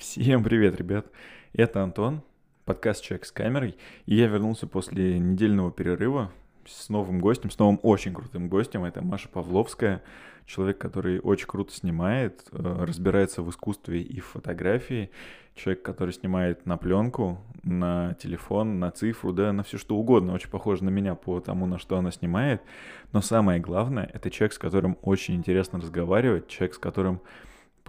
Всем привет, ребят! Это Антон, подкаст «Человек с камерой», и я вернулся после недельного перерыва с новым гостем, с новым очень крутым гостем. Это Маша Павловская, человек, который очень круто снимает, э, разбирается в искусстве и в фотографии, человек, который снимает на пленку, на телефон, на цифру, да, на все что угодно. Очень похоже на меня по тому, на что она снимает. Но самое главное, это человек, с которым очень интересно разговаривать, человек, с которым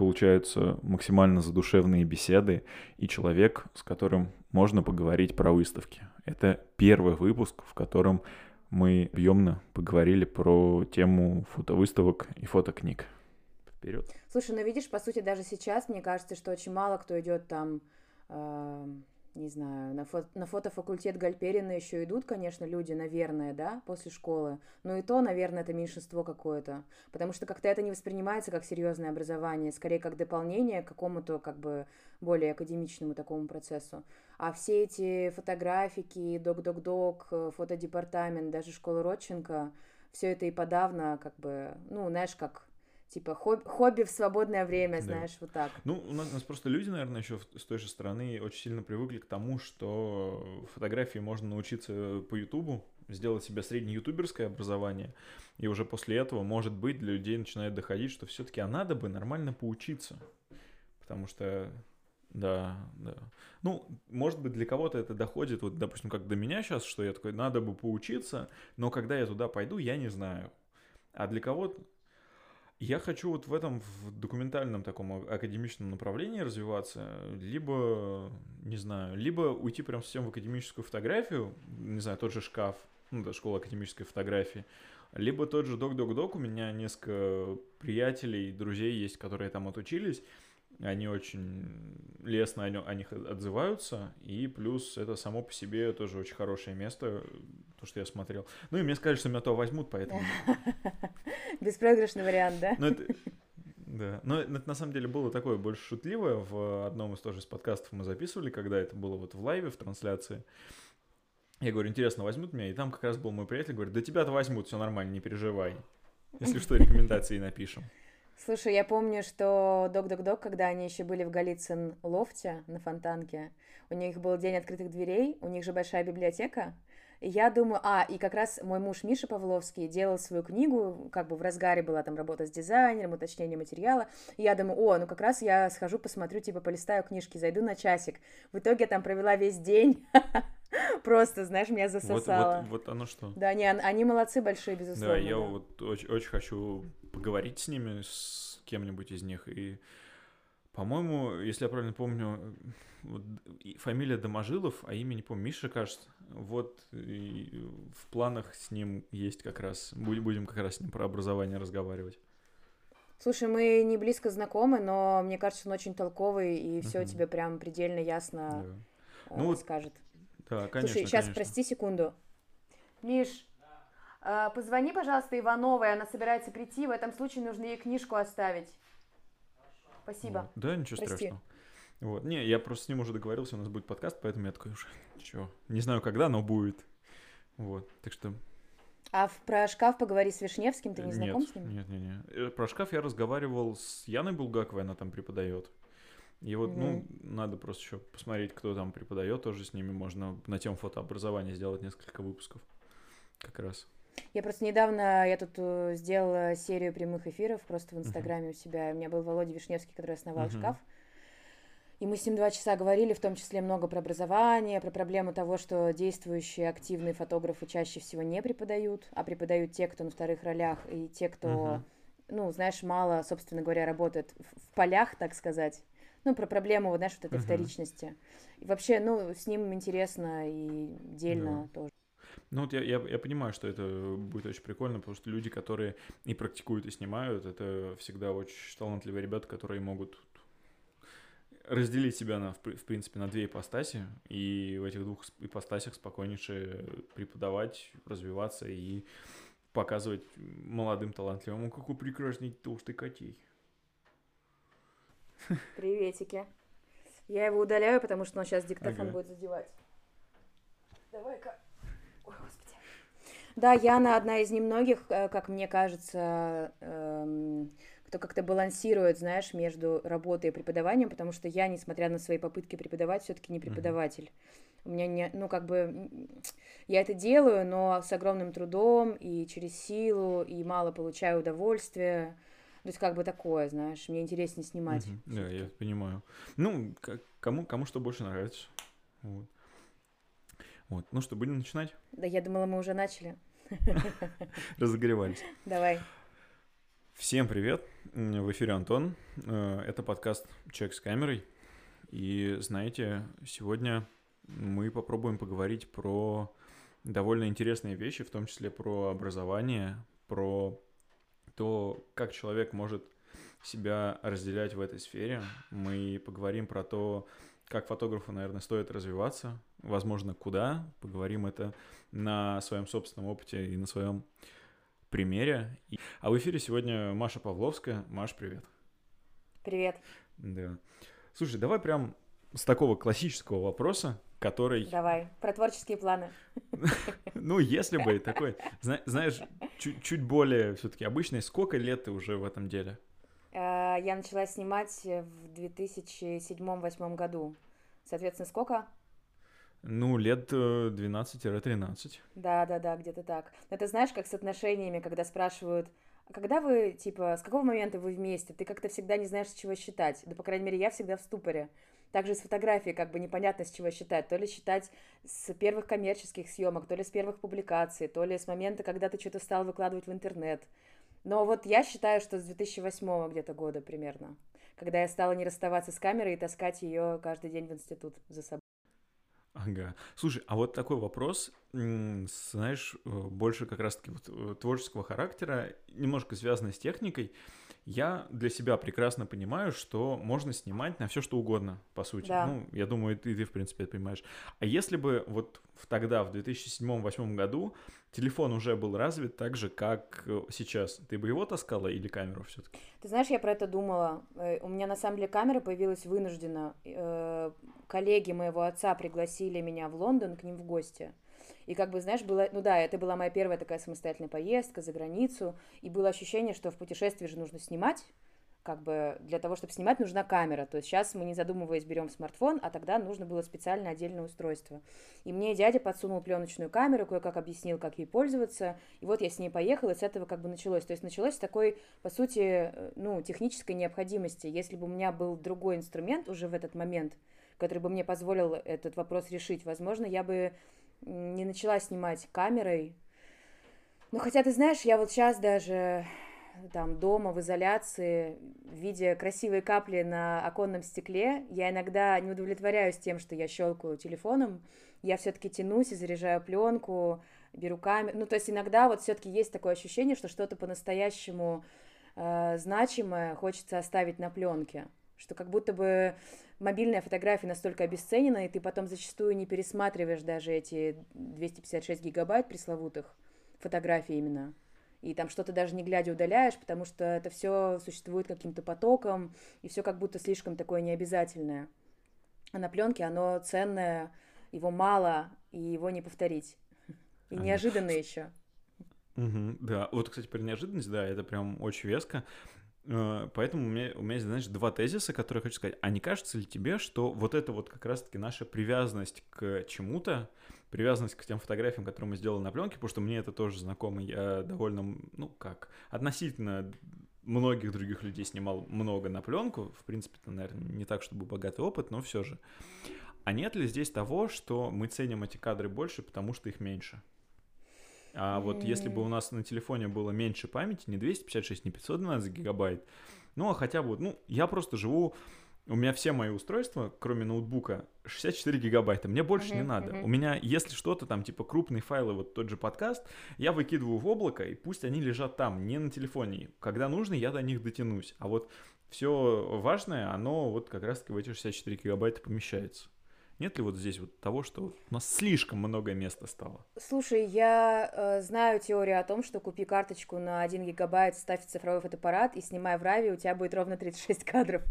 получаются максимально задушевные беседы и человек, с которым можно поговорить про выставки. Это первый выпуск, в котором мы объемно поговорили про тему фотовыставок и фотокниг. Вперед. Слушай, ну видишь, по сути, даже сейчас мне кажется, что очень мало кто идет там э, не знаю, на, фо на фотофакультет Гальперина еще идут, конечно, люди, наверное, да, после школы, но и то, наверное, это меньшинство какое-то, потому что как-то это не воспринимается как серьезное образование, скорее как дополнение к какому-то как бы более академичному такому процессу. А все эти фотографики, док-док-док, фотодепартамент, даже школа Родченко, все это и подавно как бы, ну, знаешь, как Типа хобби, хобби в свободное время, да. знаешь, вот так. Ну, у нас, у нас просто люди, наверное, еще с той же стороны очень сильно привыкли к тому, что фотографии можно научиться по Ютубу, сделать себе среднее ютуберское образование, и уже после этого, может быть, для людей начинает доходить, что все-таки а надо бы нормально поучиться. Потому что да, да. Ну, может быть, для кого-то это доходит, вот, допустим, как до меня сейчас, что я такой, надо бы поучиться, но когда я туда пойду, я не знаю. А для кого-то, я хочу вот в этом в документальном таком академичном направлении развиваться, либо, не знаю, либо уйти прям совсем в академическую фотографию, не знаю, тот же шкаф, ну да, школа академической фотографии, либо тот же док-док-док, у меня несколько приятелей, друзей есть, которые там отучились, они очень лестно о них отзываются, и плюс это само по себе тоже очень хорошее место, то, что я смотрел. Ну и мне сказали, что меня то возьмут, поэтому... Беспроигрышный вариант, да? Ну, это... Да, но это на самом деле было такое больше шутливое. В одном из тоже из подкастов мы записывали, когда это было вот в лайве, в трансляции. Я говорю, интересно, возьмут меня? И там как раз был мой приятель, говорит, да тебя-то возьмут, все нормально, не переживай. Если что, рекомендации напишем. Слушай, я помню, что Док-Док-Док, когда они еще были в Голицын лофте на Фонтанке, у них был день открытых дверей, у них же большая библиотека, я думаю, а, и как раз мой муж Миша Павловский делал свою книгу, как бы в разгаре была там работа с дизайнером, уточнение материала. И я думаю, о, ну как раз я схожу, посмотрю, типа, полистаю книжки, зайду на часик. В итоге я там провела весь день. Просто, знаешь, меня засосало. Вот, вот, вот оно что. Да, они, они молодцы большие, безусловно. Да, я да. вот очень, очень хочу поговорить с ними, с кем-нибудь из них, и по-моему, если я правильно помню, вот, фамилия Доможилов, а имя не помню, Миша, кажется. Вот в планах с ним есть как раз, будем как раз с ним про образование разговаривать. Слушай, мы не близко знакомы, но мне кажется, он очень толковый и все uh-huh. тебе прям предельно ясно да. ну, скажет. Да, конечно. Слушай, сейчас конечно. прости секунду. Миш, да. э, позвони, пожалуйста, Ивановой, она собирается прийти. В этом случае нужно ей книжку оставить. Спасибо. Да, ничего Прости. страшного. Вот. Не, я просто с ним уже договорился, у нас будет подкаст, поэтому я такой уже, чё, не знаю когда, но будет. Вот, так что... А в, про шкаф поговори с Вишневским, ты не знаком нет, с ним? Нет, нет, нет. Э, про шкаф я разговаривал с Яной Булгаковой, она там преподает. И вот, mm-hmm. ну, надо просто еще посмотреть, кто там преподает, тоже с ними можно на тему фотообразования сделать несколько выпусков. Как раз. Я просто недавно, я тут э, сделала серию прямых эфиров просто в Инстаграме uh-huh. у себя. У меня был Володя Вишневский, который основал uh-huh. шкаф. И мы с ним два часа говорили, в том числе много про образование, про проблему того, что действующие активные фотографы чаще всего не преподают, а преподают те, кто на вторых ролях, и те, кто, uh-huh. ну, знаешь, мало, собственно говоря, работает в полях, так сказать. Ну, про проблему, вот, знаешь, вот этой uh-huh. вторичности. И вообще, ну, с ним интересно и дельно yeah. тоже. Ну вот я, я, я понимаю, что это будет очень прикольно, потому что люди, которые и практикуют, и снимают, это всегда очень талантливые ребята, которые могут разделить себя на, в, в принципе, на две ипостаси, и в этих двух ипостасях спокойнейше преподавать, развиваться и показывать молодым талантливым, какой прекрасный толстый котей. Приветики. Я его удаляю, потому что он сейчас диктофон ага. будет задевать. Давай-ка. Да, Яна одна из немногих, э, как мне кажется, эм, кто как-то балансирует, знаешь, между работой и преподаванием, потому что я, несмотря на свои попытки преподавать, все-таки не преподаватель. У меня не, ну, как бы, я это делаю, но с огромным трудом и через силу, и мало получаю удовольствия. То есть как бы такое, знаешь, мне интереснее снимать. Да, я понимаю. Ну, кому, кому что больше нравится. Вот. Вот. Ну что, будем начинать? Да, я думала, мы уже начали. Разогревались. Давай. Всем привет. В эфире Антон. Э, Это подкаст «Человек с камерой». И знаете, сегодня мы попробуем поговорить про довольно интересные вещи, в том числе про образование, про то, как человек может себя разделять в этой сфере. Мы поговорим про то, как фотографу, наверное, стоит развиваться, возможно, куда. Поговорим это на своем собственном опыте и на своем примере. А в эфире сегодня Маша Павловская. Маш, привет. Привет. Да. Слушай, давай прям с такого классического вопроса, который, Давай. Про творческие планы. ну, если бы такой, зна- знаешь, чуть, более все-таки обычный, сколько лет ты уже в этом деле? Э, Я начала снимать в 2007-2008 году. Соответственно, сколько? Ну, лет э, 12-13. Да, да, да, где-то так. Это знаешь, как с отношениями, когда спрашивают, а когда вы, типа, с какого момента вы вместе? Ты как-то всегда не знаешь, с чего считать. Да, по крайней мере, я всегда в ступоре. Также с фотографией как бы непонятно, с чего считать. То ли считать с первых коммерческих съемок, то ли с первых публикаций, то ли с момента, когда ты что-то стал выкладывать в интернет. Но вот я считаю, что с 2008 где-то года примерно, когда я стала не расставаться с камерой и таскать ее каждый день в институт за собой. Ага. Слушай, а вот такой вопрос, знаешь, э, больше как раз-таки вот э, творческого характера, немножко связанный с техникой. Я для себя прекрасно понимаю, что можно снимать на все что угодно, по сути. Да. Ну, я думаю, ты, ты в принципе это понимаешь. А если бы вот в- тогда, в 2007-2008 году, телефон уже был развит так же, как э, сейчас, ты бы его таскала или камеру все-таки? Ты знаешь, я про это думала. Э, У меня на самом деле камера появилась вынуждена. Э, Коллеги моего отца пригласили меня в Лондон к ним в гости. И как бы, знаешь, было... Ну да, это была моя первая такая самостоятельная поездка за границу. И было ощущение, что в путешествии же нужно снимать. Как бы для того, чтобы снимать, нужна камера. То есть сейчас мы, не задумываясь, берем смартфон, а тогда нужно было специально отдельное устройство. И мне дядя подсунул пленочную камеру, кое-как объяснил, как ей пользоваться. И вот я с ней поехала, и с этого как бы началось. То есть началось с такой по сути, э, ну, технической необходимости. Если бы у меня был другой инструмент уже в этот момент, который бы мне позволил этот вопрос решить, возможно, я бы не начала снимать камерой. Но хотя, ты знаешь, я вот сейчас даже там дома в изоляции, видя красивые капли на оконном стекле, я иногда не удовлетворяюсь тем, что я щелкаю телефоном, я все-таки тянусь и заряжаю пленку, беру камеру. Ну, то есть иногда вот все-таки есть такое ощущение, что что-то по-настоящему э, значимое хочется оставить на пленке. Что как будто бы мобильная фотография настолько обесценена, и ты потом зачастую не пересматриваешь даже эти 256 гигабайт пресловутых фотографий именно. И там что-то даже не глядя удаляешь, потому что это все существует каким-то потоком, и все как будто слишком такое необязательное. А на пленке оно ценное, его мало, и его не повторить. И неожиданно еще. Мгм, да, вот, кстати, про неожиданность, да, это прям очень веско. Э, Поэтому у меня, у меня есть, знаешь, два тезиса, которые я хочу сказать. А не кажется ли тебе, что вот это вот как раз-таки наша привязанность к чему-то, привязанность к тем фотографиям, которые мы сделали на пленке, потому что мне это тоже знакомо, я довольно, ну как, относительно многих других людей снимал много на пленку, в принципе, это, наверное, не так, чтобы богатый опыт, но все же. А нет ли здесь того, что мы ценим эти кадры больше, потому что их меньше? А вот если бы у нас на телефоне было меньше памяти, не 256, не 512 гигабайт, ну, а хотя бы, ну, я просто живу, у меня все мои устройства, кроме ноутбука, 64 гигабайта, мне больше не Мгм, надо. мгм. У меня, если что-то там, типа крупные файлы, вот тот же подкаст, я выкидываю в облако, и пусть они лежат там, не на телефоне. Когда нужно, я до них дотянусь. А вот все важное, оно вот как раз-таки в эти 64 гигабайта помещается. Нет ли вот здесь вот того, что у нас слишком много места стало? Слушай, я э, знаю теорию о том, что купи карточку на 1 гигабайт, ставь цифровой фотоаппарат и снимай в Рави, у тебя будет ровно 36 кадров.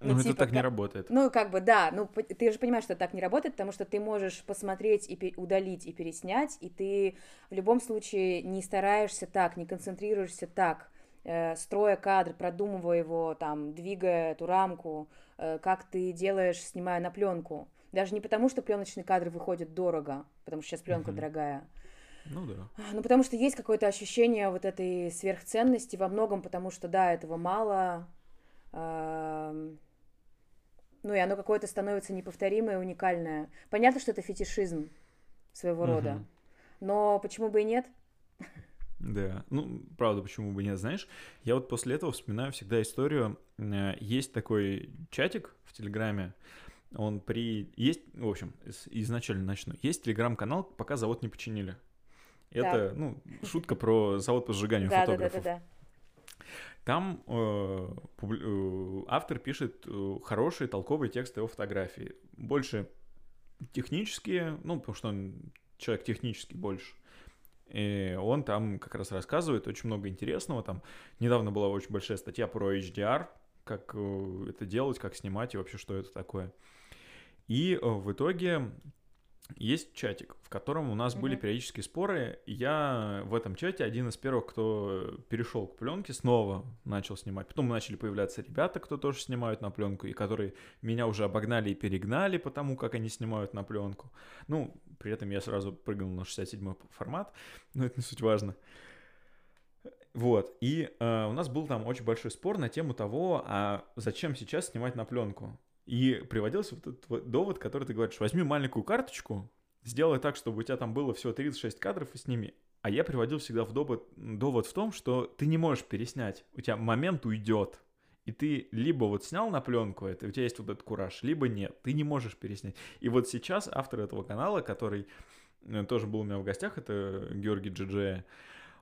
Ну, это типа, так не работает. Ну, как бы, да, ну, ты же понимаешь, что так не работает, потому что ты можешь посмотреть и удалить и переснять, и ты в любом случае не стараешься так, не концентрируешься так. э, строя кадр, продумывая его, там, двигая эту рамку, э, как ты делаешь, снимая на пленку. Даже не потому, что пленочные кадры выходят дорого, потому что сейчас пленка uh-huh. дорогая. Ну да. Ну, потому что есть какое-то ощущение вот этой сверхценности во многом, потому что, да, этого мало. Э, ну, и оно какое-то становится неповторимое, уникальное. Понятно, что это фетишизм своего uh-huh. рода. Но почему бы и нет? Да, ну, правда, почему бы нет, знаешь, я вот после этого вспоминаю всегда историю, э, есть такой чатик в Телеграме, он при... Есть, в общем, изначально начну. Есть телеграм-канал, пока завод не починили. Это, да. ну, шутка про завод по сжиганию да, фотографов. Да, да, да, да. Там э, публи... э, автор пишет э, хорошие, толковые тексты о фотографии. Больше технические, ну, потому что он человек технический больше. И он там как раз рассказывает очень много интересного. Там недавно была очень большая статья про HDR, как э, это делать, как снимать и вообще что это такое. И э, в итоге есть чатик, в котором у нас mm-hmm. были периодические споры. Я в этом чате один из первых, кто перешел к пленке, снова начал снимать. Потом начали появляться ребята, кто тоже снимают на пленку, и которые меня уже обогнали и перегнали по тому, как они снимают на пленку. Ну, при этом я сразу прыгнул на 67 формат, но это не суть важно. Вот, и э, у нас был там очень большой спор на тему того, а зачем сейчас снимать на пленку. И приводился вот этот вот довод, который ты говоришь, возьми маленькую карточку, сделай так, чтобы у тебя там было всего 36 кадров и сними. А я приводил всегда в довод, довод в том, что ты не можешь переснять. У тебя момент уйдет. И ты либо вот снял на пленку это, у тебя есть вот этот кураж, либо нет, ты не можешь переснять. И вот сейчас автор этого канала, который э, тоже был у меня в гостях, это Георгий Джиджея,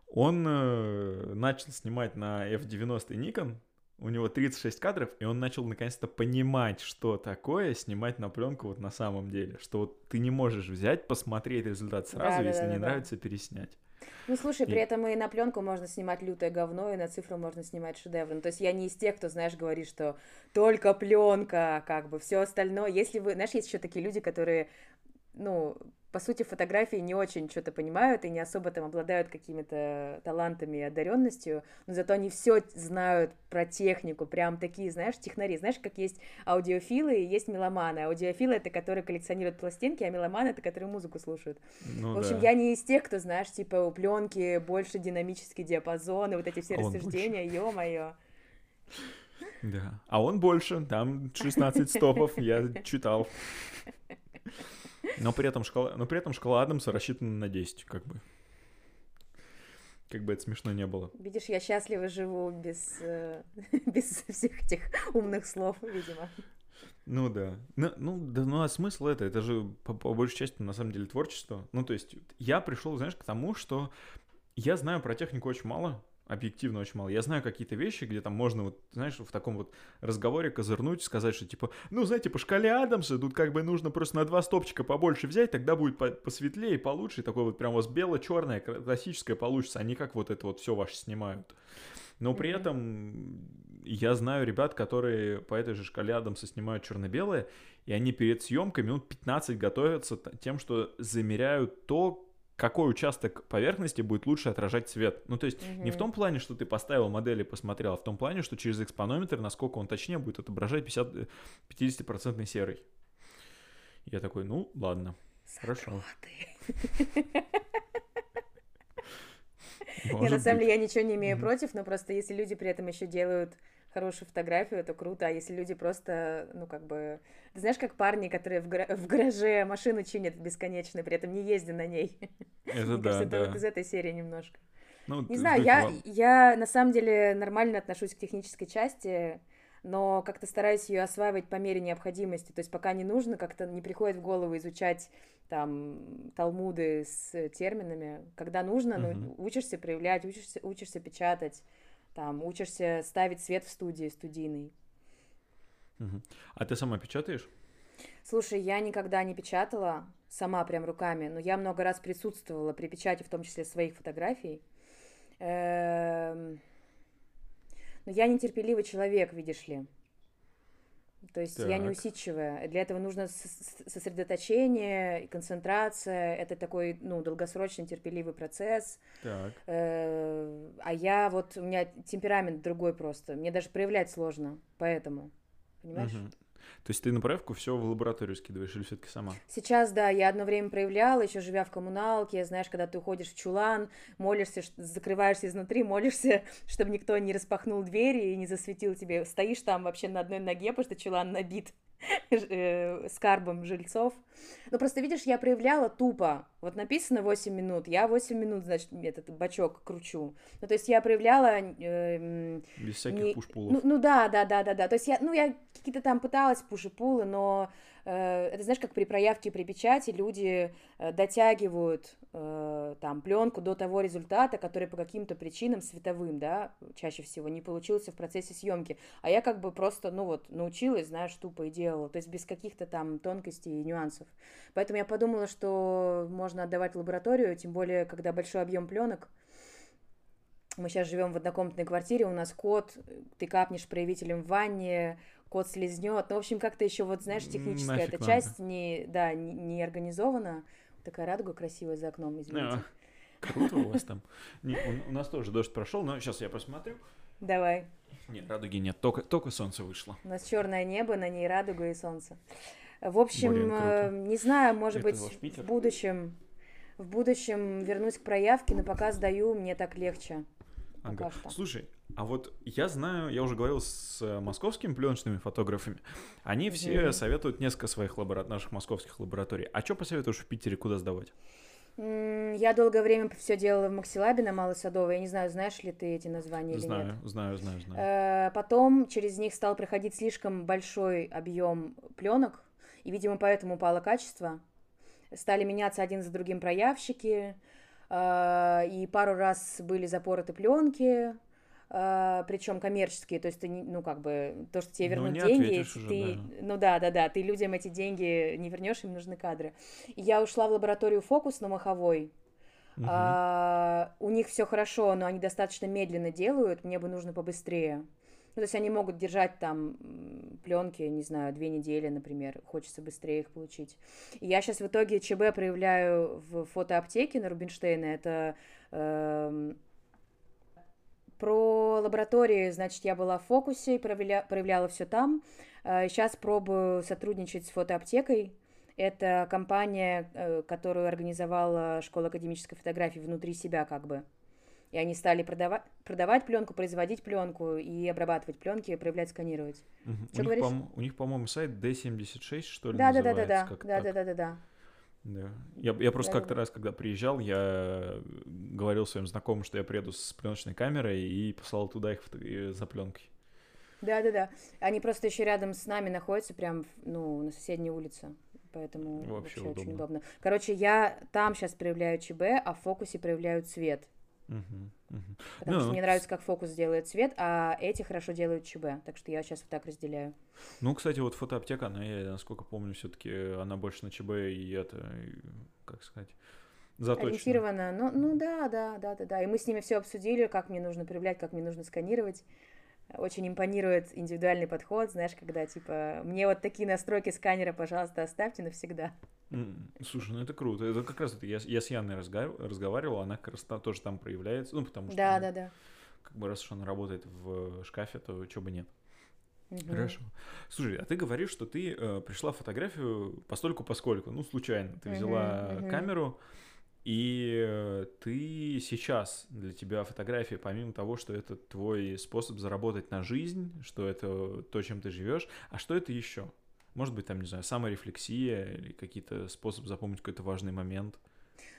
он э, начал снимать на F90 Nikon, у него 36 кадров, и он начал наконец-то понимать, что такое снимать на пленку вот на самом деле. Что вот ты не можешь взять, посмотреть результат сразу, да, если да, да, не да. нравится, переснять. Ну, слушай, и... при этом и на пленку можно снимать лютое говно, и на цифру можно снимать шедевр. Ну, то есть я не из тех, кто, знаешь, говорит, что только пленка, как бы все остальное. Если вы, знаешь, есть еще такие люди, которые, ну, по сути, фотографии не очень что-то понимают и не особо там обладают какими-то талантами и одаренностью, но зато они все знают про технику, прям такие, знаешь, технари. Знаешь, как есть аудиофилы и есть меломаны. Аудиофилы — это которые коллекционируют пластинки, а меломаны — это которые музыку слушают. Ну, В общем, да. я не из тех, кто, знаешь, типа у пленки больше динамический диапазон и вот эти все а рассуждения, ё-моё. Да, а он больше, там 16 стопов, я читал. Но при этом шкала, но при этом шкала Адамса рассчитана на 10, как бы. Как бы это смешно не было. Видишь, я счастливо живу без, э, без всех этих умных слов, видимо. Ну да. Ну, ну, да, ну а смысл это? Это же по, по большей части на самом деле творчество. Ну, то есть я пришел, знаешь, к тому, что я знаю про технику очень мало, объективно очень мало. Я знаю какие-то вещи, где там можно, вот, знаешь, в таком вот разговоре козырнуть, сказать, что типа, ну, знаете, по шкале Адамса тут как бы нужно просто на два стопчика побольше взять, тогда будет по посветлее, получше, и такое вот прям у вас бело-черное, классическое получится, а не как вот это вот все ваше снимают. Но при mm-hmm. этом я знаю ребят, которые по этой же шкале Адамса снимают черно-белое, и они перед съемкой минут 15 готовятся тем, что замеряют то, какой участок поверхности будет лучше отражать свет. Ну, то есть угу. не в том плане, что ты поставил модель и посмотрел, а в том плане, что через экспонометр, насколько он точнее будет отображать 50, 50% серый. Я такой, ну, ладно, хорошо. Может на самом деле я ничего не имею против, но просто если люди при этом еще делают хорошую фотографию, это круто, а если люди просто, ну, как бы... Ты знаешь, как парни, которые в, гра... в гараже машину чинят бесконечно, при этом не ездя на ней. Это Мне да, кажется, да. это вот из этой серии немножко. Ну, не знаю, я, я на самом деле нормально отношусь к технической части, но как-то стараюсь ее осваивать по мере необходимости. То есть пока не нужно, как-то не приходит в голову изучать там талмуды с терминами. Когда нужно, uh-huh. ну, учишься проявлять, учишься, учишься печатать там учишься ставить свет в студии студийный. Угу. А ты сама печатаешь? Слушай, я никогда не печатала сама прям руками, но я много раз присутствовала при печати, в том числе своих фотографий. Эм... Но я нетерпеливый человек, видишь ли. То есть так. я не усидчивая. Для этого нужно сосредоточение, концентрация. Это такой, ну, долгосрочный, терпеливый процесс. Так. Э, а я вот, у меня темперамент другой просто. Мне даже проявлять сложно, поэтому. Понимаешь? Угу. То есть ты на проявку все в лабораторию скидываешь или все-таки сама? Сейчас, да, я одно время проявляла, еще живя в коммуналке, знаешь, когда ты уходишь в чулан, молишься, закрываешься изнутри, молишься, чтобы никто не распахнул двери и не засветил тебе. Стоишь там вообще на одной ноге, потому что чулан набит Э, скарбом жильцов. Ну, просто, видишь, я проявляла тупо. Вот написано 8 минут, я 8 минут, значит, этот бачок кручу. Ну, то есть я проявляла... Э, Без всяких не... пуш-пулов. Ну, ну, да, да, да, да, да. То есть я, ну, я какие-то там пыталась пуши-пулы, но Э, это знаешь, как при проявке при печати люди э, дотягивают э, там пленку до того результата, который по каким-то причинам световым, да, чаще всего не получился в процессе съемки. А я как бы просто, ну вот, научилась, знаешь, тупо и делала, то есть без каких-то там тонкостей и нюансов. Поэтому я подумала, что можно отдавать в лабораторию, тем более, когда большой объем пленок, мы сейчас живем в однокомнатной квартире, у нас кот, ты капнешь проявителем в ванне, кот слезнет. Ну, в общем, как-то еще вот, знаешь, техническая эта часть не, да, не, не организована. Такая радуга красивая за окном, извините. А, круто у вас там. Не, у, у нас тоже дождь прошел, но сейчас я посмотрю. Давай. Нет, радуги нет, только, только солнце вышло. У нас черное небо, на ней радуга и солнце. В общем, э, не знаю, может Это быть, в будущем, в будущем вернусь к проявке, но пока сдаю, мне так легче. Ага. Слушай, а вот я знаю, я уже говорил с э, московскими пленочными фотографами, они все mm-hmm. советуют несколько своих лабора... наших московских лабораторий. А что посоветуешь в Питере, куда сдавать? Я долгое время все делала в Максилабе на Малой Садовой. Я не знаю, знаешь ли ты эти названия знаю, или нет. Знаю, знаю, знаю. Э, потом через них стал проходить слишком большой объем пленок, и, видимо, поэтому упало качество. Стали меняться один за другим проявщики, э, и пару раз были запороты пленки, Uh, причем коммерческие, то есть ты, ну, как бы, то, что тебе ну, вернут ну, деньги, уже, ты, да. ну, да, да, да, ты людям эти деньги не вернешь, им нужны кадры. Я ушла в лабораторию «Фокус» на Маховой, угу. uh, у них все хорошо, но они достаточно медленно делают, мне бы нужно побыстрее. Ну, то есть они могут держать там пленки, не знаю, две недели, например, хочется быстрее их получить. И я сейчас в итоге ЧБ проявляю в фотоаптеке на Рубинштейна, это... Э, про лаборатории, значит, я была в фокусе, проявля, проявляла все там. Сейчас э, пробую сотрудничать с фотоаптекой. Это компания, э, которую организовала школа академической фотографии внутри себя как бы. И они стали продавать, продавать пленку, производить пленку и обрабатывать пленки, проявлять, сканировать. Угу. Что у, говоришь? Них, по, у них, по-моему, сайт D76, что ли, да, называется? Да, да, да, да, да, да, да, да. Да. Я, я просто да, как-то да. раз, когда приезжал, я говорил своим знакомым, что я приеду с пленочной камерой и послал туда их за пленкой. Да, да, да. Они просто еще рядом с нами находятся, прям ну, на соседней улице. Поэтому вообще, вообще удобно. очень удобно. Короче, я там сейчас проявляю ЧБ, а в фокусе проявляю цвет. Угу, угу. Потому ну, что мне нравится, как фокус делает цвет, а эти хорошо делают ЧБ. Так что я сейчас вот так разделяю. Ну, кстати, вот фотоаптека, она, я, насколько помню, все-таки она больше на ЧБ и это, как сказать, заточена. Ориентирована. Ну, ну да, да, да, да, да. И мы с ними все обсудили, как мне нужно проявлять, как мне нужно сканировать. Очень импонирует индивидуальный подход, знаешь, когда типа мне вот такие настройки сканера, пожалуйста, оставьте навсегда. Слушай, ну это круто. Это как раз это я, я с Яной разговаривал, она как раз там, тоже там проявляется. Ну, потому что. Да, да, да. Как бы раз уж она работает в шкафе, то чего бы нет. Угу. Хорошо. Слушай, а ты говоришь, что ты э, пришла в фотографию постольку поскольку, ну, случайно. Ты взяла угу, камеру, и ты сейчас для тебя фотография, помимо того, что это твой способ заработать на жизнь, что это то, чем ты живешь, а что это еще? Может быть, там, не знаю, саморефлексия или какие-то способ запомнить какой-то важный момент.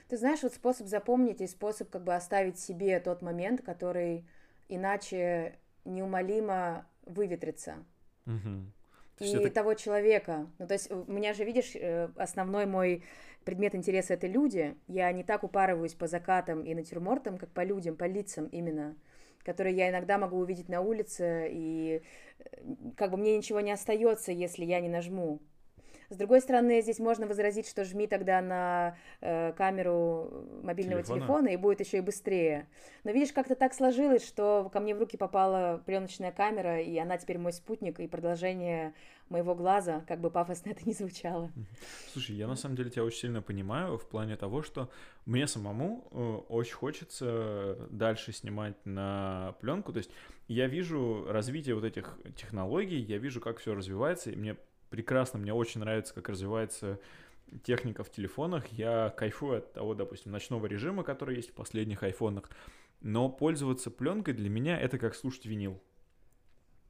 Ты знаешь, вот способ запомнить и способ как бы оставить себе тот момент, который иначе неумолимо выветрится. Угу. И это... того человека. Ну, то есть у меня же, видишь, э, основной мой предмет интереса это люди. Я не так упарываюсь по закатам и натюрмортам, как по людям, по лицам именно которые я иногда могу увидеть на улице, и э, как бы мне ничего не остается, если я не нажму. С другой стороны, здесь можно возразить, что жми тогда на э, камеру мобильного телефона. телефона, и будет еще и быстрее. Но видишь, как-то так сложилось, что ко мне в руки попала пленочная камера, и она теперь мой спутник и продолжение моего глаза, как бы пафосно это ни звучало. Слушай, я на самом деле тебя очень сильно понимаю в плане того, что мне самому э, очень хочется дальше снимать на пленку. То есть я вижу развитие вот этих технологий, я вижу, как все развивается, и мне прекрасно, мне очень нравится, как развивается техника в телефонах. Я кайфую от того, допустим, ночного режима, который есть в последних айфонах. Но пользоваться пленкой для меня это как слушать винил.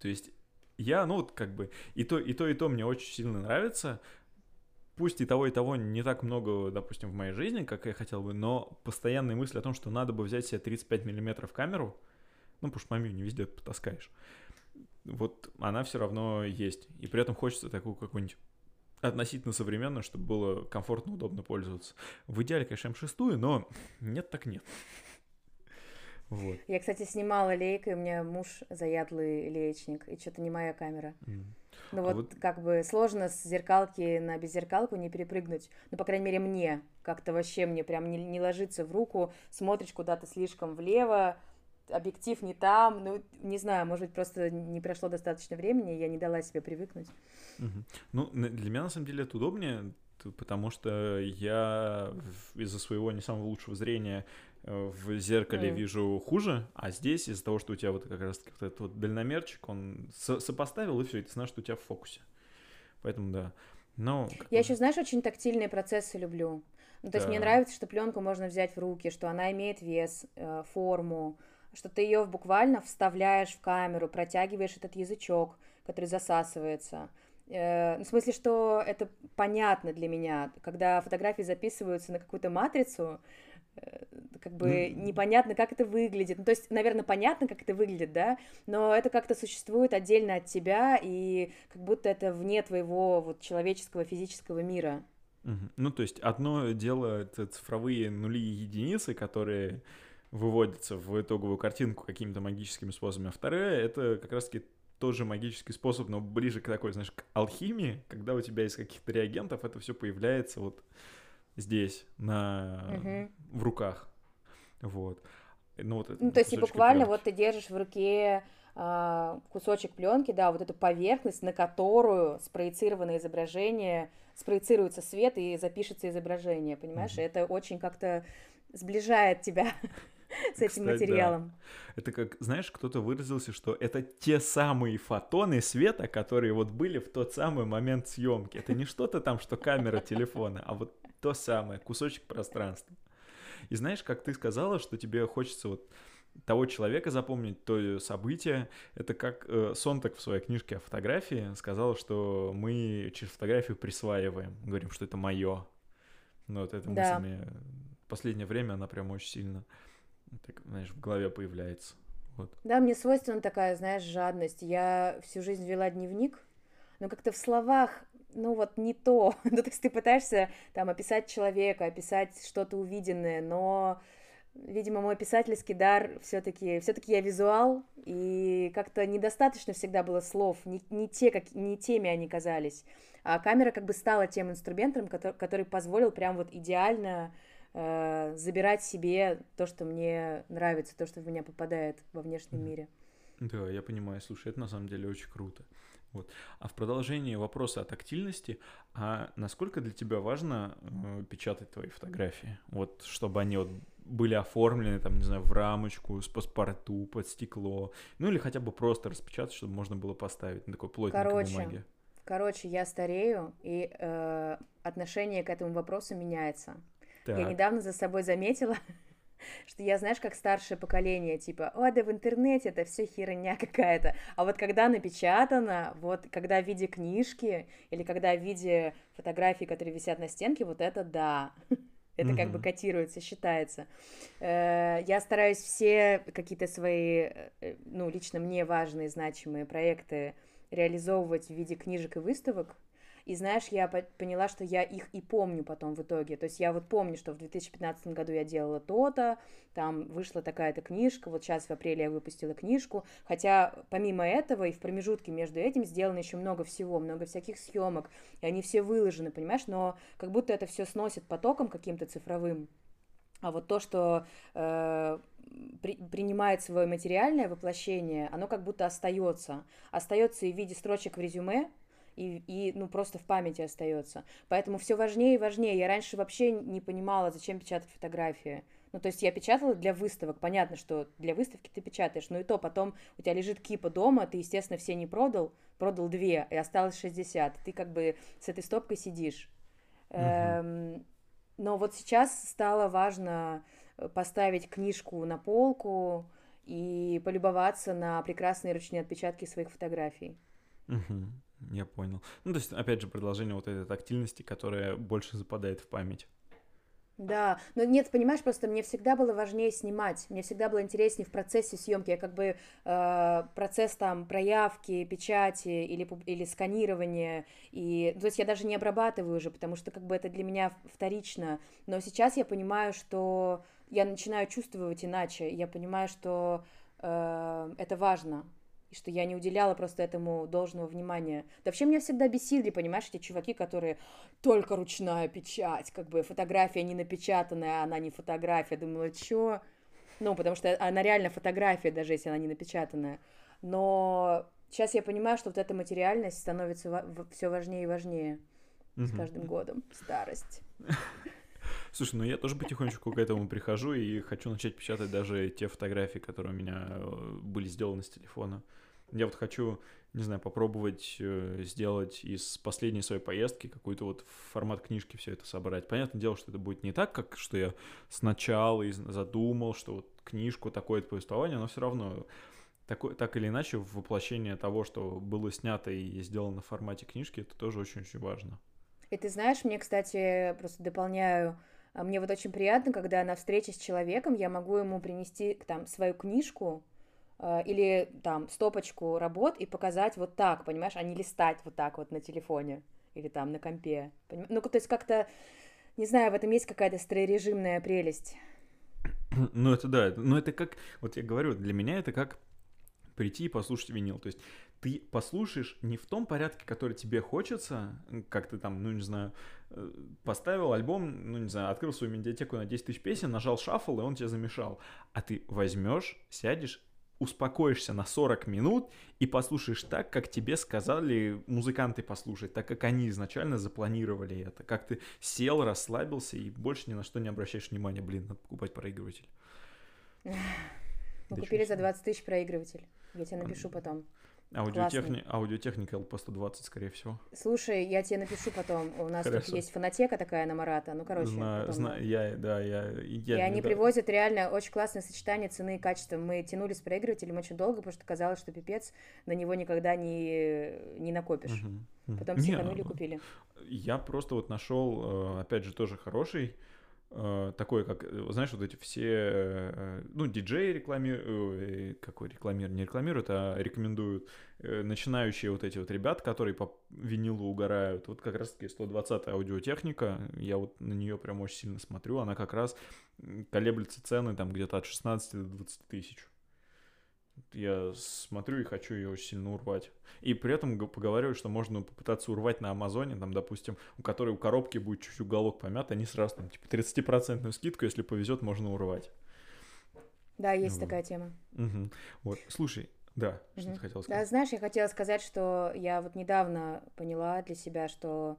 То есть я, ну вот как бы и то, и то, и то мне очень сильно нравится. Пусть и того, и того не так много, допустим, в моей жизни, как я хотел бы, но постоянные мысли о том, что надо бы взять себе 35 миллиметров камеру, ну, потому что мою не везде потаскаешь, вот она все равно есть. И при этом хочется такую какую-нибудь относительно современную, чтобы было комфортно, удобно пользоваться. В идеале, конечно, М6, но нет так нет. Вот. Я, кстати, снимала лейкой, у меня муж заядлый леечник, и что-то не моя камера. Mm. Ну вот, а вот как бы сложно с зеркалки на беззеркалку не перепрыгнуть. Ну, по крайней мере, мне как-то вообще мне прям не, не ложится в руку, смотришь куда-то слишком влево, объектив не там, ну, не знаю, может быть, просто не прошло достаточно времени, я не дала себе привыкнуть. Угу. Ну, для меня, на самом деле, это удобнее, потому что я из-за своего не самого лучшего зрения Э, в зеркале mm. вижу хуже, а здесь из-за того, что у тебя вот как раз вот этот вот дальномерчик, он со- сопоставил, и все, и ты знаешь, что у тебя в фокусе. Поэтому да. Но, Я еще, знаешь, очень тактильные процессы люблю. Ну, то да. есть мне нравится, что пленку можно взять в руки, что она имеет вес, э, форму, что ты ее буквально вставляешь в камеру, протягиваешь этот язычок, который засасывается. Э, ну, в смысле, что это понятно для меня. Когда фотографии записываются на какую-то матрицу, Э, как бы mm. непонятно, как это выглядит. Ну, то есть, наверное, понятно, как это выглядит, да, но это как-то существует отдельно от тебя, и как будто это вне твоего вот человеческого физического мира. Ну, то есть, одно дело это цифровые нули и единицы, которые выводятся в итоговую картинку какими-то магическими способами, а второе — это как раз-таки тоже магический способ, но ближе к такой, знаешь, к алхимии, когда у тебя из каких-то реагентов это все появляется вот здесь, на... угу. в руках. Вот. Ну, вот ну, то есть и буквально пленки. вот ты держишь в руке а, кусочек пленки, да, вот эту поверхность, на которую спроецировано изображение, спроецируется свет и запишется изображение, понимаешь? Угу. Это очень как-то сближает тебя с этим Кстати, материалом. Да. Это как, знаешь, кто-то выразился, что это те самые фотоны света, которые вот были в тот самый момент съемки. Это не что-то там, что камера телефона, а вот то самое, кусочек пространства. И знаешь, как ты сказала, что тебе хочется вот того человека запомнить, то событие. Это как э, Сонтак в своей книжке о фотографии сказал, что мы через фотографию присваиваем, говорим, что это мое. Ну вот эта да. мысль мне в последнее время она прям очень сильно, так, знаешь, в голове появляется. Вот. Да, мне свойственна такая, знаешь, жадность. Я всю жизнь вела дневник, но как-то в словах ну вот не то. ну, то есть ты пытаешься там описать человека, описать что-то увиденное, но, видимо, мой писательский дар все-таки, все-таки я визуал, и как-то недостаточно всегда было слов, не, не, те, как, не теми они казались. А камера как бы стала тем инструментом, который, который позволил прям вот идеально э, забирать себе то, что мне нравится, то, что в меня попадает во внешнем мире. Да, я понимаю. Слушай, это на самом деле очень круто. Вот. А в продолжении вопроса о тактильности, а насколько для тебя важно э, печатать твои фотографии? Вот, чтобы они вот были оформлены, там, не знаю, в рамочку, с паспорту, под стекло, ну или хотя бы просто распечатать, чтобы можно было поставить на такой плотненькой короче, бумаге. Короче, я старею, и э, отношение к этому вопросу меняется. Так. Я недавно за собой заметила, что я, знаешь, как старшее поколение, типа, о, да в интернете это все херня какая-то. А вот когда напечатано, вот когда в виде книжки или когда в виде фотографий, которые висят на стенке, вот это да. Это как бы котируется, считается. Э, я стараюсь все какие-то свои, э, ну, лично мне важные, значимые проекты реализовывать в виде книжек и выставок. И знаешь, я поняла, что я их и помню потом в итоге. То есть я вот помню, что в 2015 году я делала то-то, там вышла такая-то книжка, вот сейчас в апреле я выпустила книжку. Хотя помимо этого и в промежутке между этим сделано еще много всего, много всяких съемок, и они все выложены, понимаешь, но как будто это все сносит потоком каким-то цифровым. А вот то, что э, при, принимает свое материальное воплощение, оно как будто остается. Остается и в виде строчек в резюме, и, и ну просто в памяти остается. Поэтому все важнее и важнее. Я раньше вообще не понимала, зачем печатать фотографии. Ну, то есть я печатала для выставок. Понятно, что для выставки ты печатаешь, но и то потом у тебя лежит кипа дома, ты, естественно, все не продал, продал две, и осталось 60. Ты как бы с этой стопкой сидишь. Эм, но вот сейчас стало важно э, поставить книжку на полку и полюбоваться на прекрасные ручные отпечатки своих фотографий. Угу, я понял. Ну, то есть, опять же, продолжение вот этой тактильности, которая больше западает в память. Да, но нет, понимаешь, просто мне всегда было важнее снимать, мне всегда было интереснее в процессе съемки, я как бы э, процесс там проявки, печати или, или сканирования, и, то есть я даже не обрабатываю уже, потому что как бы это для меня вторично, но сейчас я понимаю, что я начинаю чувствовать иначе, я понимаю, что э, это важно, и что я не уделяла просто этому должного внимания. Да вообще меня всегда бесили, понимаешь, эти чуваки, которые только ручная печать, как бы фотография не напечатанная, она не фотография. Думала, чё? Ну, потому что она реально фотография, даже если она не напечатанная. Но сейчас я понимаю, что вот эта материальность становится все важнее и важнее угу. с каждым годом. Старость. Слушай, ну я тоже потихонечку к этому прихожу и хочу начать печатать даже те фотографии, которые у меня э, были сделаны с телефона. Я вот хочу, не знаю, попробовать э, сделать из последней своей поездки какой-то вот формат книжки все это собрать. Понятное дело, что это будет не так, как что я сначала задумал, что вот книжку такое повествование, но все равно такой, так или иначе воплощение того, что было снято и сделано в формате книжки, это тоже очень-очень важно. И ты знаешь, мне, кстати, просто дополняю, мне вот очень приятно, когда на встрече с человеком я могу ему принести там свою книжку, Э, или там стопочку работ и показать вот так, понимаешь, а не листать вот так вот на телефоне или там на компе. Ну, то есть как-то, не знаю, в этом есть какая-то стройрежимная прелесть. Ну, это да, но это как, вот я говорю, для меня это как прийти и послушать винил. То есть ты послушаешь не в том порядке, который тебе хочется, как ты там, ну, не знаю, э, поставил альбом, ну, не знаю, открыл свою медиатеку на 10 тысяч песен, нажал шаффл, и он тебя замешал. А ты возьмешь, сядешь успокоишься на 40 минут и послушаешь так, как тебе сказали музыканты послушать, так как они изначально запланировали это. Как ты сел, расслабился и больше ни на что не обращаешь внимания. Блин, надо покупать проигрыватель. Мы купили за 20 тысяч проигрыватель. Я тебе напишу потом. Аудиотехни... Аудиотехника LP120, скорее всего. Слушай, я тебе напишу потом. У нас Хорошо. тут есть фонотека такая на Марата. Ну, короче. Знаю, знаю. Я, да, я... я и они да. привозят реально очень классное сочетание цены и качества. Мы тянули с проигрывателем очень долго, потому что казалось, что пипец, на него никогда не, не накопишь. Угу. Потом психанули и купили. Я просто вот нашел, э, опять же, тоже хороший Э, такой, как, э, знаешь, вот эти все, э, ну, диджеи рекламируют, какой рекламируют, не рекламируют, а рекомендуют начинающие вот эти вот ребят, которые по винилу угорают. Вот как раз-таки 120 аудиотехника, я вот на нее прям очень сильно смотрю, она как раз колеблется цены там где-то от 16 до 20 тысяч я смотрю и хочу ее очень сильно урвать. И при этом поговариваю, что можно попытаться урвать на Амазоне, там, допустим, у которой у коробки будет чуть-чуть уголок помят, они сразу там, типа, 30% скидку, если повезет, можно урвать. Да, есть вот. такая тема. Угу. Вот, слушай, да, угу. что ты хотела сказать? Да, знаешь, я хотела сказать, что я вот недавно поняла для себя, что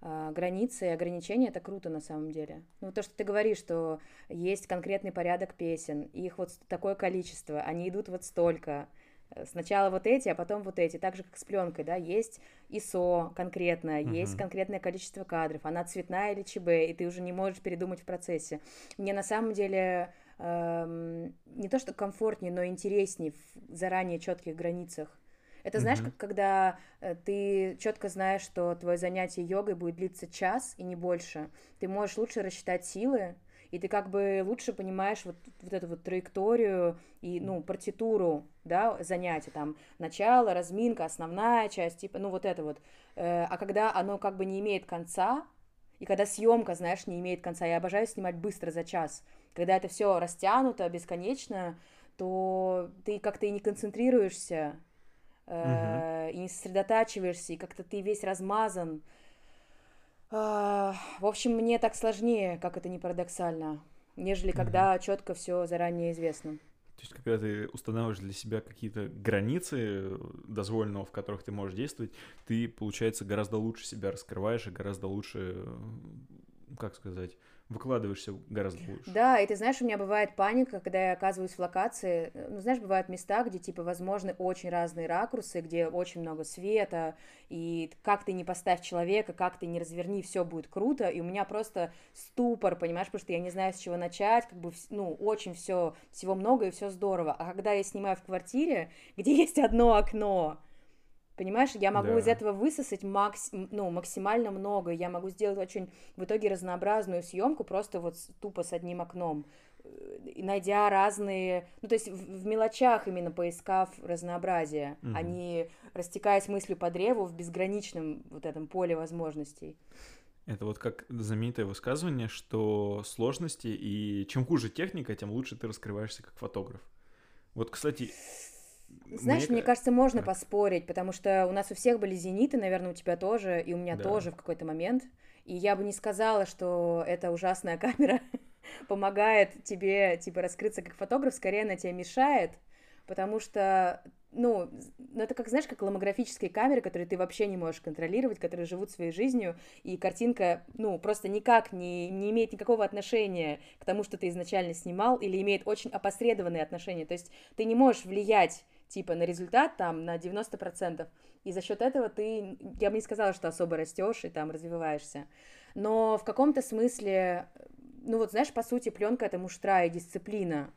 границы и ограничения это круто на самом деле. Ну, то, что ты говоришь, что есть конкретный порядок песен, их вот такое количество, они идут вот столько. Э, сначала вот эти, а потом вот эти. Так же, как с пленкой, да, есть ISO конкретно, uh-huh. есть конкретное количество кадров, она цветная или ЧБ, и ты уже не можешь передумать в процессе. Мне на самом деле эм, не то, что комфортнее, но интереснее в заранее четких границах. Это знаешь, как когда э, ты четко знаешь, что твое занятие йогой будет длиться час и не больше. Ты можешь лучше рассчитать силы, и ты как бы лучше понимаешь вот, вот эту вот траекторию и, ну, партитуру да, занятие, там, начало, разминка, основная часть, типа, ну, вот это вот. Э, а когда оно как бы не имеет конца, и когда съемка, знаешь, не имеет конца, я обожаю снимать быстро за час, когда это все растянуто бесконечно, то ты как-то и не концентрируешься, э, и не сосредотачиваешься, и как-то ты весь размазан. Э, в общем, мне так сложнее, как это не парадоксально, нежели когда четко все заранее известно. То есть, когда ты устанавливаешь для себя какие-то границы дозволенного, в которых ты можешь действовать, ты, получается, гораздо лучше себя раскрываешь и гораздо лучше, как сказать, выкладываешься гораздо лучше. Да, и ты знаешь, у меня бывает паника, когда я оказываюсь в локации. Ну, знаешь, бывают места, где, типа, возможны очень разные ракурсы, где очень много света, и как ты не поставь человека, как ты не разверни, все будет круто, и у меня просто ступор, понимаешь, потому что я не знаю, с чего начать, как бы, ну, очень все, всего много и все здорово. А когда я снимаю в квартире, где есть одно окно, Понимаешь, я могу да. из этого высосать макс, ну, максимально много. Я могу сделать очень в итоге разнообразную съемку просто вот тупо с одним окном э, найдя разные, ну то есть в, в мелочах именно поискав разнообразие, угу. а не растекаясь мыслью по древу в безграничном вот этом поле возможностей. Это вот как знаменитое высказывание, что сложности и чем хуже техника, тем лучше ты раскрываешься как фотограф. Вот, кстати, знаешь, мне, мне кажется, можно так. поспорить, потому что у нас у всех были зениты, наверное, у тебя тоже, и у меня да. тоже в какой-то момент. И я бы не сказала, что эта ужасная камера помогает тебе, типа, раскрыться как фотограф, скорее она тебе мешает, потому что, ну, ну, это как, знаешь, как ломографические камеры, которые ты вообще не можешь контролировать, которые живут своей жизнью, и картинка, ну, просто никак не, не имеет никакого отношения к тому, что ты изначально снимал, или имеет очень опосредованные отношения, то есть ты не можешь влиять типа на результат там на 90%, и за счет этого ты, я бы не сказала, что особо растешь и там развиваешься, но в каком-то смысле, ну вот знаешь, по сути, пленка это муштра и дисциплина,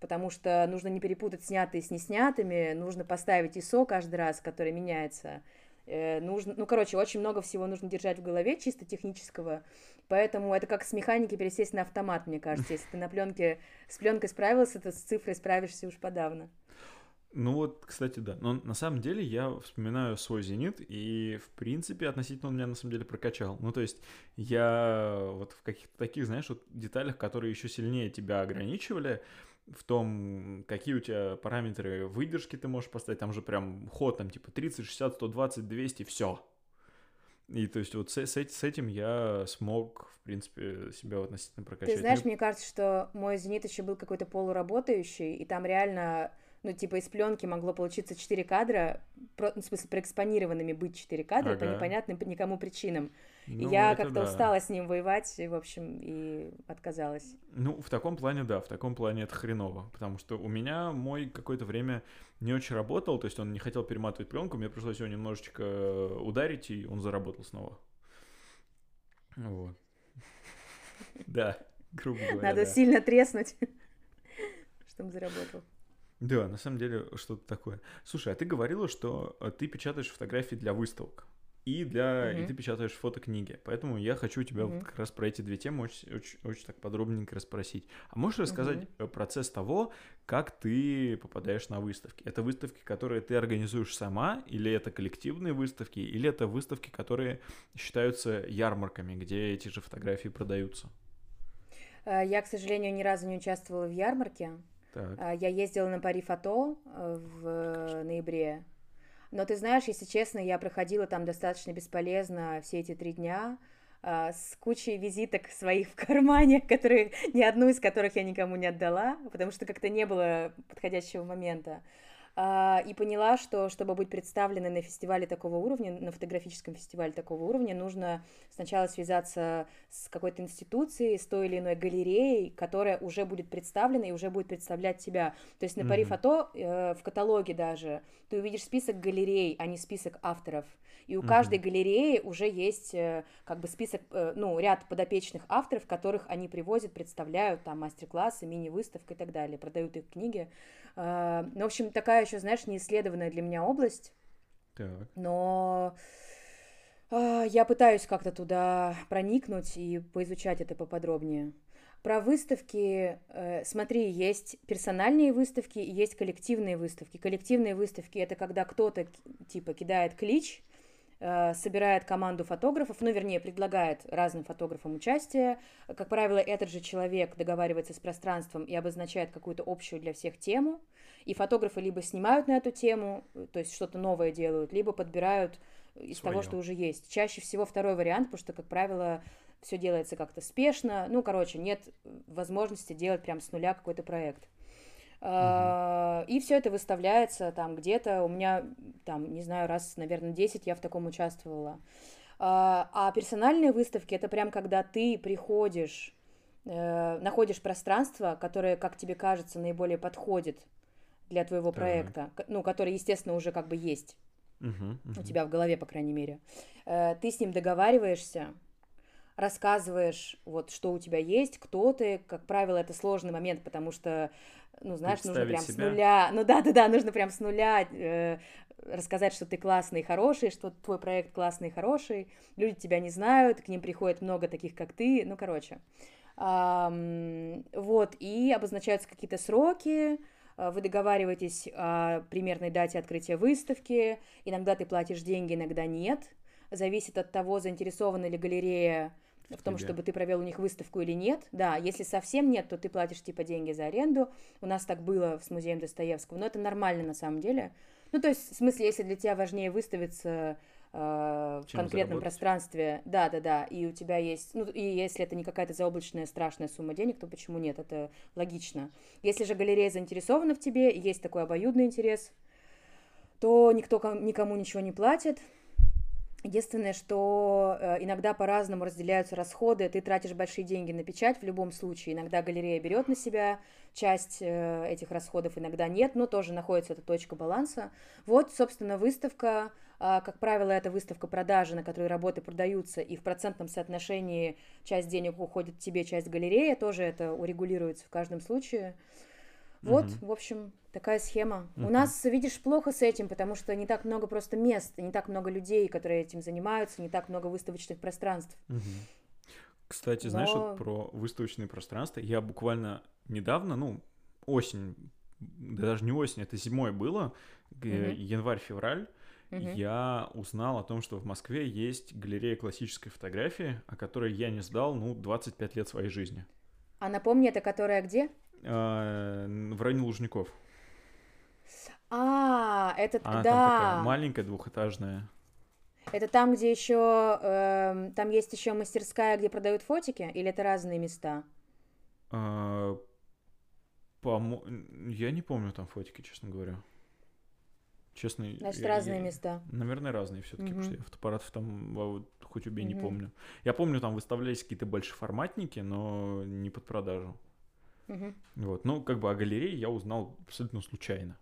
потому что нужно не перепутать снятые с неснятыми, нужно поставить ISO каждый раз, который меняется, э, нужно, ну, короче, очень много всего нужно держать в голове, чисто технического, поэтому это как с механики пересесть на автомат, мне кажется, если ты на пленке, с пленкой справился, то с цифрой справишься уж подавно. Ну вот, кстати, да. Но на самом деле я вспоминаю свой «Зенит», и, в принципе, относительно он меня, на самом деле, прокачал. Ну, то есть я вот в каких-то таких, знаешь, вот деталях, которые еще сильнее тебя ограничивали, в том, какие у тебя параметры выдержки ты можешь поставить, там же прям ход, там типа 30, 60, 120, 200, все. И то есть вот с, с, с этим я смог, в принципе, себя относительно прокачать. Ты знаешь, мне кажется, что мой «Зенит» еще был какой-то полуработающий, и там реально ну, типа, из пленки могло получиться 4 кадра, про, ну, в смысле, проэкспонированными быть 4 кадра ага. по непонятным по никому причинам. Ну, и я как-то да. устала с ним воевать, и, в общем, и отказалась. Ну, в таком плане, да, в таком плане это хреново, потому что у меня мой какое-то время не очень работал, то есть он не хотел перематывать пленку, мне пришлось его немножечко ударить, и он заработал снова. Вот. Да, грубо говоря. Надо сильно треснуть, чтобы заработал. Да, на самом деле что-то такое. Слушай, а ты говорила, что э, ты печатаешь фотографии для выставок и для mm-hmm. и ты печатаешь фотокниги. Поэтому я хочу у тебя mm-hmm. вот как раз про эти две темы очень, очень, очень так подробненько расспросить. А можешь рассказать mm-hmm. процесс того, как ты попадаешь на выставки? Это выставки, которые ты организуешь сама, или это коллективные выставки, или это выставки, которые считаются ярмарками, где эти же фотографии продаются? Э, я, к сожалению, ни разу не участвовала в ярмарке. Так. А, я ездила на Пари Фото э, в ноябре. Но ты знаешь, если честно, я проходила там достаточно бесполезно все эти три дня а, с кучей визиток своих в кармане, которые ни одну из которых я никому не отдала, потому что как-то не было подходящего момента. А, и поняла, что чтобы быть представленной на фестивале такого уровня, на фотографическом фестивале такого уровня, нужно сначала связаться с какой-то институцией, с той или иной галереей, которая уже будет представлена и уже будет представлять тебя. То есть на Пари Фото э, в каталоге даже ты увидишь список галерей, а не список авторов. И у каждой галереи уже есть э, как бы список, э, ну, ряд подопечных авторов, которых они привозят, представляют, там, мастер-классы, мини-выставка и так далее, продают их книги. А, ну, в общем, такая еще, знаешь, неисследованная для меня область. Так. Но я пытаюсь как-то туда проникнуть и поизучать это поподробнее. Про выставки, э, смотри, есть персональные выставки и есть коллективные выставки. Коллективные выставки это когда кто-то типа кидает клич, э, собирает команду фотографов, ну, вернее, предлагает разным фотографам участие. Как правило, этот же человек договаривается с пространством и обозначает какую-то общую для всех тему. И фотографы либо снимают на эту тему, то есть что-то новое делают, либо подбирают из Своё. того, что уже есть. Чаще всего второй вариант, потому что, как правило, все делается как-то спешно. Ну, короче, нет возможности делать прям с нуля какой-то проект. Uh-huh. И все это выставляется там где-то. У меня, там, не знаю, раз, наверное, 10 я в таком участвовала. А, а персональные выставки это прям когда ты приходишь, э, находишь пространство, которое, как тебе кажется, наиболее подходит для твоего проекта, ну, который, естественно, уже как бы есть uh-huh, uh-huh. у тебя в голове, по крайней мере. Э, ты с ним договариваешься, рассказываешь, вот, что у тебя есть, кто ты. Как правило, это сложный момент, потому что, ну, знаешь, нужно прям себя. с нуля... Ну, да-да-да, нужно прям с нуля э, рассказать, что ты классный и хороший, что твой проект классный и хороший. Люди тебя не знают, к ним приходит много таких, как ты. Ну, короче. Um, вот, и обозначаются какие-то сроки, э, вы договариваетесь о примерной дате открытия выставки, иногда ты платишь деньги, иногда нет, зависит от того, заинтересована ли галерея в том, тебе. чтобы ты провел у них выставку или нет. Да, если совсем нет, то ты платишь типа деньги за аренду. У нас так было с музеем Достоевского, но это нормально на самом деле. Ну, то есть, в смысле, если для тебя важнее выставиться э, в конкретном заработать? пространстве, да, да, да, и у тебя есть, ну, и если это не какая-то заоблачная страшная сумма денег, то почему нет? Это логично. Если же галерея заинтересована в тебе, и есть такой обоюдный интерес, то никто никому ничего не платит, Единственное, что э, иногда по-разному разделяются расходы, ты тратишь большие деньги на печать в любом случае. Иногда галерея берет на себя часть э, этих расходов, иногда нет, но тоже находится эта точка баланса. Вот, собственно, выставка, а, как правило, это выставка продажи, на которой работы продаются, и в процентном соотношении часть денег уходит тебе, часть галереи, тоже это урегулируется в каждом случае. Вот, угу. в общем, такая схема. Угу. У нас, видишь, плохо с этим, потому что не так много просто мест, не так много людей, которые этим занимаются, не так много выставочных пространств. Угу. Кстати, Но... знаешь, вот про выставочные пространства, я буквально недавно, ну, осень, да даже не осень, это зимой было, угу. январь-февраль, угу. я узнал о том, что в Москве есть галерея классической фотографии, о которой я не сдал, ну, 25 лет своей жизни. А напомни, это которая где? А, в районе Лужников. А, это Она да. там такая маленькая двухэтажная. Это там, где еще э, там есть еще мастерская, где продают фотики, или это разные места? А, по я не помню там фотики, честно говоря. Честно. Значит, я, разные я, места. Наверное, разные все-таки, угу. потому что я фотоаппаратов там вот, хоть убей угу. не помню. Я помню, там выставлялись какие-то большеформатники, но не под продажу. Угу. Вот, ну, как бы о галерее я узнал абсолютно случайно.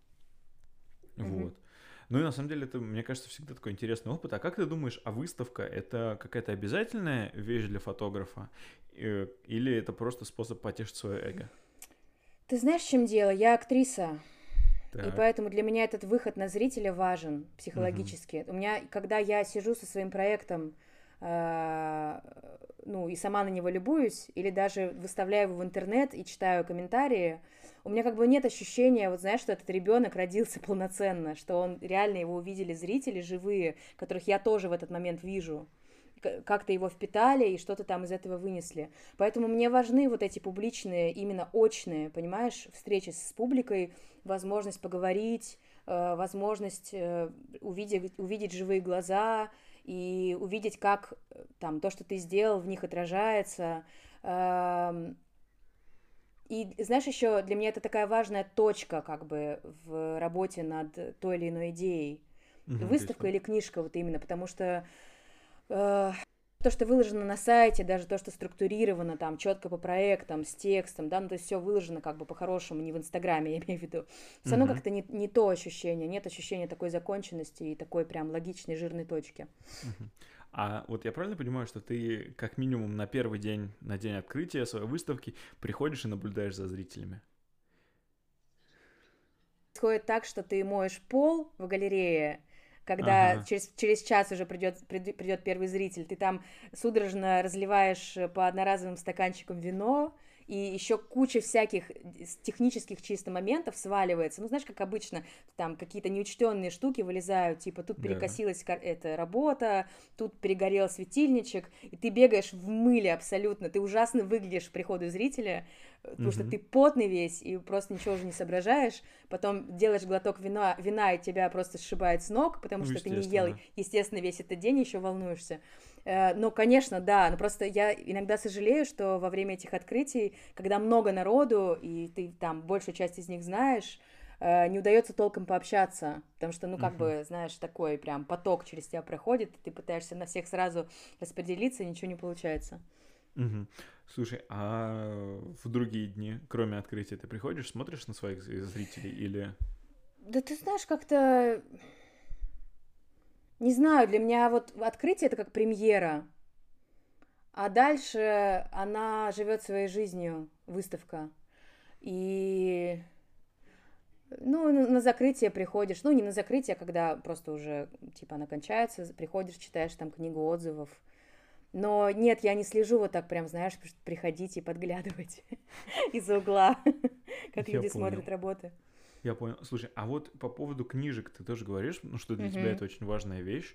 Угу. Вот. Ну и на самом деле это, мне кажется, всегда такой интересный опыт. А как ты думаешь, а выставка это какая-то обязательная вещь для фотографа? Э, или это просто способ потешить свое эго? Ты знаешь, в чем дело? Я актриса. Так. И поэтому для меня этот выход на зрителя важен психологически. Угу. У меня, когда я сижу со своим проектом, ну, и сама на него любуюсь, или даже выставляю его в интернет и читаю комментарии, у меня как бы нет ощущения, вот знаешь, что этот ребенок родился полноценно, что он реально его увидели зрители живые, которых я тоже в этот момент вижу как-то его впитали и что-то там из этого вынесли. Поэтому мне важны вот эти публичные, именно очные, понимаешь, встречи с публикой, возможность поговорить, э, возможность э, увидеть, увидеть живые глаза, и увидеть, как э, там то, что ты сделал, в них отражается. Эм, и знаешь, еще для меня это такая важная точка, как бы, в работе над той или иной идеей. Угу, Выставка или книжка, вот именно, потому что э, то, что выложено на сайте, даже то, что структурировано там четко по проектам, с текстом, да, ну то есть все выложено как бы по-хорошему, не в Инстаграме, я имею в виду. Все равно uh-huh. как-то не, не то ощущение, нет ощущения такой законченности и такой прям логичной жирной точки. Uh-huh. А вот я правильно понимаю, что ты как минимум на первый день, на день открытия своей выставки приходишь и наблюдаешь за зрителями? Происходит так, что ты моешь пол в галерее, когда ага. через, через час уже придет, придет первый зритель, ты там судорожно разливаешь по одноразовым стаканчикам вино, и еще куча всяких технических чисто моментов сваливается. Ну, знаешь, как обычно, там какие-то неучтенные штуки вылезают, типа тут перекосилась да. эта работа, тут перегорел светильничек, и ты бегаешь в мыле абсолютно, ты ужасно выглядишь приходу зрителя, потому что ты потный весь и просто ничего уже не соображаешь, потом делаешь глоток вина, вина и тебя просто сшибает с ног, потому ну, что ты не ел, естественно, весь этот день еще волнуешься. Э, ну, конечно, да, но просто я иногда сожалею, что во время этих открытий, когда много народу, и ты там большую часть из них знаешь, э, не удается толком пообщаться, потому что, ну, как uh-huh. бы, знаешь, такой прям поток через тебя проходит, ты пытаешься на всех сразу распределиться, и ничего не получается. Угу. Слушай, а в другие дни, кроме открытия, ты приходишь, смотришь на своих зрителей или... Да ты знаешь, как-то... Не знаю, для меня вот открытие это как премьера. А дальше она живет своей жизнью, выставка. И ну, на закрытие приходишь, ну, не на закрытие, а когда просто уже, типа, она кончается, приходишь, читаешь там книгу отзывов, но нет, я не слежу вот так прям, знаешь, приходить и подглядывать из-за угла, как люди смотрят работы. Я понял. Слушай, а вот по поводу книжек ты тоже говоришь, ну что для тебя это очень важная вещь.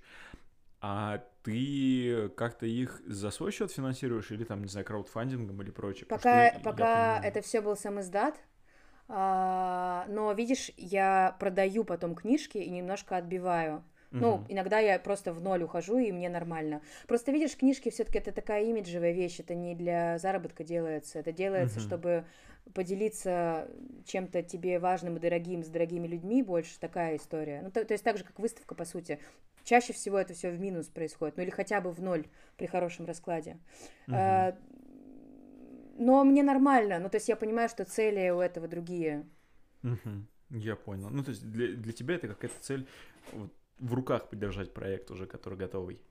А ты как-то их за свой счет финансируешь или там, не знаю, краудфандингом или прочее? Пока, пока это все был сам издат, а, но видишь, я продаю потом книжки и немножко отбиваю. Ну, иногда я просто в ноль ухожу, и мне нормально. Просто видишь, книжки все-таки это такая имиджевая вещь, это не для заработка делается, это делается, угу. чтобы поделиться чем-то тебе важным и дорогим с дорогими людьми, больше такая история. Ну, то, то есть так же, как выставка, по сути. Чаще всего это все в минус происходит, ну или хотя бы в ноль при хорошем раскладе. Угу. А, но мне нормально, ну то есть я понимаю, что цели у этого другие. Угу. Я понял. Ну то есть для, для тебя это какая-то цель вот, в руках поддержать проект уже, который готовый.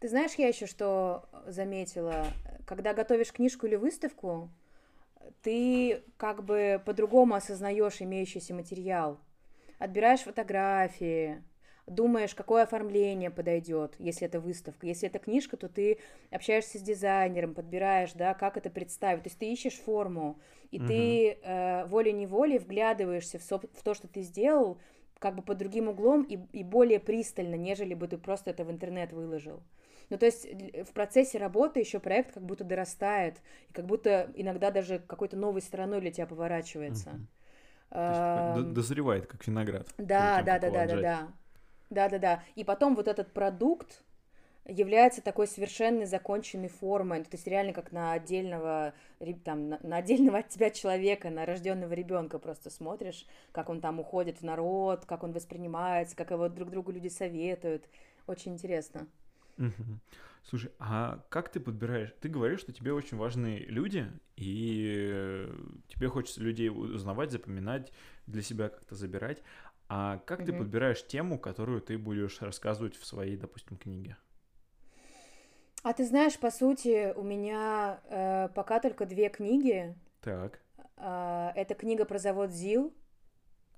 Ты знаешь, я еще что заметила? Когда готовишь книжку или выставку, ты как бы по-другому осознаешь имеющийся материал. Отбираешь фотографии, думаешь, какое оформление подойдет, если это выставка. Если это книжка, то ты общаешься с дизайнером, подбираешь, да, как это представить. То есть ты ищешь форму, и угу. ты э, волей-неволей вглядываешься в, со- в то, что ты сделал, как бы под другим углом и, и более пристально, нежели бы ты просто это в интернет выложил. Ну, то есть в процессе работы еще проект как будто дорастает, и как будто иногда даже какой-то новой стороной для тебя поворачивается. Дозревает, как виноград. Да, да, да, да, да, да. Да, да, да. И потом вот этот продукт, является такой совершенной законченной формой, то есть реально как на отдельного, там, на, на отдельного от тебя человека, на рожденного ребенка просто смотришь, как он там уходит в народ, как он воспринимается, как его друг другу люди советуют. Очень интересно. Слушай, а как ты подбираешь? Ты говоришь, что тебе очень важны люди, и тебе хочется людей узнавать, запоминать, для себя как-то забирать. А как ты подбираешь тему, которую ты будешь рассказывать в своей, допустим, книге? А ты знаешь, по сути, у меня э, пока только две книги. Так. Э, это книга про завод ЗИЛ.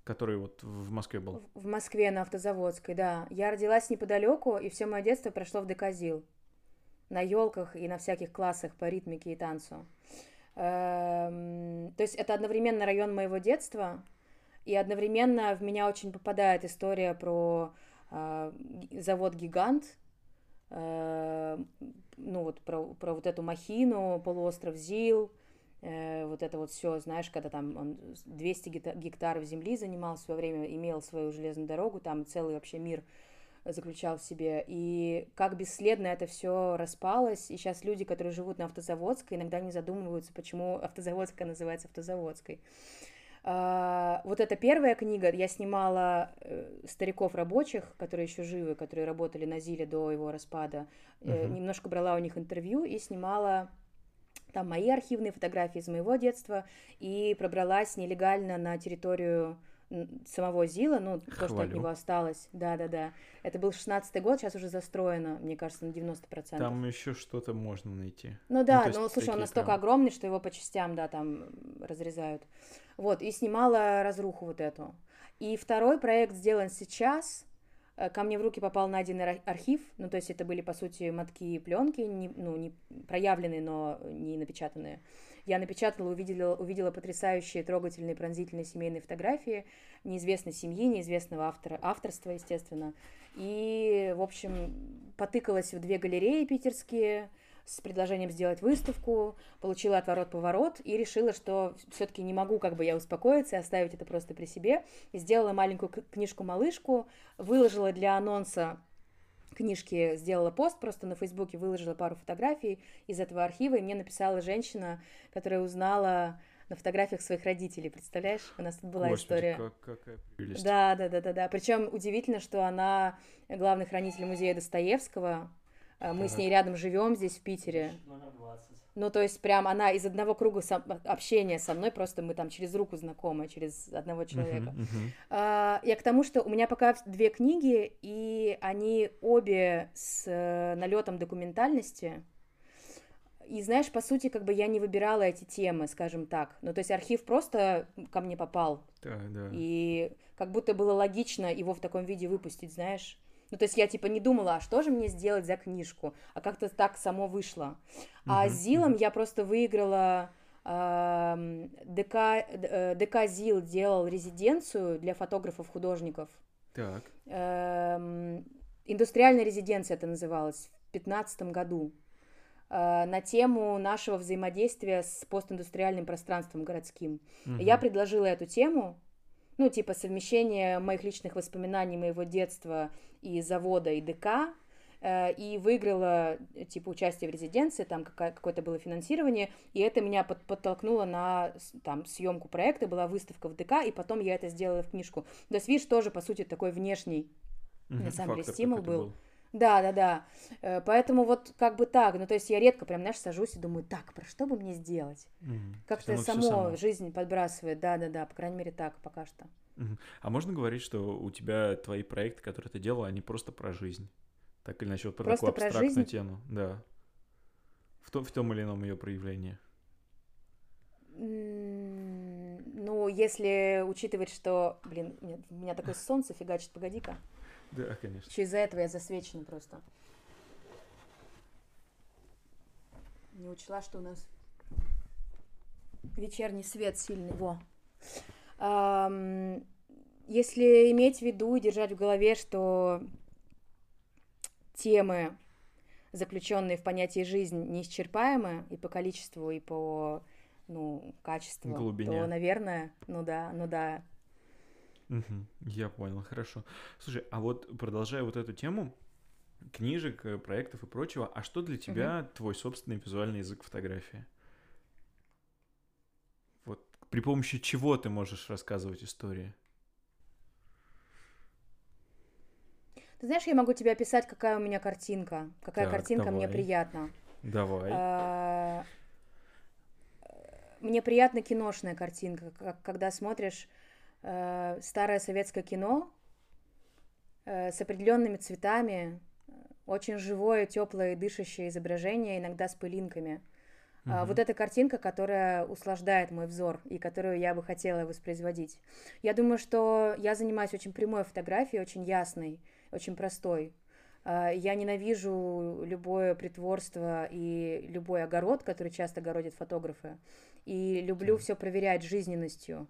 Который вот в Москве был. В, Москве на Автозаводской, да. Я родилась неподалеку, и все мое детство прошло в ДК ЗИЛ. На елках и на всяких классах по ритмике и танцу. Эм, то есть это одновременно район моего детства, и одновременно в меня очень попадает история про э, завод «Гигант», Э, ну вот про, про вот эту махину, полуостров Зил, вот это вот все, знаешь, когда там он 200 гектаров земли занимал в свое время, имел свою железную дорогу, там целый вообще мир заключал в себе, и как бесследно это все распалось, и сейчас люди, которые живут на Автозаводской, иногда не задумываются, почему Автозаводская называется Автозаводской. А, вот эта первая книга, я снимала э, стариков рабочих, которые еще живы, которые работали на Зиле до его распада, uh-huh. немножко брала у них интервью и снимала там мои архивные фотографии из моего детства и пробралась нелегально на территорию самого Зила, ну, Хвалю. то, что от него осталось. Да-да-да. Это был 16-й год, сейчас уже застроено, мне кажется, на 90%. Там еще что-то можно найти. Ну да, ну, ну слушай, он настолько прям... огромный, что его по частям, да, там разрезают. Вот, и снимала разруху вот эту. И второй проект сделан сейчас. Э, ко мне в руки попал найденный архив, ну, то есть это были, по сути, мотки пленки, не, ну, не проявленные, но не напечатанные. я напечатала, увидела, увидела потрясающие, трогательные, пронзительные семейные фотографии неизвестной семьи, неизвестного автора, авторства, естественно. И, в общем, потыкалась в две галереи питерские, с предложением сделать выставку, получила отворот-поворот и решила, что все-таки не могу как бы я успокоиться и оставить это просто при себе. И сделала маленькую книжку-малышку, выложила для анонса книжки сделала пост просто на Фейсбуке, выложила пару фотографий из этого архива, и мне написала женщина, которая узнала на фотографиях своих родителей, представляешь? У нас тут была Господи, история. Как, какая прелесть. Да, да, да, да, да. Причем удивительно, что она главный хранитель музея Достоевского. Э, мы с ней рядом живем здесь, в Питере. Номер 20. Ну, то есть, прям она из одного круга со- общения со мной, просто мы там через руку знакомы, через одного человека. Uh-huh, uh-huh. А, я к тому, что у меня пока две книги, и они обе с э, налетом документальности. И знаешь, по сути, как бы я не выбирала эти темы, скажем так. Ну, то есть архив просто ко мне попал. Да, да. И как будто было логично его в таком виде выпустить, знаешь. Ну, то есть я, типа, не думала, а что же мне сделать за книжку, а как-то так само вышло. А с Зилом я просто выиграла... ДК, э, ДК ЗИЛ делал резиденцию для фотографов-художников. Так. Э, индустриальная резиденция это называлось в 2015 году э, на тему нашего взаимодействия с постиндустриальным пространством городским. Угу. Я предложила эту тему, ну, типа совмещение моих личных воспоминаний моего детства и завода, и ДК, э, и выиграла, типа, участие в резиденции, там какое-то было финансирование, и это меня под, подтолкнуло на, там, съемку проекта, была выставка в ДК, и потом я это сделала в книжку. То есть, видишь, тоже, по сути, такой внешний, mm-hmm, на самом деле, стимул был. был. Да, да, да. Поэтому вот как бы так. Ну, то есть я редко прям, знаешь, сажусь и думаю, так, про что бы мне сделать? Mm-hmm. Как-то само, само жизнь подбрасывает. Да, да, да. По крайней мере, так пока что. Mm-hmm. А можно говорить, что у тебя твои проекты, которые ты делала, они просто про жизнь? Так или иначе, вот про просто такую абстрактную жизнь? тему. Да. В, то, в том или ином ее проявлении. Ну, если учитывать, что... Блин, у меня такое солнце фигачит, погоди-ка. Да, конечно. Еще из-за этого я засвечена просто. Не учла, что у нас вечерний свет сильный. Во. Если иметь в виду и держать в голове, что темы, заключенные в понятии жизнь, неисчерпаемы и по количеству, и по ну, качеству, Глубине. то, наверное, ну да, ну да, Угу, я понял, хорошо. Слушай, а вот продолжая вот эту тему книжек, э, проектов и прочего, а что для тебя угу. твой собственный визуальный язык фотографии? Вот при помощи чего ты можешь рассказывать истории? Ты знаешь, я могу тебе описать, какая у меня картинка, какая так, картинка давай. мне приятна. Давай. А, мне приятна киношная картинка, когда смотришь э, старое советское кино э, с определенными цветами, очень живое, теплое, дышащее изображение, иногда с пылинками. Uh-huh. Вот эта картинка, которая услаждает мой взор и которую я бы хотела воспроизводить. Я думаю, что я занимаюсь очень прямой фотографией, очень ясной, очень простой. А, я ненавижу любое притворство и любой огород, который часто огородят фотографы. И люблю uh-huh. все проверять жизненностью.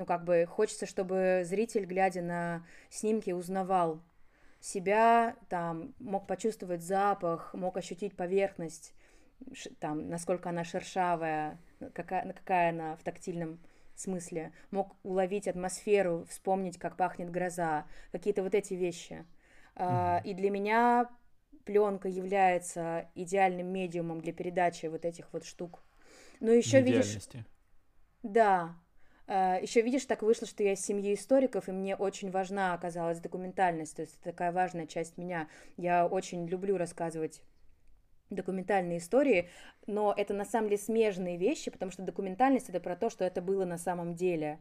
Ну, как бы хочется, чтобы зритель, глядя на снимки, узнавал себя, там, мог почувствовать запах, мог ощутить поверхность, там, насколько она шершавая, какая, какая она в тактильном смысле, мог уловить атмосферу, вспомнить, как пахнет гроза, какие-то вот эти вещи. Mm-hmm. И для меня пленка является идеальным медиумом для передачи вот этих вот штук. Ну, еще видишь... Да, Еще видишь, так вышло, что я из семьи историков, и мне очень важна оказалась документальность, то есть это такая важная часть меня. Я очень люблю рассказывать документальные истории, но это на самом деле смежные вещи, потому что документальность это про то, что это было на самом деле.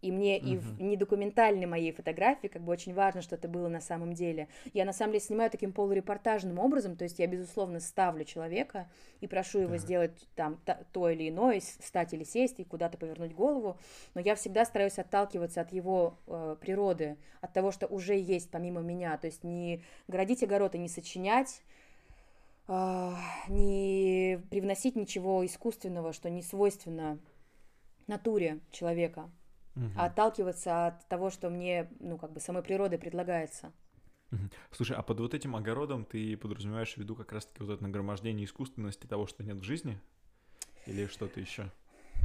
И мне uh-huh. и в недокументальной моей фотографии как бы очень важно, что это было на самом деле. Я на самом деле снимаю таким полурепортажным образом, то есть я, безусловно, ставлю человека и прошу его uh-huh. сделать там то или иное, встать или сесть и куда-то повернуть голову, но я всегда стараюсь отталкиваться от его э, природы, от того, что уже есть помимо меня, то есть не градить огород и не сочинять, э, не привносить ничего искусственного, что не свойственно натуре человека, угу. а отталкиваться от того, что мне, ну, как бы самой природой предлагается. Слушай, а под вот этим огородом ты подразумеваешь в виду как раз-таки вот это нагромождение искусственности того, что нет в жизни? Или что-то еще?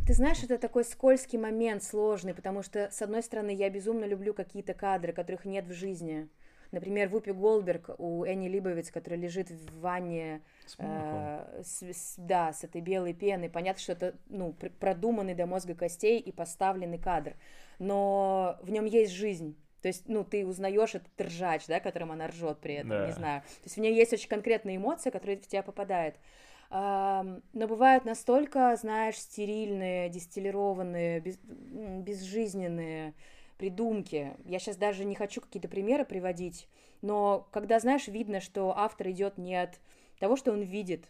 Ты знаешь, это такой скользкий момент, сложный, потому что, с одной стороны, я безумно люблю какие-то кадры, которых нет в жизни. Например, Вупи Голдберг у Энни Либовиц, которая лежит в ванне с, э, с, с, да, с этой белой пеной. Понятно, что это ну, пр- продуманный до мозга костей и поставленный кадр. Но в нем есть жизнь. То есть, ну, ты узнаешь этот ржач, да, которым она ржет при этом, да. не знаю. То есть в ней есть очень конкретные эмоции, которые в тебя попадают но бывают настолько, знаешь, стерильные, дистиллированные, без, безжизненные придумки. Я сейчас даже не хочу какие-то примеры приводить, но когда, знаешь, видно, что автор идет не от того, что он видит,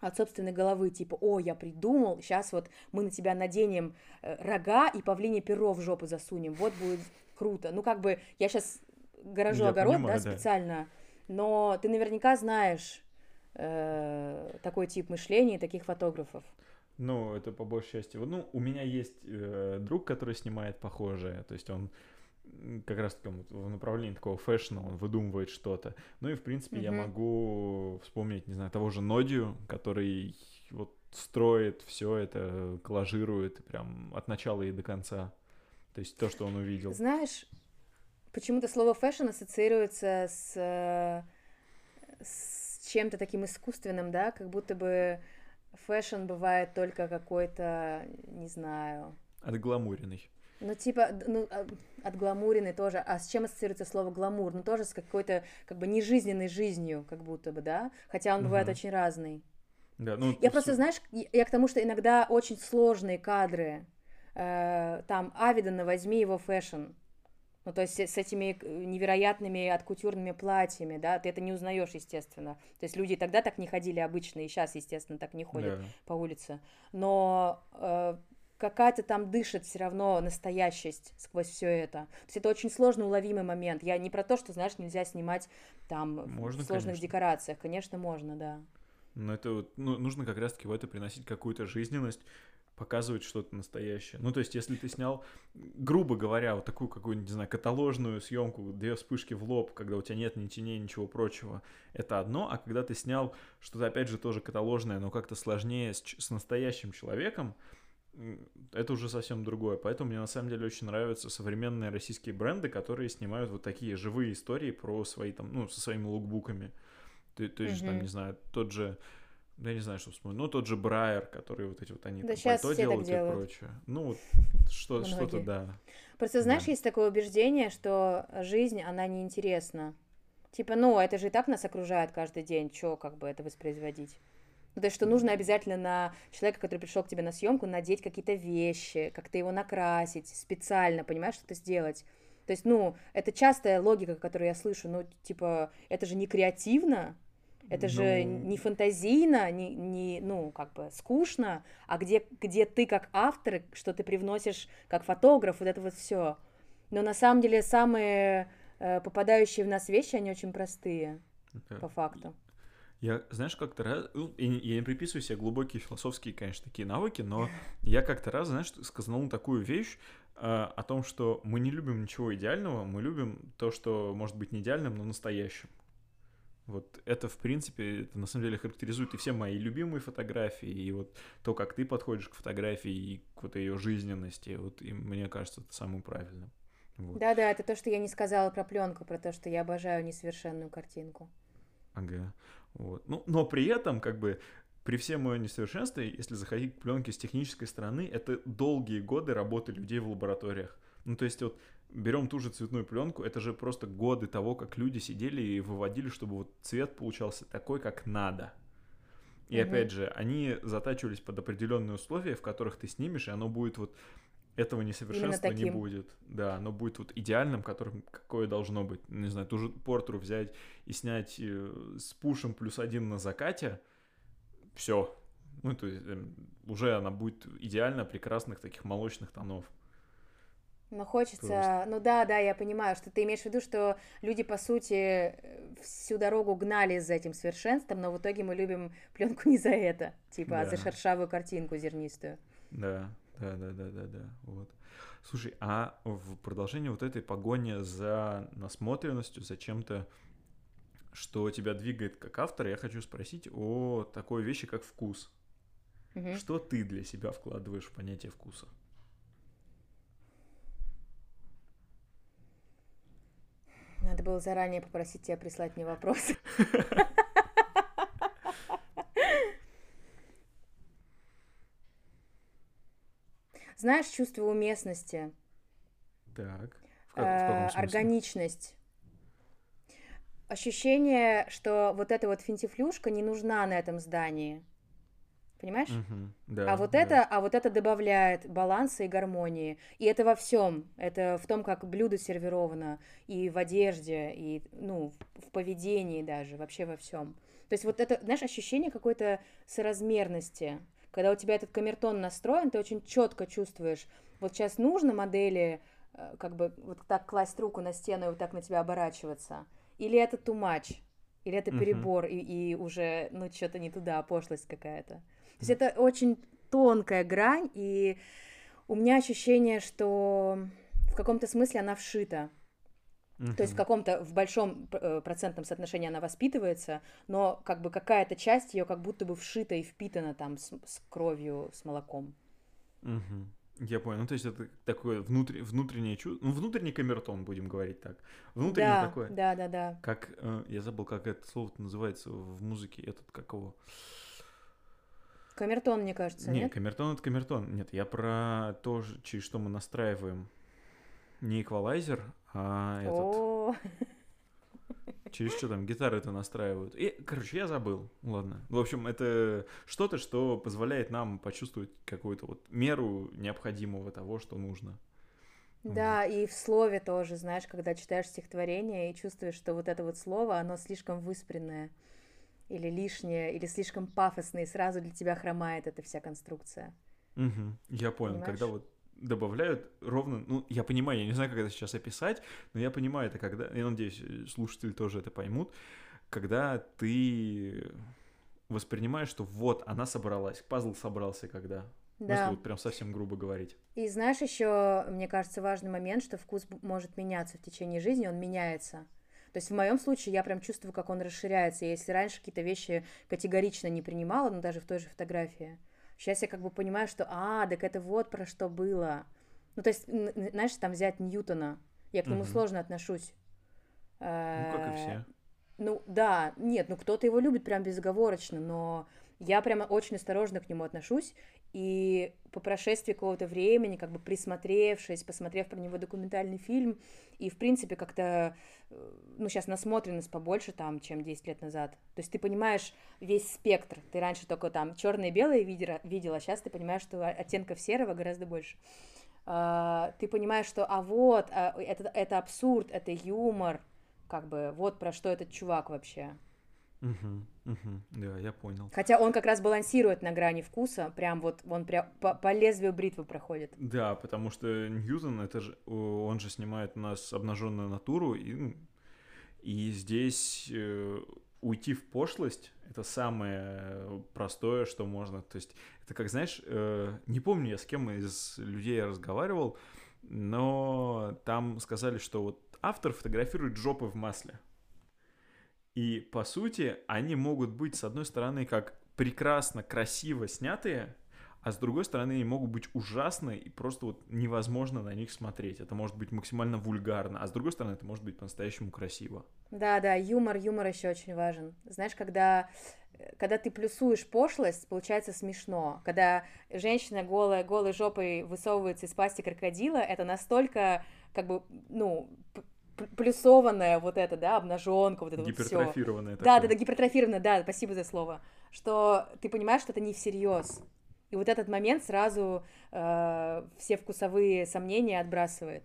от собственной головы, типа, о, я придумал, сейчас вот мы на тебя наденем э, рога и павлине перо в жопу засунем, вот будет круто. Ну, как бы, я сейчас гаражу я огород, понимаю, да, специально, но ты наверняка знаешь, э, такой тип мышления таких фотографов. Ну, это по большей части. Ну, у меня есть э, друг, который снимает похожее. То есть он как раз таки в направлении такого фэшна, он выдумывает что-то. Ну и, в принципе, mm-hmm. я могу вспомнить, не знаю, того же Нодию, который вот строит все это, коллажирует прям от начала и до конца. То есть то, что он увидел. Знаешь, почему-то слово fashion ассоциируется с, э, с чем-то таким искусственным, да, как будто бы fashion бывает только какой-то, не знаю... Отгламуренный. Ну, типа, ну, а, отгламуренный тоже. А с чем ассоциируется слово гламур? Ну, тоже с какой-то, как бы, нежизненной жизнью, как будто бы, да? Хотя он бывает угу. очень разный. Да, ну, я просто, знаешь, я к тому, что иногда очень сложные кадры. Э, там, Аведона, возьми его fashion. Ну, то есть с этими э, невероятными откутюрными платьями, да, ты это не узнаешь, естественно. То есть люди тогда так не ходили обычно, и сейчас, естественно, так не ходят да. по улице. Но э, какая-то там дышит все равно настоящесть сквозь все это. То есть это очень сложно уловимый момент. Я не про то, что, знаешь, нельзя снимать там можно, в сложных конечно. декорациях. Конечно, можно, да. Но это вот, ну, нужно как раз-таки в это приносить какую-то жизненность, показывать что-то настоящее. Ну, то есть, если ты снял, грубо говоря, вот такую какую-нибудь, не знаю, каталожную съемку, две вспышки в лоб, когда у тебя нет ни теней, ничего прочего, это одно, а когда ты снял что-то, опять же, тоже каталожное, но как-то сложнее с, с настоящим человеком, это уже совсем другое. Поэтому мне на самом деле очень нравятся современные российские бренды, которые снимают вот такие живые истории про свои там, ну, со своими лукбуками. То, то есть, mm-hmm. там, не знаю, тот же я не знаю, что вспомнить. Ну, тот же Брайер, который вот эти вот они да, там пальто делают, делают и прочее. Ну, вот что, что-то, да. Просто, знаешь, да. есть такое убеждение, что жизнь, она неинтересна. Типа, ну, это же и так нас окружает каждый день, что как бы это воспроизводить? Ну, то есть, что нужно обязательно на человека, который пришел к тебе на съемку, надеть какие-то вещи, как-то его накрасить, специально, понимаешь, что-то сделать. То есть, ну, это частая логика, которую я слышу, ну, типа, это же не креативно, это ну... же не фантазийно, не, не, ну, как бы скучно, а где, где ты как автор, что ты привносишь как фотограф, вот это вот все. Но на самом деле самые э, попадающие в нас вещи, они очень простые, okay. по факту. Я, знаешь, как-то раз, ну, я не приписываю себе глубокие философские, конечно, такие навыки, но я как-то раз, знаешь, сказал такую вещь э, о том, что мы не любим ничего идеального, мы любим то, что может быть не идеальным, но настоящим. Вот это, в принципе, это на самом деле характеризует и все мои любимые фотографии, и вот то, как ты подходишь к фотографии, и к вот ее жизненности, вот и мне кажется, это самым правильным. Вот. Да-да, это то, что я не сказала про пленку, про то, что я обожаю несовершенную картинку. Ага. Вот. Ну, но при этом, как бы, при всем моем несовершенстве, если заходить к пленке с технической стороны, это долгие годы работы людей в лабораториях. Ну, то есть вот берем ту же цветную пленку, это же просто годы того, как люди сидели и выводили, чтобы вот цвет получался такой, как надо. И mm опять же, они затачивались под определенные условия, в которых ты снимешь, и оно будет вот этого несовершенства не будет. Да, оно будет вот идеальным, которым какое должно быть. Не знаю, ту же портру взять и снять э, с пушем плюс один на закате, все. Ну, то есть э, уже она будет идеально прекрасных таких молочных тонов. Ну, хочется... Просто. Ну да, да, я понимаю, что ты имеешь в виду, что люди, по сути, всю дорогу гнали за этим совершенством, но в итоге мы любим пленку не за это, типа, да. а за шершавую картинку зернистую. Да, да, да, да, да, да, вот. Слушай, а в продолжении вот этой погони за насмотренностью, за чем-то, что тебя двигает как автора, я хочу спросить о такой вещи, как вкус. Угу. Что ты для себя вкладываешь в понятие вкуса? Надо было заранее попросить тебя прислать мне вопросы. Знаешь, чувство уместности. Так. В, как, в смысле? Органичность. Ощущение, что вот эта вот финтифлюшка не нужна на этом здании. Понимаешь? Угу, да, а вот да. это, а вот это добавляет баланса и гармонии. И это во всем. Это в том, как блюдо сервировано, и в одежде, и ну в поведении даже, вообще во всем. То есть вот это, знаешь, ощущение какой-то соразмерности. Когда у тебя этот камертон настроен, ты очень четко чувствуешь, вот сейчас нужно модели э, как бы вот так класть руку на стену и вот так на тебя оборачиваться, или это too much, или это перебор, uh-huh. и, и уже, ну, что-то не туда, пошлость какая-то. То есть это очень тонкая грань, и у меня ощущение, что в каком-то смысле она вшита. Uh-huh. То есть в каком-то, в большом э, процентном соотношении она воспитывается, но как бы какая-то часть ее как будто бы вшита и впитана там с, с кровью, с молоком. Uh-huh. Я понял. Ну, то есть это такое внутри, внутреннее чувство. Ну, внутренний камертон, будем говорить так. Внутренний да, такое. Да, да, да. Как, э, я забыл, как это слово называется в музыке, этот, как его... Камертон, мне кажется, нет? Нет, камертон — это камертон. Нет, я про то, через что мы настраиваем. Не эквалайзер, а этот... Через что там гитары это настраивают. И, короче, я забыл. Ладно. В общем, это что-то, что позволяет нам почувствовать какую-то вот меру необходимого того, что нужно. Да, вот. и в слове тоже, знаешь, когда читаешь стихотворение и чувствуешь, что вот это вот слово, оно слишком выспренное или лишнее, или слишком пафосное, и сразу для тебя хромает эта вся конструкция. Угу, я понял, Понимаешь? когда вот добавляют ровно, ну, я понимаю, я не знаю, как это сейчас описать, но я понимаю это, когда, я надеюсь, слушатели тоже это поймут, когда ты воспринимаешь, что вот, она собралась, пазл собрался когда. Да. Если вот прям совсем грубо говорить. И знаешь еще, мне кажется, важный момент, что вкус может меняться в течение жизни, он меняется. То есть в моем случае я прям чувствую, как он расширяется. Если раньше какие-то вещи категорично не принимала, ну даже в той же фотографии, сейчас я как бы понимаю, что, а, так это вот про что было. Ну то есть, знаешь, там взять Ньютона, я к нему угу. сложно отношусь. Ну, как и все. Э, ну, да, нет, ну кто-то его любит прям безоговорочно, но я прямо очень осторожно к нему отношусь, и по прошествии какого-то времени, как бы присмотревшись, посмотрев про него документальный фильм, и, в принципе, как-то, э, ну, сейчас насмотренность побольше там, чем 10 лет назад. То есть ты понимаешь весь спектр. Ты раньше только там черное и белое видела, видела, а сейчас ты понимаешь, что оттенков серого гораздо больше. Uh, ты понимаешь, что, а вот, а, это, это абсурд, это юмор, как бы, вот про что этот чувак вообще. Угу, угу, да, я понял. Хотя он как раз балансирует на грани вкуса, прям вот он прям по, по лезвию бритвы проходит. Да, потому что Ньютон, это же, он же снимает у нас обнаженную натуру, и, ну, и здесь э, уйти в пошлость это самое простое, что можно. То есть это как, знаешь, э, не помню я с кем из людей я разговаривал, но там сказали, что вот автор фотографирует жопы в масле. И, по сути, они могут быть, с одной стороны, как прекрасно, красиво снятые, а с другой стороны, они могут быть ужасны и просто вот невозможно на них смотреть. Это может быть максимально вульгарно, а с другой стороны, это может быть по-настоящему красиво. Да, да, юмор, юмор еще очень важен. Знаешь, когда когда ты плюсуешь пошлость, получается смешно. Когда женщина голая, голой жопой высовывается из пасти крокодила, это настолько, как бы, ну, плюсованная вот эта, да, обнаженка, вот это вот все. Гипертрофированная. Да, да, да, гипертрофированная, да, спасибо за слово. Что ты понимаешь, что это не всерьез. И вот этот момент сразу э, все вкусовые сомнения отбрасывает.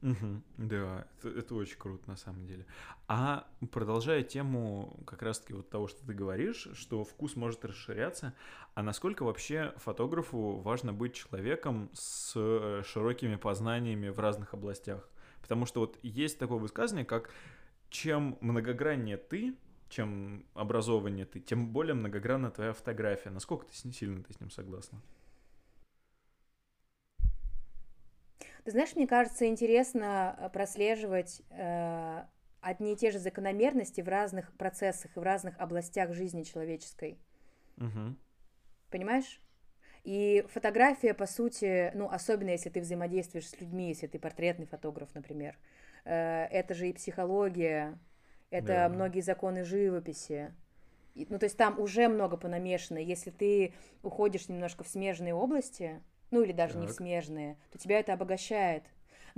Угу, да, это, это очень круто на самом деле. А продолжая тему как раз-таки вот того, что ты говоришь, что вкус может расширяться, а насколько вообще фотографу важно быть человеком с э, широкими познаниями в разных областях? Потому что вот есть такое высказывание, как чем многограннее ты, чем образованнее ты, тем более многогранна твоя фотография. Насколько ты сильно ты с ним согласна? Ты знаешь, мне кажется, интересно э, прослеживать э, одни и те же закономерности в разных процессах и в разных областях жизни человеческой. Угу. Понимаешь? И фотография, по сути, ну, особенно если ты взаимодействуешь с людьми, если ты портретный фотограф, например, э, это же и психология, это да. многие законы живописи. Ну, то есть там уже много понамешано. Если ты уходишь немножко в смежные области, ну или даже так. не в смежные, то тебя это обогащает.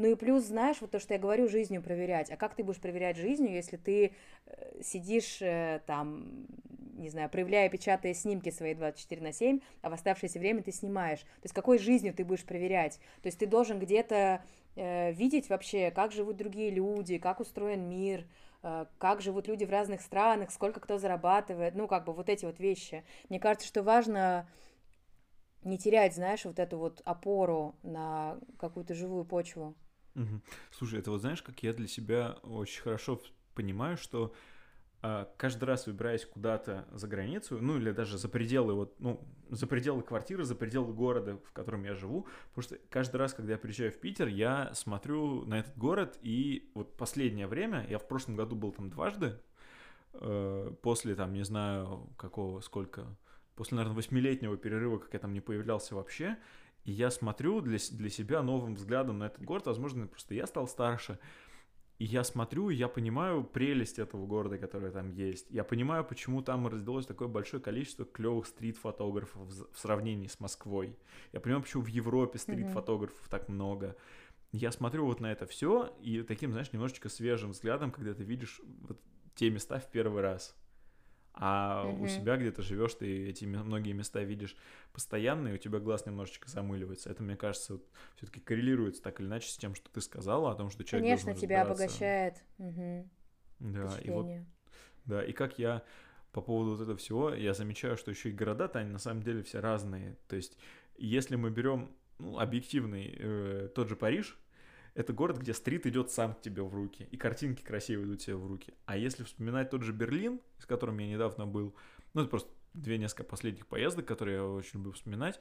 Ну и плюс, знаешь, вот то, что я говорю, жизнью проверять. А как ты будешь проверять жизнью, если ты э, сидишь э, там, не знаю, проявляя, печатая снимки свои 24 на 7, а в оставшееся время ты снимаешь. То есть какой жизнью ты будешь проверять? То есть ты должен где-то э, видеть вообще, как живут другие люди, как устроен мир, э, как живут люди в разных странах, сколько кто зарабатывает, ну как бы вот эти вот вещи. Мне кажется, что важно не терять, знаешь, вот эту вот опору на какую-то живую почву. Угу. Слушай, это вот знаешь, как я для себя очень хорошо понимаю, что э, каждый раз выбираясь куда-то за границу, ну или даже за пределы вот, ну за пределы квартиры, за пределы города, в котором я живу, потому что каждый раз, когда я приезжаю в Питер, я смотрю на этот город и вот последнее время, я в прошлом году был там дважды, э, после там не знаю какого сколько после, наверное, восьмилетнего перерыва, как я там не появлялся вообще, и я смотрю для, для себя новым взглядом на этот город, возможно, просто я стал старше, и я смотрю, и я понимаю прелесть этого города, который там есть. Я понимаю, почему там раздалось такое большое количество клевых стрит-фотографов в сравнении с Москвой. Я понимаю, почему в Европе стрит-фотографов mm-hmm. так много. Я смотрю вот на это все, и таким, знаешь, немножечко свежим взглядом, когда ты видишь вот те места в первый раз а mm-hmm. у себя где-то живешь, ты эти многие места видишь постоянно, и у тебя глаз немножечко замыливается. Это, мне кажется, вот, все-таки коррелируется так или иначе с тем, что ты сказала, о том, что человек Конечно, тебя обогащает. Угу. Да, и вот, да, и как я по поводу вот этого всего, я замечаю, что еще и города-то, они на самом деле все разные. То есть, если мы берем ну, объективный э, тот же Париж, это город, где стрит идет сам к тебе в руки, и картинки красивые идут тебе в руки. А если вспоминать тот же Берлин, с которым я недавно был, ну, это просто две несколько последних поездок, которые я очень люблю вспоминать,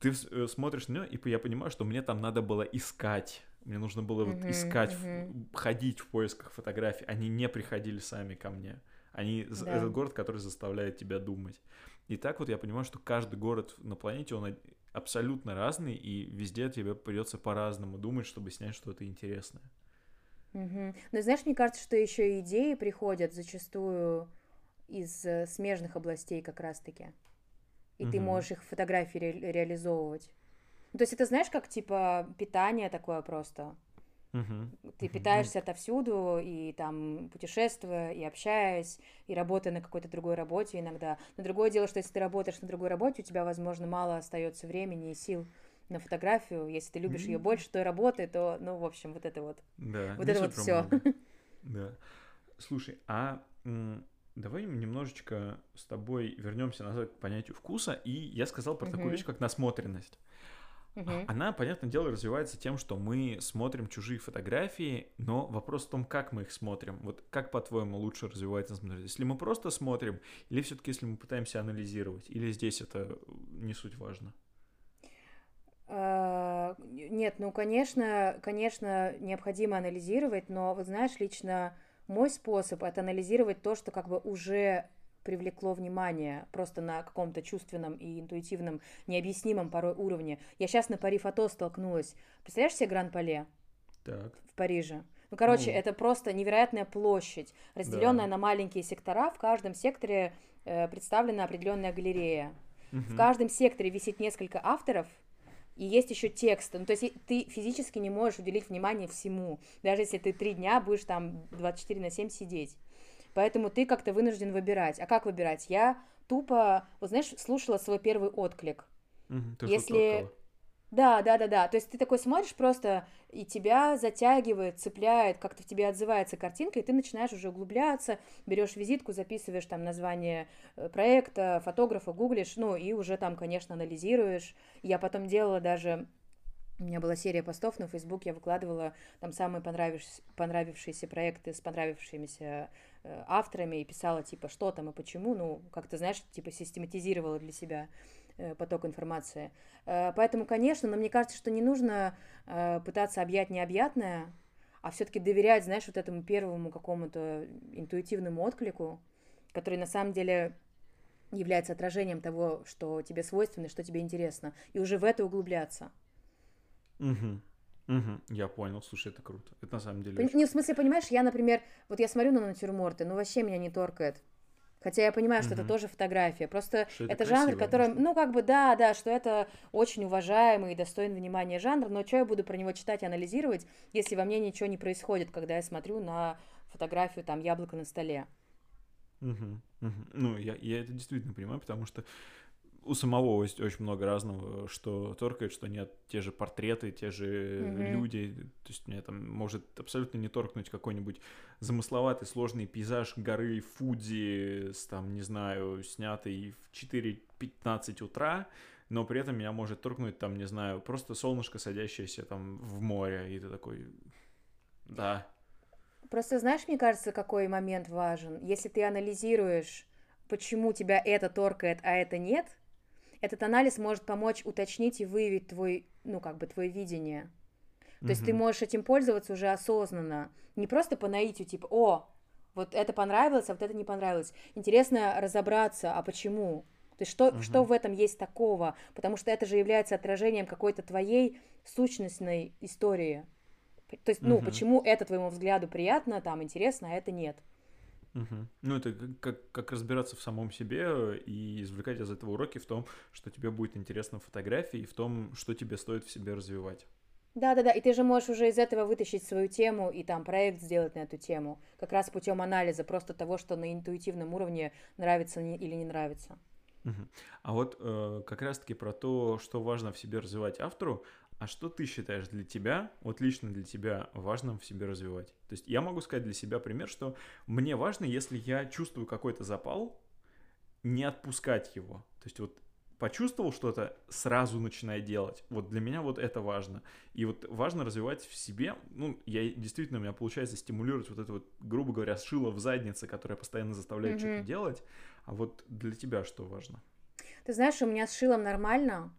ты э, смотришь на нее, и я понимаю, что мне там надо было искать. Мне нужно было вот uh-huh, искать, uh-huh. ходить в поисках фотографий. Они не приходили сами ко мне. Они да. этот город, который заставляет тебя думать. И так вот я понимаю, что каждый город на планете, он абсолютно разный, и везде тебе придется по-разному думать, чтобы снять что-то интересное. Угу. Но знаешь, мне кажется, что еще идеи приходят зачастую из э, смежных областей как раз-таки. И угу. ты можешь их фотографии ре- реализовывать. Ну, то есть это знаешь, как типа питание такое просто. Угу. Ты питаешься отовсюду, и там путешествуя, и общаясь, и работая на какой-то другой работе иногда. Но другое дело, что если ты работаешь на другой работе, у тебя, возможно, мало остается времени и сил на фотографию. Если ты любишь mm-hmm. ее больше той работы, то, ну, в общем, вот это вот. Да. Вот это вот все. Да. Слушай, а давай немножечко с тобой вернемся назад к понятию вкуса. И я сказал про mm-hmm. такую вещь, как насмотренность. Угу. Она, понятное дело, развивается тем, что мы смотрим чужие фотографии, но вопрос в том, как мы их смотрим. Вот как, по-твоему, лучше развивается насмотренность? Если мы просто смотрим, или все-таки если мы пытаемся анализировать, или здесь это не суть важно? А, нет, ну, конечно, конечно, необходимо анализировать, но, вот знаешь, лично мой способ — это анализировать то, что как бы уже привлекло внимание просто на каком-то чувственном и интуитивном, необъяснимом порой уровне. Я сейчас на Пари фото столкнулась. Представляешь себе Гран-Пале? Так. В Париже. Ну, короче, ну, это просто невероятная площадь, разделенная да. на маленькие сектора. В каждом секторе э, представлена определенная галерея. Угу. В каждом секторе висит несколько авторов, и есть еще текст. Ну, то есть ты физически не можешь уделить внимание всему, даже если ты три дня будешь там 24 на 7 сидеть. Поэтому ты как-то вынужден выбирать. А как выбирать? Я тупо, вот знаешь, слушала свой первый отклик. Угу, Если Да, да, да, да. То есть ты такой смотришь просто, и тебя затягивает, цепляет, как-то в тебе отзывается картинка, и ты начинаешь уже углубляться, берешь визитку, записываешь там название э, проекта, фотографа, гуглишь, ну и уже там, конечно, анализируешь. Я потом делала даже у меня была серия постов на Facebook, я выкладывала там самые понравившиеся, понравившиеся проекты с понравившимися авторами и писала, типа, что там и почему, ну, как-то, знаешь, типа, систематизировала для себя э, поток информации. Э, поэтому, конечно, но мне кажется, что не нужно э, пытаться объять необъятное, а все-таки доверять, знаешь, вот этому первому какому-то интуитивному отклику, который на самом деле является отражением того, что тебе свойственно, что тебе интересно, и уже в это углубляться. Угу. Угу, я понял, слушай, это круто. Это на самом деле. Пон... Не, в смысле, понимаешь, я, например, вот я смотрю на натюрморты, ну вообще меня не торкает. Хотя я понимаю, что угу. это тоже фотография. Просто что это, это жанр, который, ну, как бы, да, да, что это очень уважаемый и достойный внимания жанр, но что я буду про него читать и анализировать, если во мне ничего не происходит, когда я смотрю на фотографию там яблоко на столе. Угу, угу. Ну, я, я это действительно понимаю, потому что у самого есть очень много разного, что торкает, что нет, те же портреты, те же mm-hmm. люди, то есть мне там может абсолютно не торкнуть какой-нибудь замысловатый сложный пейзаж горы Фудзи с там, не знаю, снятый в 4.15 утра, но при этом меня может торкнуть там, не знаю, просто солнышко, садящееся там в море, и ты такой, да. Просто знаешь, мне кажется, какой момент важен? Если ты анализируешь, почему тебя это торкает, а это нет, этот анализ может помочь уточнить и выявить твой, ну, как бы, твое видение. То mm-hmm. есть ты можешь этим пользоваться уже осознанно. Не просто по наитию, типа, о, вот это понравилось, а вот это не понравилось. Интересно разобраться, а почему? То есть что, uh-huh. что в этом есть такого? Потому что это же является отражением какой-то твоей сущностной истории. То есть, ну, почему это твоему взгляду приятно, там, интересно, а это нет. Угу. Ну, это как, как разбираться в самом себе и извлекать из этого уроки в том, что тебе будет интересно в фотографии, и в том, что тебе стоит в себе развивать. Да, да, да. И ты же можешь уже из этого вытащить свою тему и там проект сделать на эту тему. Как раз путем анализа, просто того, что на интуитивном уровне нравится или не нравится. А вот э, как раз-таки про то, что важно в себе развивать автору, а что ты считаешь для тебя, вот лично для тебя, важным в себе развивать? То есть я могу сказать для себя пример, что мне важно, если я чувствую какой-то запал, не отпускать его. То есть вот почувствовал что-то, сразу начинай делать. Вот для меня вот это важно. И вот важно развивать в себе, ну, я действительно, у меня получается стимулировать вот это вот, грубо говоря, шило в заднице, которое постоянно заставляет mm-hmm. что-то делать. А вот для тебя что важно? Ты знаешь, у меня с шилом нормально,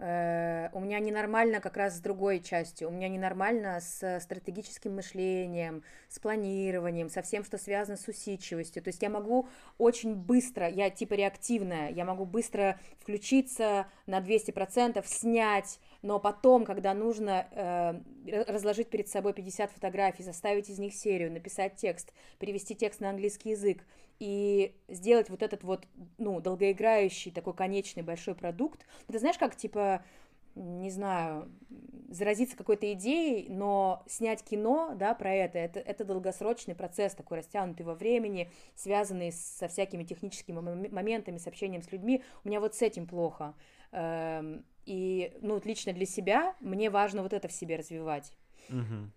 у меня ненормально как раз с другой частью. У меня ненормально с стратегическим мышлением, с планированием, со всем, что связано с усидчивостью. То есть я могу очень быстро, я типа реактивная, я могу быстро включиться на 200%, снять, но потом, когда нужно э, разложить перед собой 50 фотографий, заставить из них серию, написать текст, перевести текст на английский язык, и сделать вот этот вот, ну, долгоиграющий такой конечный большой продукт. Ты знаешь, как, типа, не знаю, заразиться какой-то идеей, но снять кино, да, про это, это, это долгосрочный процесс, такой растянутый во времени, связанный со всякими техническими моментами, с общением с людьми. У меня вот с этим плохо. Эм, и, ну, вот лично для себя мне важно вот это в себе развивать. Угу.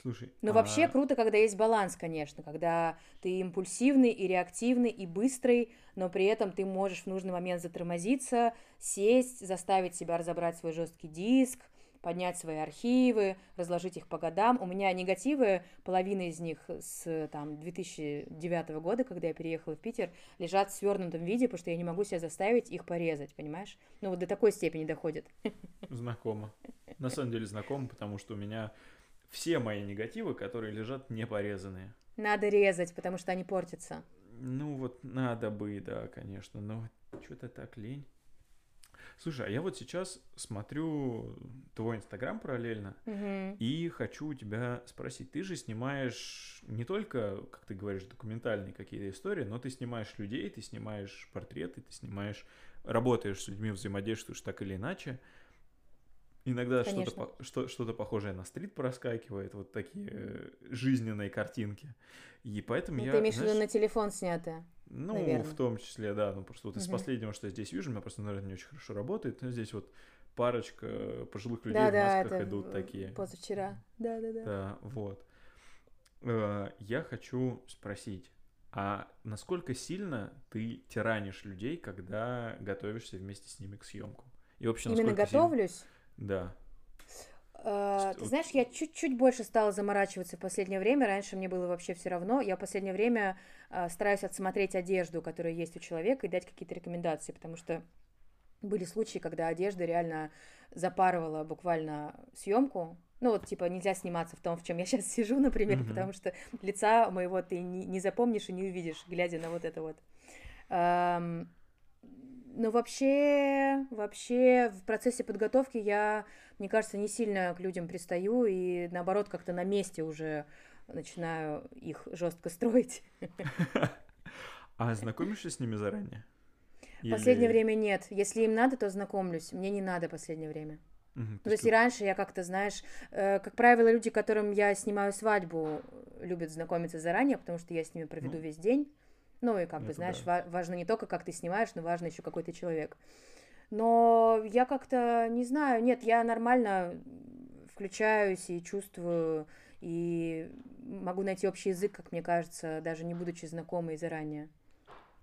Слушай. Но а... вообще круто, когда есть баланс, конечно, когда ты импульсивный и реактивный и быстрый, но при этом ты можешь в нужный момент затормозиться, сесть, заставить себя разобрать свой жесткий диск, поднять свои архивы, разложить их по годам. У меня негативы, половина из них с там, 2009 года, когда я переехала в Питер, лежат в свернутом виде, потому что я не могу себя заставить их порезать, понимаешь? Ну вот до такой степени доходит. Знакомо. На самом деле знакомо, потому что у меня все мои негативы, которые лежат непорезанные. Надо резать, потому что они портятся. Ну вот надо бы, да, конечно, но что-то так лень. Слушай, а я вот сейчас смотрю твой инстаграм параллельно угу. и хочу у тебя спросить, ты же снимаешь не только, как ты говоришь, документальные какие-то истории, но ты снимаешь людей, ты снимаешь портреты, ты снимаешь, работаешь с людьми, взаимодействуешь так или иначе. Иногда что-то, что, что-то похожее на стрит проскакивает, вот такие э, жизненные картинки. И поэтому ну, я... Ты имеешь в виду на телефон снятое? Ну, наверное. в том числе, да. Ну, просто вот угу. из последнего, что я здесь вижу, у меня просто, наверное, не очень хорошо работает. Но здесь вот парочка пожилых людей да, в масках да, идут такие. Позавчера. Да, да, да. Да, вот. Э, я хочу спросить, а насколько сильно ты тиранишь людей, когда готовишься вместе с ними к съемку? И вообще, Именно готовлюсь? Сильно... Да. Uh, ты знаешь, я чуть-чуть больше стала заморачиваться в последнее время. Раньше мне было вообще все равно. Я в последнее время uh, стараюсь отсмотреть одежду, которая есть у человека, и дать какие-то рекомендации, потому что были случаи, когда одежда реально запарывала буквально съемку. Ну вот, типа, нельзя сниматься в том, в чем я сейчас сижу, например, mm-hmm. потому что лица моего ты не, не запомнишь и не увидишь, глядя на вот это вот. Um, ну, вообще, вообще в процессе подготовки я, мне кажется, не сильно к людям пристаю и наоборот как-то на месте уже начинаю их жестко строить. А знакомишься с ними заранее? В последнее время нет. Если им надо, то знакомлюсь. Мне не надо последнее время. Угу, то есть и раньше я как-то, знаешь, э, как правило, люди, которым я снимаю свадьбу, любят знакомиться заранее, потому что я с ними проведу ну, весь день. Ну и как бы, знаешь, да. важно не только, как ты снимаешь, но важно еще какой ты человек. Но я как-то, не знаю, нет, я нормально включаюсь и чувствую, и могу найти общий язык, как мне кажется, даже не будучи знакомой заранее.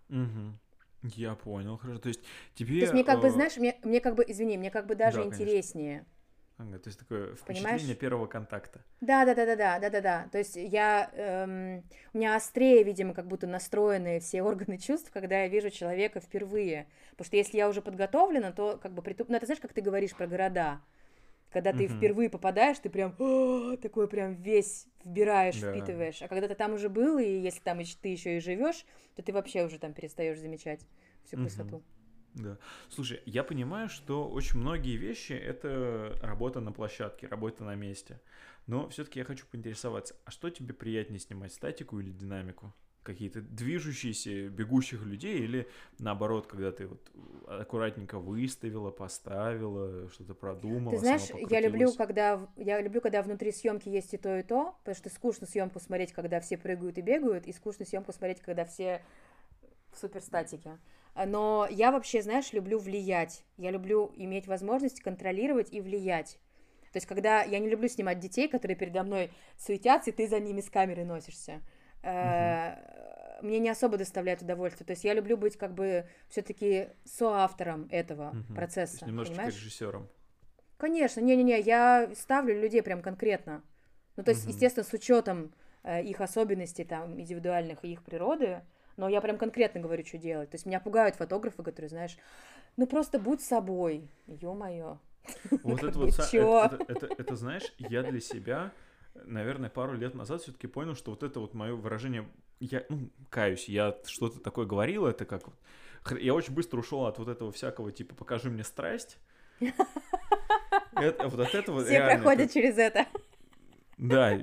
Угу. Я понял, хорошо. То есть тебе... То есть мне как бы, э, знаешь, мне, мне как бы, извини, мне как бы даже да, интереснее. Конечно Ага, то есть такое впечатление Понимаешь? первого контакта. Да, да, да, да, да, да, да, да. То есть я эм, у меня острее, видимо, как будто настроены все органы чувств, когда я вижу человека впервые. Потому что если я уже подготовлена, то как бы притуп... Ну, это знаешь, как ты говоришь про города. Когда ты uh-huh. впервые попадаешь, ты прям такой прям весь вбираешь, да. впитываешь. А когда ты там уже был, и если там ты еще и живешь, то ты вообще уже там перестаешь замечать всю красоту. Да. Слушай, я понимаю, что очень многие вещи это работа на площадке, работа на месте. Но все-таки я хочу поинтересоваться, а что тебе приятнее снимать, статику или динамику? Какие-то движущиеся, бегущих людей или наоборот, когда ты вот аккуратненько выставила, поставила, что-то продумала. Ты знаешь, я люблю, когда я люблю, когда внутри съемки есть и то, и то, потому что скучно съемку смотреть, когда все прыгают и бегают, и скучно съемку смотреть, когда все в суперстатике. Но я вообще, знаешь, люблю влиять. Я люблю иметь возможность контролировать и влиять. То есть, когда я не люблю снимать детей, которые передо мной суетятся, и ты за ними с камерой носишься. Uh-huh. Мне не особо доставляет удовольствие. То есть я люблю быть как бы все-таки соавтором этого uh-huh. процесса. То есть немножечко понимаешь? режиссером. Конечно, не-не-не, я ставлю людей прям конкретно. Ну, то есть, uh-huh. естественно, с учетом э, их особенностей там индивидуальных и их природы, но я прям конкретно говорю, что делать. То есть меня пугают фотографы, которые, знаешь, ну просто будь собой, ё-моё. Вот это вот, это, это, знаешь, я для себя, наверное, пару лет назад все-таки понял, что вот это вот мое выражение, я, ну, каюсь, я что-то такое говорил, это как вот, я очень быстро ушел от вот этого всякого, типа, покажи мне страсть. Это, вот от этого Все проходят через это. Да,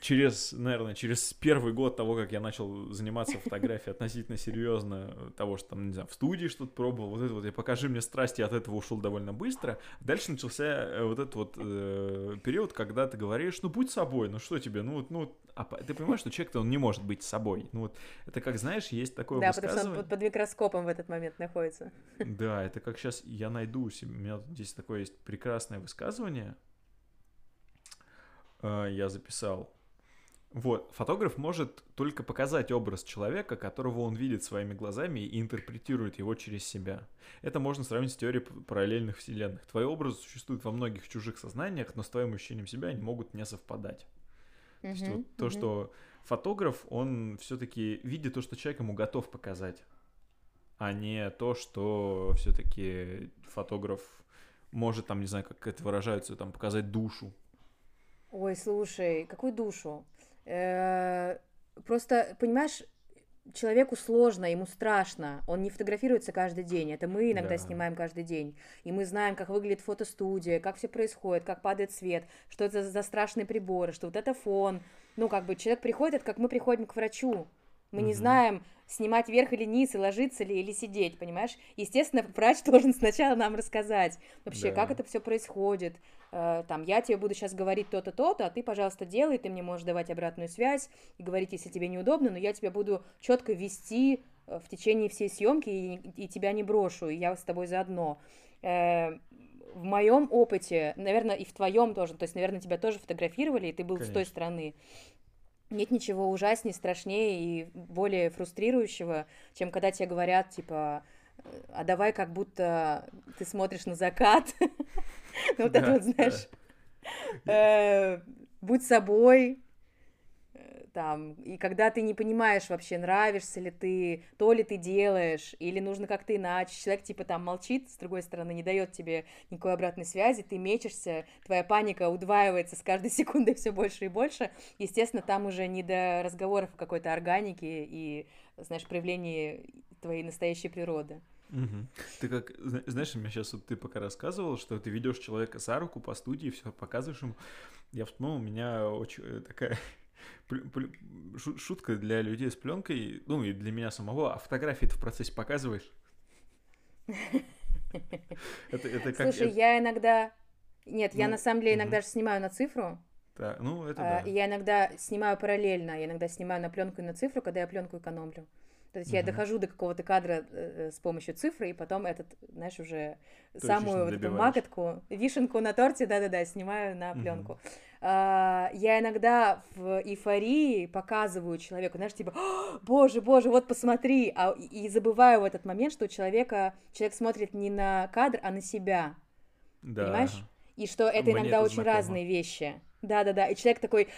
через, наверное, через первый год того, как я начал заниматься фотографией относительно серьезно, того, что там, не знаю, в студии что-то пробовал, вот это вот, я покажи мне страсти, от этого ушел довольно быстро. Дальше начался э, вот этот вот э, период, когда ты говоришь, ну будь собой, ну что тебе, ну вот, ну, а ты понимаешь, что человек-то он не может быть собой. Ну вот, это как, знаешь, есть такое Да, потому что он под, под микроскопом в этот момент находится. Да, это как сейчас я найду, у меня здесь такое есть прекрасное высказывание, э, я записал. Вот, фотограф может только показать образ человека, которого он видит своими глазами и интерпретирует его через себя. Это можно сравнить с теорией параллельных вселенных. Твои образы существуют во многих чужих сознаниях, но с твоим ощущением себя они могут не совпадать. Uh-huh, то есть вот uh-huh. то, что фотограф, он все-таки видит то, что человек ему готов показать, а не то, что все-таки фотограф может там, не знаю, как это выражаются, там показать душу Ой, слушай, какую душу? Э, просто, понимаешь, человеку сложно, ему страшно, он не фотографируется каждый день, это мы иногда да. снимаем каждый день, и мы знаем, как выглядит фотостудия, как все происходит, как падает свет, что это за страшные приборы, что вот это фон, ну, как бы человек приходит, как мы приходим к врачу, Мы не знаем, снимать верх или низ, и ложиться ли или сидеть, понимаешь? Естественно, врач должен сначала нам рассказать вообще, да. как это все происходит. Э, там, я тебе буду сейчас говорить то-то, то-то, а ты, пожалуйста, делай, ты мне можешь давать обратную связь и говорить, если тебе неудобно, но я тебя буду четко вести э, в течение всей съемки и, и тебя не брошу, и я с тобой заодно. Э, в моем опыте, наверное, и в твоем тоже, то есть, наверное, тебя тоже фотографировали, и ты был Конечно. с той стороны. Нет ничего ужаснее, страшнее и более фрустрирующего, чем когда тебе говорят, типа, а давай как будто ты смотришь на закат. Вот это вот, знаешь, э, будь собой, там, и когда ты не понимаешь вообще, нравишься ли ты, то ли ты делаешь, или нужно как-то иначе, человек типа там молчит, с другой стороны, не дает тебе никакой обратной связи, ты мечешься, твоя паника удваивается с каждой секундой все больше и больше, естественно, там уже не до разговоров о какой-то органике и, знаешь, проявлении твоей настоящей природы. Угу. Ты как, знаешь, мне сейчас вот ты пока рассказывал, что ты ведешь человека за руку по студии, все показываешь ему. Я вспомнил, у меня очень э, такая шутка для людей с пленкой, ну и для меня самого, а фотографии ты в процессе показываешь? Это, это как... Слушай, я иногда... Нет, ну, я на самом деле иногда же снимаю на цифру. Да, ну это а, да. Я иногда снимаю параллельно, я иногда снимаю на пленку и на цифру, когда я пленку экономлю. То есть угу. я дохожу до какого-то кадра э, с помощью цифры, и потом этот, знаешь, уже Точечно самую вот эту маготку, вишенку на торте, да-да-да, снимаю на пленку. Угу. А, я иногда в эйфории показываю человеку, знаешь, типа, боже, боже, вот посмотри, а, и забываю в этот момент, что у человека, человек смотрит не на кадр, а на себя, да. понимаешь? И что это Мне иногда это очень знакомо. разные вещи. Да-да-да, и человек такой,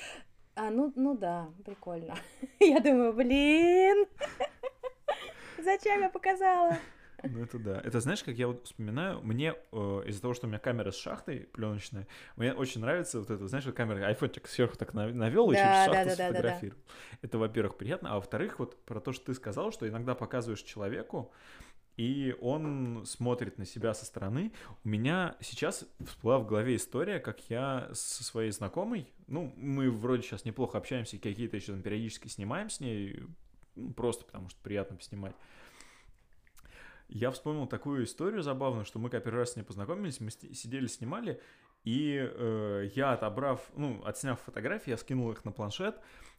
а, ну, ну да, прикольно. Я думаю, блин, зачем я показала? Ну это да. Это знаешь, как я вот вспоминаю, мне э, из-за того, что у меня камера с шахтой пленочная, мне очень нравится вот это, знаешь, вот камера, айфон сверху так навел и да, через шахту да, сфотографировал. Да, да, да. Это, во-первых, приятно. А во-вторых, вот про то, что ты сказал, что иногда показываешь человеку, и он смотрит на себя со стороны. У меня сейчас всплыла в голове история, как я со своей знакомой, ну, мы вроде сейчас неплохо общаемся, какие-то еще там периодически снимаем с ней, ну, просто потому что приятно поснимать. Я вспомнил такую историю забавную, что мы как первый раз с ней познакомились, мы сидели, снимали, и э, я, отобрав, ну, отсняв фотографии, я скинул их на планшет,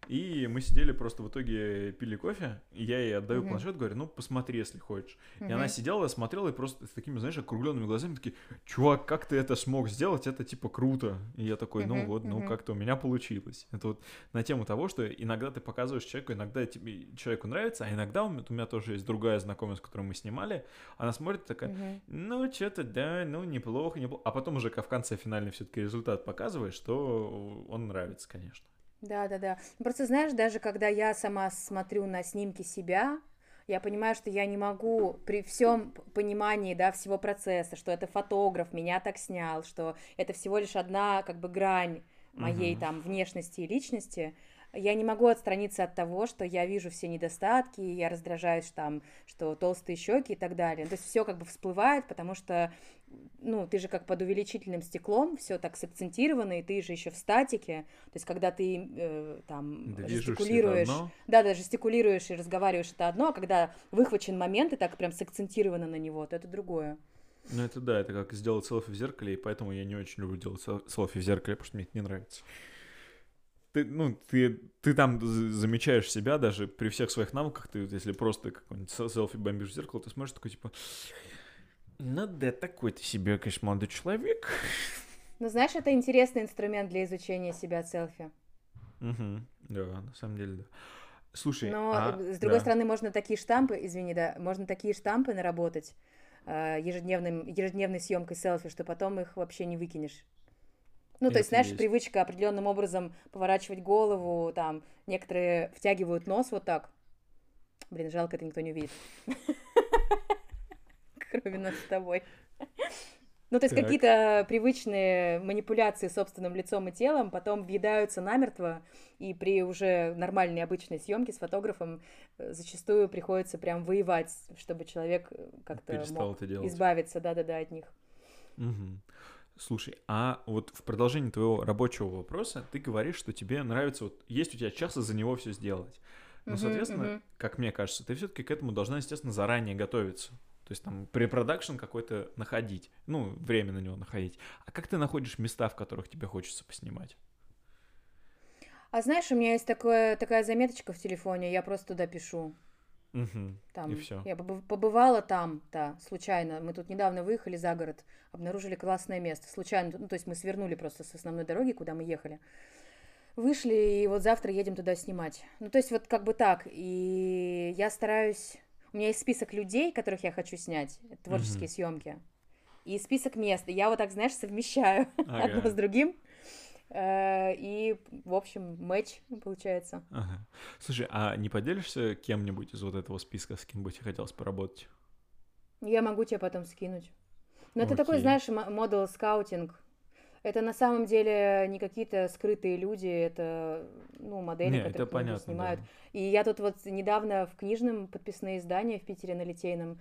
и мы сидели просто в итоге пили кофе, и я ей отдаю uh-huh. планшет, говорю, ну посмотри, если хочешь. Uh-huh. И она сидела, смотрела и просто с такими, знаешь, округленными глазами такие, чувак, как ты это смог сделать, это типа круто. И я такой, ну uh-huh. вот, ну uh-huh. как-то у меня получилось. Это вот на тему того, что иногда ты показываешь человеку, иногда тебе человеку нравится, а иногда у меня, у меня тоже есть другая знакомая, с которой мы снимали, она смотрит такая, uh-huh. ну что-то да, ну неплохо, неплохо. А потом уже в конце финальный все-таки результат показывает, что он нравится, конечно. Да, да, да. Просто знаешь, даже когда я сама смотрю на снимки себя, я понимаю, что я не могу при всем понимании, да, всего процесса, что это фотограф меня так снял, что это всего лишь одна, как бы, грань моей uh-huh. там внешности и личности, я не могу отстраниться от того, что я вижу все недостатки, я раздражаюсь там, что толстые щеки и так далее. То есть все как бы всплывает, потому что ну, ты же как под увеличительным стеклом, все так сакцентировано, и ты же еще в статике. То есть, когда ты э, там жестикулируешь, да, да, жестикулируешь и разговариваешь, это одно, а когда выхвачен момент и так прям сакцентировано на него, то это другое. Ну, это да, это как сделать селфи в зеркале, и поэтому я не очень люблю делать селфи в зеркале, потому что мне это не нравится ты, ну, ты, ты там замечаешь себя даже при всех своих навыках, ты, если просто какой-нибудь селфи бомбишь в зеркало, ты смотришь такой, типа, ну да, такой ты себе, конечно, молодой человек. Ну, знаешь, это интересный инструмент для изучения себя селфи. Угу, да, на самом деле, да. Слушай, Но, а, с другой да. стороны, можно такие штампы, извини, да, можно такие штампы наработать э, ежедневным, ежедневной съемкой селфи, что потом их вообще не выкинешь. Ну, то есть, знаешь, есть. привычка определенным образом поворачивать голову, там, некоторые втягивают нос вот так. Блин, жалко, это никто не увидит. Кроме нас с тобой. Ну, то есть так. какие-то привычные манипуляции собственным лицом и телом потом въедаются намертво, и при уже нормальной обычной съемке с фотографом э, зачастую приходится прям воевать, чтобы человек э, как-то мог избавиться, да-да-да, от них. Угу. Слушай, а вот в продолжении твоего рабочего вопроса ты говоришь, что тебе нравится, вот есть у тебя час за него все сделать. Но, соответственно, как мне кажется, ты все-таки к этому должна, естественно, заранее готовиться. То есть там препродакшн какой-то находить, ну, время на него находить. А как ты находишь места, в которых тебе хочется поснимать? А знаешь, у меня есть такое, такая заметочка в телефоне, я просто туда пишу. Угу. Там, И все. Я побывала там, да, случайно. Мы тут недавно выехали за город, обнаружили классное место. Случайно, ну, то есть мы свернули просто с основной дороги, куда мы ехали. Вышли, и вот завтра едем туда снимать. Ну, то есть вот как бы так. И я стараюсь... У меня есть список людей, которых я хочу снять, творческие угу. съемки. И список мест. И я вот так, знаешь, совмещаю ага. одно с другим. Э, и, в общем, матч получается. Ага. Слушай, а не поделишься кем-нибудь из вот этого списка, с кем бы тебе хотелось поработать? Я могу тебе потом скинуть. Но Окей. это такой, знаешь, модел скаутинг. Это на самом деле не какие-то скрытые люди, это ну, модели, не, которые понятно, снимают. Да. И я тут вот недавно в книжном подписные издания в Питере на Литейном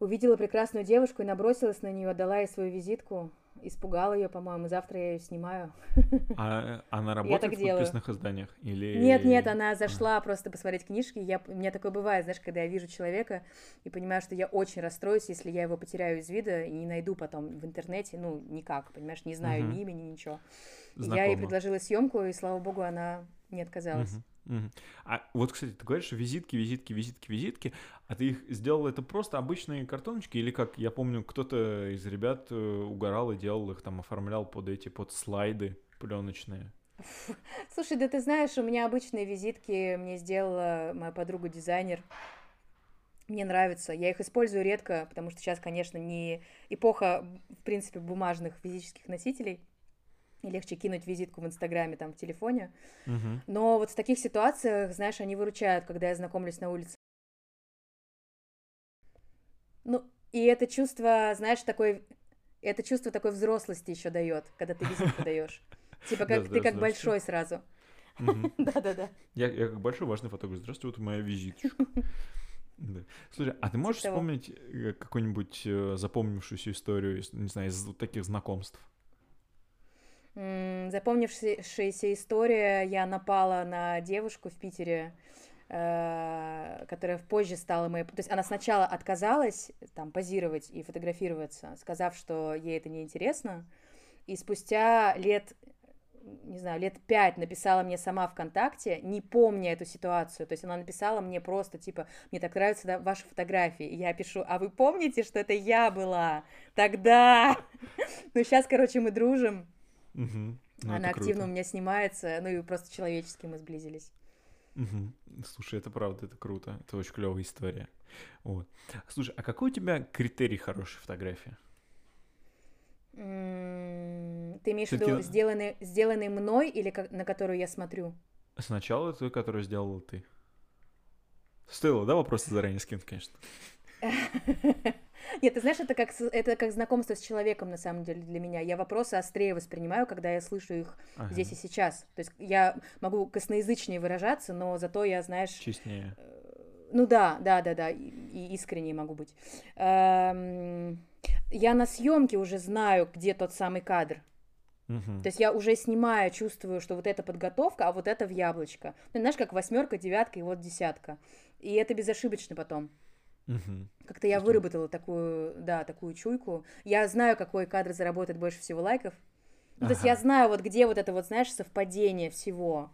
увидела прекрасную девушку и набросилась на нее, дала ей свою визитку испугала ее, по-моему, завтра я ее снимаю. А она работает в подписных изданиях? Или... Нет, нет, она зашла а. просто посмотреть книжки. Я, у меня такое бывает, знаешь, когда я вижу человека и понимаю, что я очень расстроюсь, если я его потеряю из вида и не найду потом в интернете, ну, никак, понимаешь, не знаю угу. ни имени, ничего. Я ей предложила съемку, и слава богу, она не отказалась. Угу. А вот, кстати, ты говоришь, визитки, визитки, визитки, визитки, а ты их сделал это просто обычные картоночки или как, я помню, кто-то из ребят э, угорал и делал их, там, оформлял под эти, под слайды пленочные? Слушай, да ты знаешь, у меня обычные визитки мне сделала моя подруга-дизайнер. Мне нравится. Я их использую редко, потому что сейчас, конечно, не эпоха, в принципе, бумажных физических носителей и легче кинуть визитку в Инстаграме, там, в телефоне. Uh-huh. Но вот в таких ситуациях, знаешь, они выручают, когда я знакомлюсь на улице. Ну, и это чувство, знаешь, такой... Это чувство такой взрослости еще дает, когда ты визитку даешь. Типа как ты как большой сразу. Да-да-да. Я как большой важный фотограф. Здравствуй, вот моя визиточка. Да. Слушай, а ты можешь типа вспомнить э, какую-нибудь э, запомнившуюся историю, не знаю, из таких знакомств? Запомнившаяся история, я напала на девушку в Питере, э, которая позже стала моей... То есть она сначала отказалась там позировать и фотографироваться, сказав, что ей это неинтересно, и спустя лет не знаю, лет пять написала мне сама ВКонтакте, не помня эту ситуацию. То есть она написала мне просто, типа, мне так нравятся да, ваши фотографии. И я пишу, а вы помните, что это я была тогда? Ну, сейчас, короче, мы дружим. Угу. Ну, Она активно круто. у меня снимается, ну и просто человечески мы сблизились. Угу. Слушай, это правда, это круто. Это очень клевая история. Вот. Слушай, а какой у тебя критерий хорошей фотографии? Ты имеешь в виду сделанный, сделанный мной или как, на которую я смотрю? Сначала той, которую сделала ты. Стоило, да, вопросы заранее скинуть, конечно. Нет, ты знаешь, это как, это как знакомство с человеком, на самом деле, для меня. Я вопросы острее воспринимаю, когда я слышу их ага. здесь и сейчас. То есть я могу косноязычнее выражаться, но зато я, знаешь... Честнее. Э, ну да, да, да, да, и, и искренне могу быть. Эм, я на съемке уже знаю, где тот самый кадр. Угу. То есть я уже снимаю, чувствую, что вот это подготовка, а вот это в яблочко. Ну, знаешь, как восьмерка, девятка и вот десятка. И это безошибочно потом. Угу. Как-то я выработала такую, да, такую чуйку. Я знаю, какой кадр заработает больше всего лайков. Ну, ага. То есть я знаю, вот где вот это вот, знаешь, совпадение всего.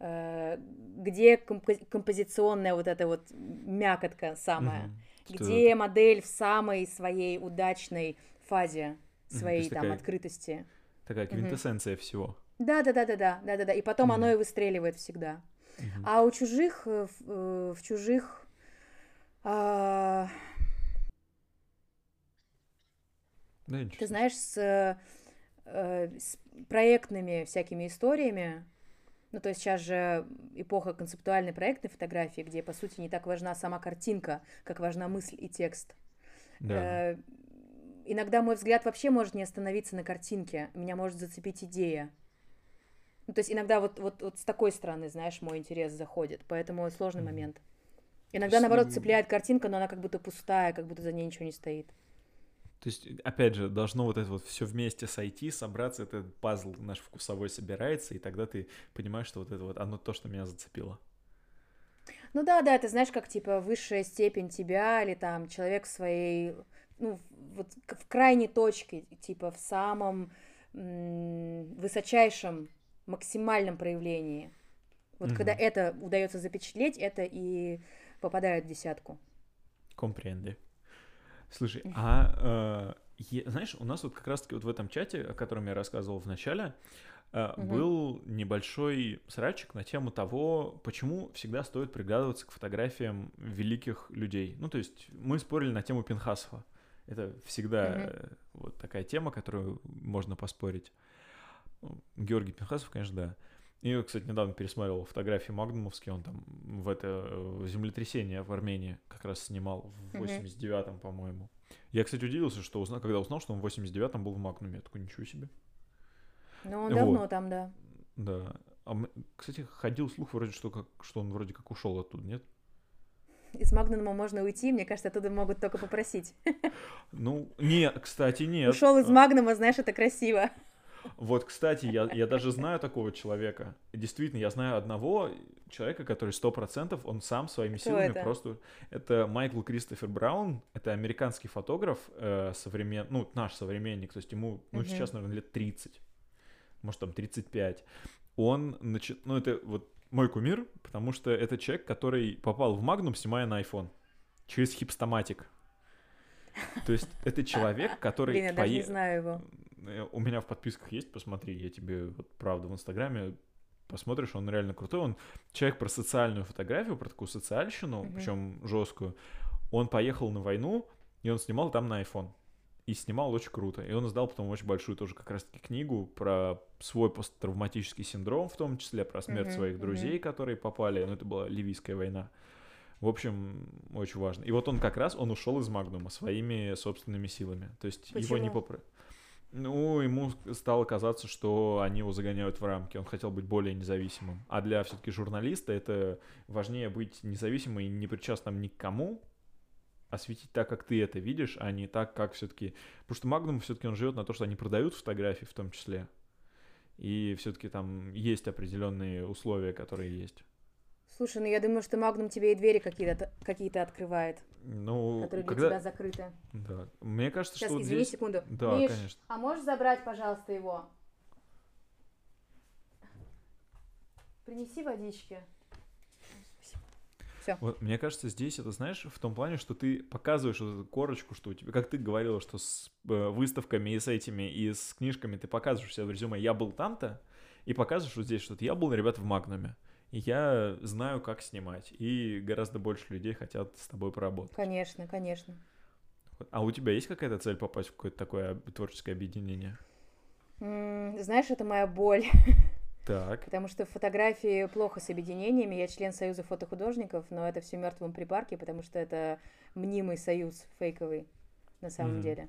Э, где комп- композиционная вот эта вот мякотка самая. Угу. Где Что... модель в самой своей удачной фазе своей там такая, открытости. Такая квинтэссенция угу. всего. Да, да, да, да, да, да, да, да. И потом угу. оно и выстреливает всегда. Угу. А у чужих, э, в, э, в чужих а... Да, Ты знаешь, с, э, с проектными всякими историями, ну, то есть сейчас же эпоха концептуальной проектной фотографии, где, по сути, не так важна сама картинка, как важна мысль и текст. Да. Э, иногда мой взгляд вообще может не остановиться на картинке, меня может зацепить идея. Ну, то есть иногда вот, вот, вот с такой стороны, знаешь, мой интерес заходит, поэтому сложный mm-hmm. момент. Иногда, наоборот, цепляет картинка, но она как будто пустая, как будто за ней ничего не стоит. То есть, опять же, должно вот это вот все вместе сойти, собраться, этот пазл наш вкусовой собирается, и тогда ты понимаешь, что вот это вот оно то, что меня зацепило. Ну да, да, ты знаешь, как типа высшая степень тебя или там человек своей, ну, вот в крайней точке, типа в самом высочайшем, максимальном проявлении. Вот угу. когда это удается запечатлеть, это и попадает в десятку. Компренды. Слушай, а э, знаешь, у нас вот как раз-таки вот в этом чате, о котором я рассказывал в начале, э, угу. был небольшой срачик на тему того, почему всегда стоит приглядываться к фотографиям великих людей. Ну, то есть мы спорили на тему Пинхасова. Это всегда угу. вот такая тема, которую можно поспорить. Георгий Пинхасов, конечно, да. И, кстати, недавно пересматривал фотографии Магнумовские, он там в это в землетрясение в Армении как раз снимал в 89-м, по-моему. Я, кстати, удивился, что узнал, когда узнал, что он в 89-м был в Магнуме. Я такой, ничего себе. Ну, он вот. давно там, да. Да. А, кстати, ходил слух вроде, что, как, что он вроде как ушел оттуда, нет? Из Магнума можно уйти, мне кажется, оттуда могут только попросить. Ну, нет, кстати, нет. Ушел из Магнума, знаешь, это красиво. Вот, кстати, я, я даже знаю такого человека. Действительно, я знаю одного человека, который сто процентов, он сам своими Кто силами это? просто... Это Майкл Кристофер Браун, это американский фотограф, э, современ... ну, наш современник, то есть ему, ну, угу. сейчас, наверное, лет 30, может, там, 35. Он, начи... ну, это вот мой кумир, потому что это человек, который попал в Магнум, снимая на iPhone через хипстоматик. То есть это человек, который... Блин, я даже не знаю его. Э, у меня в подписках есть, посмотри, я тебе, вот правда, в Инстаграме посмотришь, он реально крутой. Он человек про социальную фотографию, про такую социальщину, mm-hmm. причем жесткую. Он поехал на войну, и он снимал там на iPhone. И снимал очень круто. И он издал потом очень большую тоже как раз-таки книгу про свой посттравматический синдром, в том числе про смерть mm-hmm. своих друзей, mm-hmm. которые попали. Ну, это была Ливийская война. В общем, очень важно. И вот он как раз, он ушел из Магнума своими собственными силами. То есть Почему? его не попро... Ну, ему стало казаться, что они его загоняют в рамки. Он хотел быть более независимым. А для все-таки журналиста это важнее быть независимым и не причастным ни к кому, осветить так, как ты это видишь, а не так, как все-таки... Потому что Магнум все-таки он живет на то, что они продают фотографии в том числе. И все-таки там есть определенные условия, которые есть. Слушай, ну я думаю, что Магнум тебе и двери какие-то какие отокрывает. Ну, которые для когда... тебя закрыты. Да. Мне кажется, Сейчас, что извини здесь... секунду. Да, Миш, конечно. а можешь забрать, пожалуйста, его? Принеси водички. Все. Вот, мне кажется, здесь это, знаешь, в том плане, что ты показываешь вот эту корочку, что у тебя, как ты говорила, что с э, выставками и с этими, и с книжками ты показываешь себя в резюме «я был там-то», и показываешь вот здесь что-то «я был, ребят, в Магнуме» я знаю, как снимать, и гораздо больше людей хотят с тобой поработать. Конечно, конечно. А у тебя есть какая-то цель попасть в какое-то такое творческое объединение? знаешь, это моя боль. Так. Потому что фотографии плохо с объединениями. Я член Союза фотохудожников, но это все мертвым припарке, потому что это мнимый союз фейковый на самом mm. деле.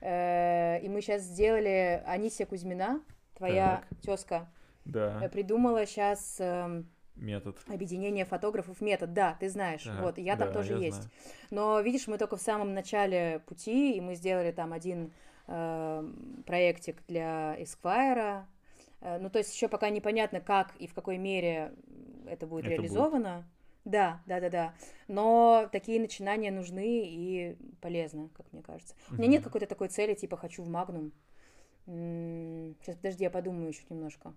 Э, и мы сейчас сделали Анисия Кузьмина, твоя тезка, да. Э, придумала сейчас эм, Метод. Объединение фотографов метод, да, ты знаешь, ага, вот, я там да, тоже есть. Знаю. Но видишь, мы только в самом начале пути, и мы сделали там один э, проектик для Esquire. Э, ну, то есть еще пока непонятно, как и в какой мере это будет это реализовано. Будет. Да, да, да, да. Но такие начинания нужны и полезны, как мне кажется. У меня нет какой-то такой цели, типа хочу в Магнум. Сейчас, подожди, я подумаю еще немножко.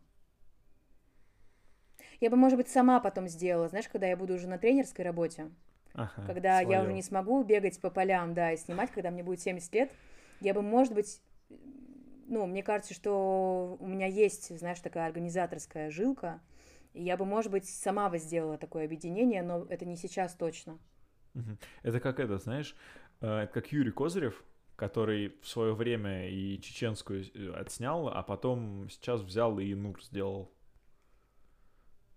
Я бы, может быть, сама потом сделала, знаешь, когда я буду уже на тренерской работе, ага, когда свое. я уже не смогу бегать по полям, да, и снимать, когда мне будет 70 лет, я бы, может быть, ну, мне кажется, что у меня есть, знаешь, такая организаторская жилка, и я бы, может быть, сама бы сделала такое объединение, но это не сейчас точно. Это как это, знаешь, э, как Юрий Козырев, который в свое время и чеченскую э, отснял, а потом сейчас взял и Нур сделал.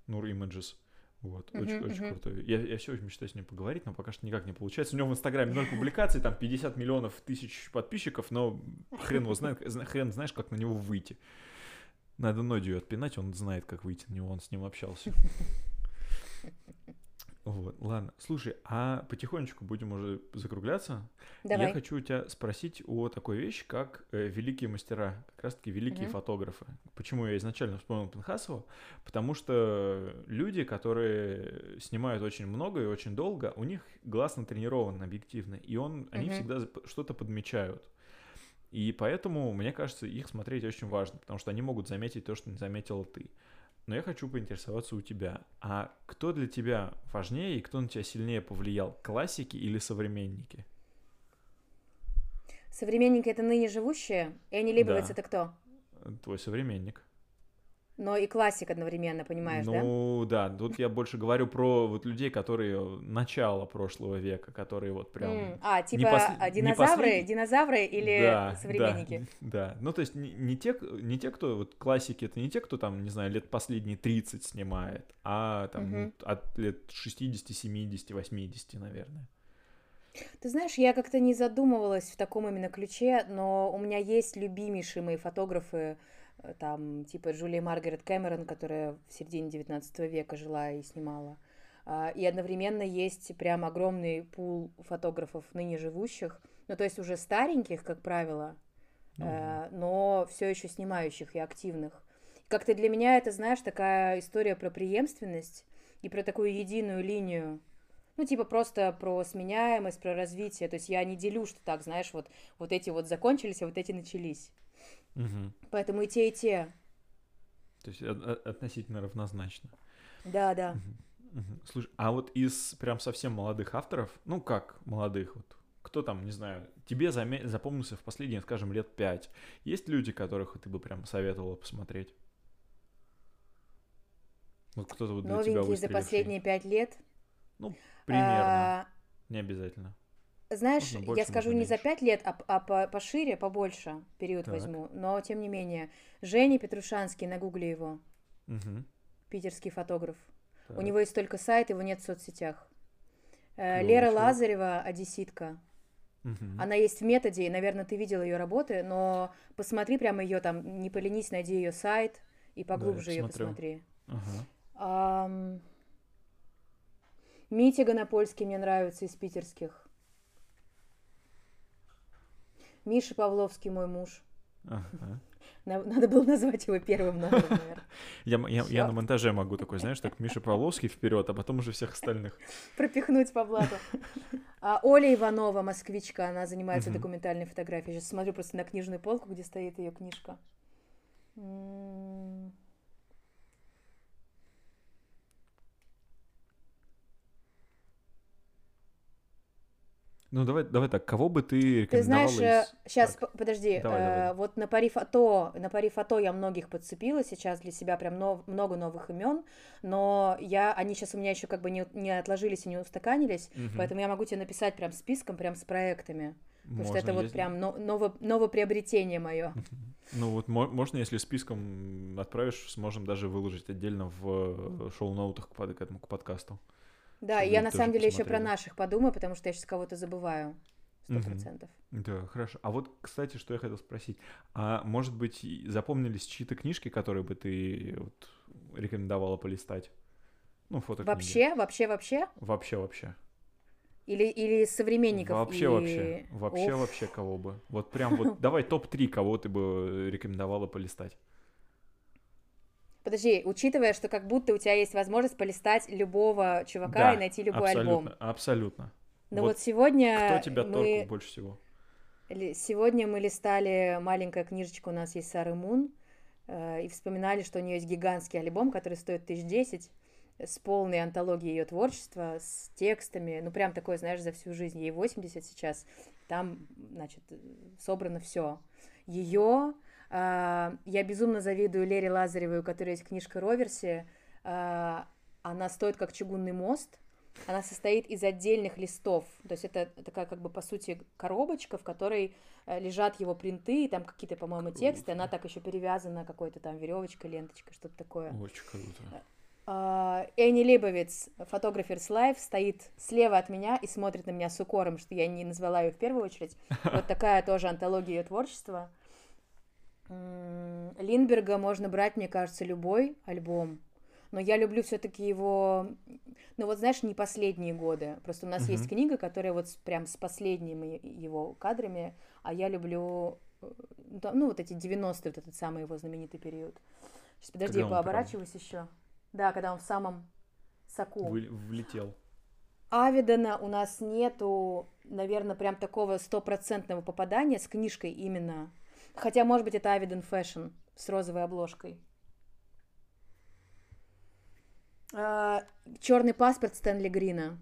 Nur Images. Вот, uh-huh, очень, uh-huh. очень крутой. Я, я все очень мечтаю с ним поговорить, но пока что никак не получается. У него в Инстаграме ноль публикаций, там 50 миллионов тысяч подписчиков, но хрен его знает, хрен знаешь, как на него выйти. Надо Нодию отпинать, он знает, как выйти на него, он с ним общался. Вот, ладно. Слушай, а потихонечку будем уже закругляться. Давай. Я хочу у тебя спросить о такой вещи, как э, великие мастера, как раз-таки великие Мгм. фотографы. Почему я изначально вспомнил Пинхасова? Потому что люди, которые снимают очень много и очень долго, у них глаз натренирован объективно, и он, они всегда что-то подмечают. И поэтому, мне кажется, их смотреть очень важно, потому что они могут заметить то, что не заметила ты. Но я хочу поинтересоваться у тебя, а кто для тебя важнее и кто на тебя сильнее повлиял, классики или современники? Современники это ныне живущие. Энни Либовиц Да. это кто? Твой современник. Но и классик одновременно, понимаешь, да? ну да? тут я больше говорю про вот людей, которые начало прошлого века, которые вот прям... М, А, типа а, не динозавры, последний- динозавры или Да, современники? Да, да. Ну, то есть не, не те, не те, кто вот классики, это не те, кто там, не знаю, лет последние 30 снимает, а там ну, Мгм. от лет 60, 70, 80, наверное. Ты знаешь, я как-то не задумывалась в таком именно ключе, но у меня есть любимейшие мои фотографы, там, типа Джулия Маргарет Кэмерон, которая в середине 19 века жила и снимала. А, И одновременно есть прям огромный пул фотографов ныне живущих, ну, то есть уже стареньких, как правило, э, но все еще снимающих и активных. Как-то для меня это, знаешь, такая история про преемственность и про такую единую линию. Ну, типа просто про сменяемость, про развитие. То есть я не делю, что так, знаешь, вот, вот эти вот закончились, а вот эти начались. Мгм. Поэтому и те, и те. То есть от- от- относительно равнозначно. Да, да. Мгм. Мгм. Слушай, а вот из прям совсем молодых авторов, ну как молодых, вот кто там, не знаю, тебе заме- запомнился в последние, скажем, лет пять? Есть люди, которых ты бы прям советовала посмотреть? Вот кто-то вот для тебя Новенькие за выстреливший. последние пять лет. Примерно, А, не обязательно. Знаешь, Можно я скажу не за пять лет, а, а по- пошире, побольше период Так. возьму. Но тем не менее. Женя Петрушанский, нагугли его. Мгм. Питерский фотограф. У Так. него есть только сайт, его нет в соцсетях. Э, Клёвый Лера чувак. Лазарева, одесситка. Мгм. Она есть в методе, и, наверное, ты видел ее работы, но посмотри прямо ее там, не поленись, найди ее сайт и поглубже ее посмотрю. посмотри. Ага. Ам, Митя Гонопольский мне нравится из питерских. Миша Павловский мой муж. Ага. На- Надо было назвать его первым номером, наверное. Я, я, я на монтаже могу такой, знаешь, так Миша Павловский вперед, а потом уже всех остальных. Пропихнуть по блату. А Оля Иванова, москвичка, она занимается документальной фотографией. Сейчас смотрю просто на книжную полку, где стоит ее книжка. Ну давай, давай так, кого бы ты Ты рекомендовала знаешь, из- сейчас, Так, подожди, давай, э, давай. вот на пари фото, на пари фото я многих подцепила сейчас для себя прям нов- много новых имен, но я, они сейчас у меня еще как бы не, не отложились и не устаканились, Мгм. поэтому я могу тебе написать прям списком, прям с проектами, потому что Можно, это вот прям но- ново- новоприобретение мое. Ну вот мо- можно, если списком отправишь, сможем даже выложить отдельно в э, шоу-ноутах к, к этому к подкасту. Да, я на самом деле еще про посмотрели. наших подумаю, потому что я сейчас кого-то забываю. Сто процентов. Да, хорошо. А вот, кстати, что я хотел спросить. А может быть, запомнились чьи-то книжки, которые бы ты вот рекомендовала полистать? Ну, фотокниги. Вообще, вообще, вообще? Вообще, вообще. Или, или современников? Вообще, и- вообще. Вообще, Уф. вообще, кого бы. Вот прям вот, давай топ-3, кого ты бы рекомендовала полистать. Подожди, учитывая, что как будто у тебя есть возможность полистать любого чувака Да, и найти любой абсолютно, альбом. Абсолютно. Но Вот вот, сегодня Кто тебя мы... торкнул больше всего? Сегодня мы листали, маленькая книжечка у нас есть Сары Мун, э, и вспоминали, что у нее есть гигантский альбом, который стоит тысяч десять, с полной антологией ее творчества, с текстами, ну прям такой, знаешь, за всю жизнь, ей 80 сейчас, там, значит, собрано все. Ее, я безумно завидую Лере Лазаревой, у которой есть книжка Роверси, а, она стоит как чугунный мост, она состоит из отдельных листов. То есть это такая, как бы, по сути, коробочка, в которой э, лежат его принты, и там какие-то, по-моему, тексты. Она так еще перевязана какой-то там веревочкой, ленточкой, что-то такое. Очень круто. А, Энни Лейбовиц, фотограферс лайф, стоит слева от меня и смотрит на меня с укором, что я не назвала ее в первую очередь. Вот такая тоже антология ее творчества. М, Линдберга можно брать, мне кажется, любой альбом. Но я люблю все-таки его... Ну вот знаешь, не последние годы. Просто у нас Мгм. есть книга, которая вот прям с последними его кадрами, а я люблю, э, ну, вот эти 90-е, вот этот самый его знаменитый период. Сейчас, подожди, я он прям- пооборачиваюсь еще. Да, когда он в самом соку. Вы- влетел. Аведона у нас нету, наверное, прям такого стопроцентного попадания с книжкой именно. Хотя, может быть, это Аведон Fashion с розовой обложкой. Черный паспорт Стэнли Грина.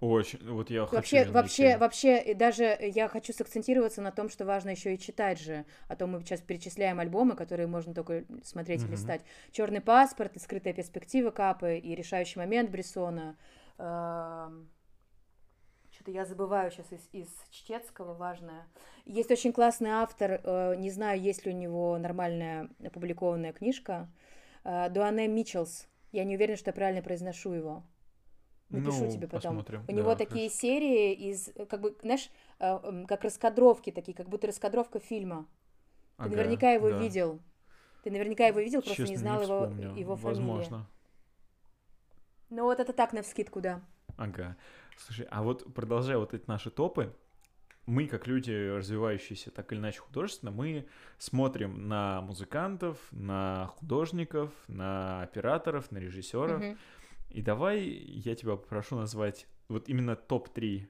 Очень. Вот я хочу Вообще, именно вообще, идти. вообще, даже я хочу сакцентироваться на том, что важно еще и читать же. А то мы сейчас перечисляем альбомы, которые можно только смотреть Мгм. и листать. Черный паспорт, скрытая перспектива Капы, и решающий момент Брессона. Что-то я забываю сейчас из, из чтецкого важное. Есть очень классный автор, э, не знаю, есть ли у него нормальная опубликованная книжка. э, Дуане Митчелс. Я не уверена, что я правильно произношу его. Напишу Ну, тебе потом. посмотрим. У него Да, такие хорошо. серии из, э, как бы, знаешь, как раскадровки такие, как будто раскадровка фильма. Ты Ага, наверняка его да. видел. Ты наверняка его видел, просто Честно, не знал его, вспомню. его фамилии. Возможно. Ну вот это так, навскидку, да. Ага. Слушай, а вот продолжая вот эти наши топы, мы, как люди, развивающиеся так или иначе художественно, мы смотрим на музыкантов, на художников, на операторов, на режиссеров. Мгм. И давай я тебя попрошу назвать вот именно топ-3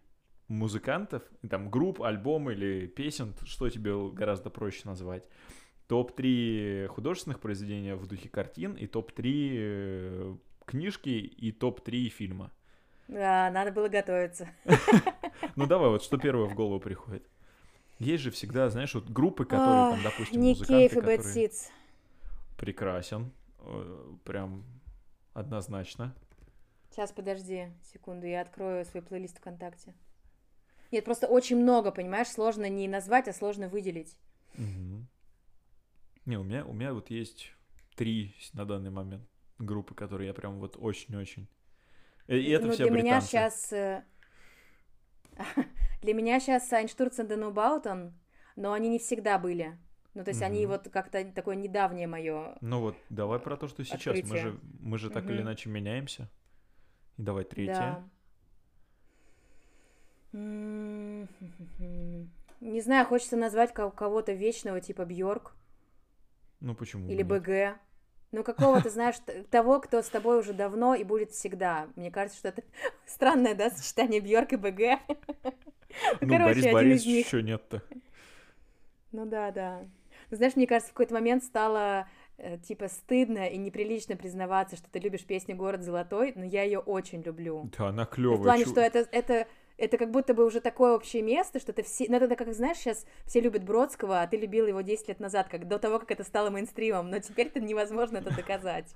музыкантов, там, групп, альбом или песен, что тебе гораздо проще назвать. Топ-3 художественных произведений в духе картин и топ-3 э, книжки и топ-3 фильма. Да, надо было готовиться. Ну давай, вот что первое в голову приходит. Есть же всегда, знаешь, вот группы, которые, там, допустим, Ник музыканты, Кейв и Бэт. Ситс. Прекрасен. э, Прям однозначно. Сейчас, подожди секунду, я открою свой плейлист ВКонтакте. Нет, просто очень много, понимаешь, сложно не назвать, а сложно выделить. Мгм. Не, у меня, у меня вот есть три на данный момент группы, которые я прям вот очень-очень... Э, И это ну, все для меня британцы. сейчас... Для меня сейчас Айнштурц и Денубаутон, но они не всегда были. Ну, то есть они Мгм. вот как-то такое недавнее мое. Ну вот, давай про то, что сейчас. Мы Открытие. же, мы же так или Мгм. иначе меняемся. И давай третье. Да. М, Не знаю, хочется назвать ко- кого-то вечного, типа Бьорк Ну почему? или? БГ. Ну, какого ты знаешь, того, кто с тобой уже давно и будет всегда. Мне кажется, что это странное, да, сочетание Бьорк и БГ. Ну, короче, Борис один из них. еще нет-то. Ну да, да. Ну, знаешь, мне кажется, в какой-то момент стало э, типа стыдно и неприлично признаваться, что ты любишь песню «Город золотой», но я ее очень люблю. Да, она Ну, клевая. в плане, что это, это, это как будто бы уже такое общее место, что ты все... Ну, это как, знаешь, сейчас все любят Бродского, а ты любил его 10 лет назад, как до того, как это стало мейнстримом, но теперь это невозможно это доказать.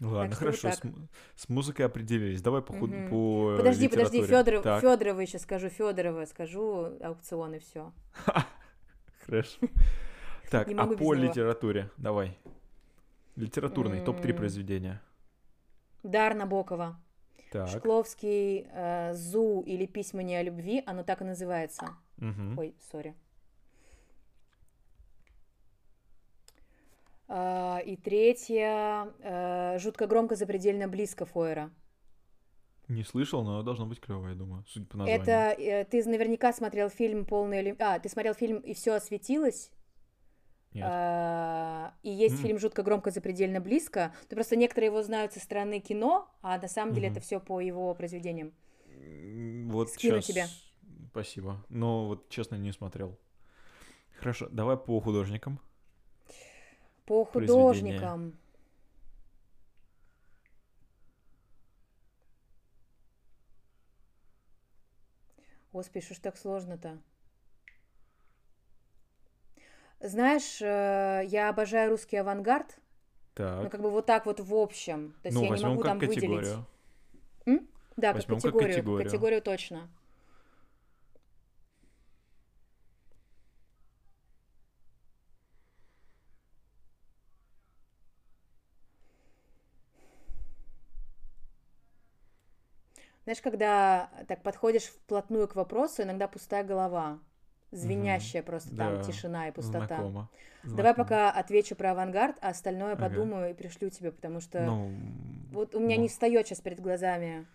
Ладно, что вот хорошо, с, с музыкой определились. Давай по, Мгм. по э, Подожди, подожди. Федоров, Федорова еще скажу, Федорова скажу, аукцион и все. хорошо. Так, а по литературе, давай. Литературный, топ-3 М. произведения. Дар Набокова. Так. Шкловский э, «Зу» или «Письма не о любви», оно так и называется. мгм. Ой, сори. А, и третье, э, жутко громко, запредельно близко Фойера. Не слышал, но должно быть клево, я думаю, судя по названию. Это э, ты наверняка смотрел фильм полный А, ты смотрел фильм И все осветилось. Нет. А, и есть фильм жутко громко, запредельно близко. Ты просто некоторые его знают со стороны кино, а на самом деле это все по его произведениям. Вот скину щас- тебе. Спасибо. Но вот честно не смотрел. Хорошо, давай по художникам. По художникам. Господи, что ж так сложно-то? Знаешь, э, я обожаю русский авангард, Так. ну как бы вот так вот в общем. То есть ну, я не могу как там выделить. категорию. Да, как Возьмем как категорию. категорию. Категорию точно. Знаешь, когда так подходишь вплотную к вопросу, иногда пустая голова. Звенящая просто там Да, тишина и пустота. Знакомо. Давай знакомо. пока отвечу про авангард, а остальное Ага. подумаю и пришлю тебе, потому что Ну, вот у меня ну, не встает сейчас перед глазами.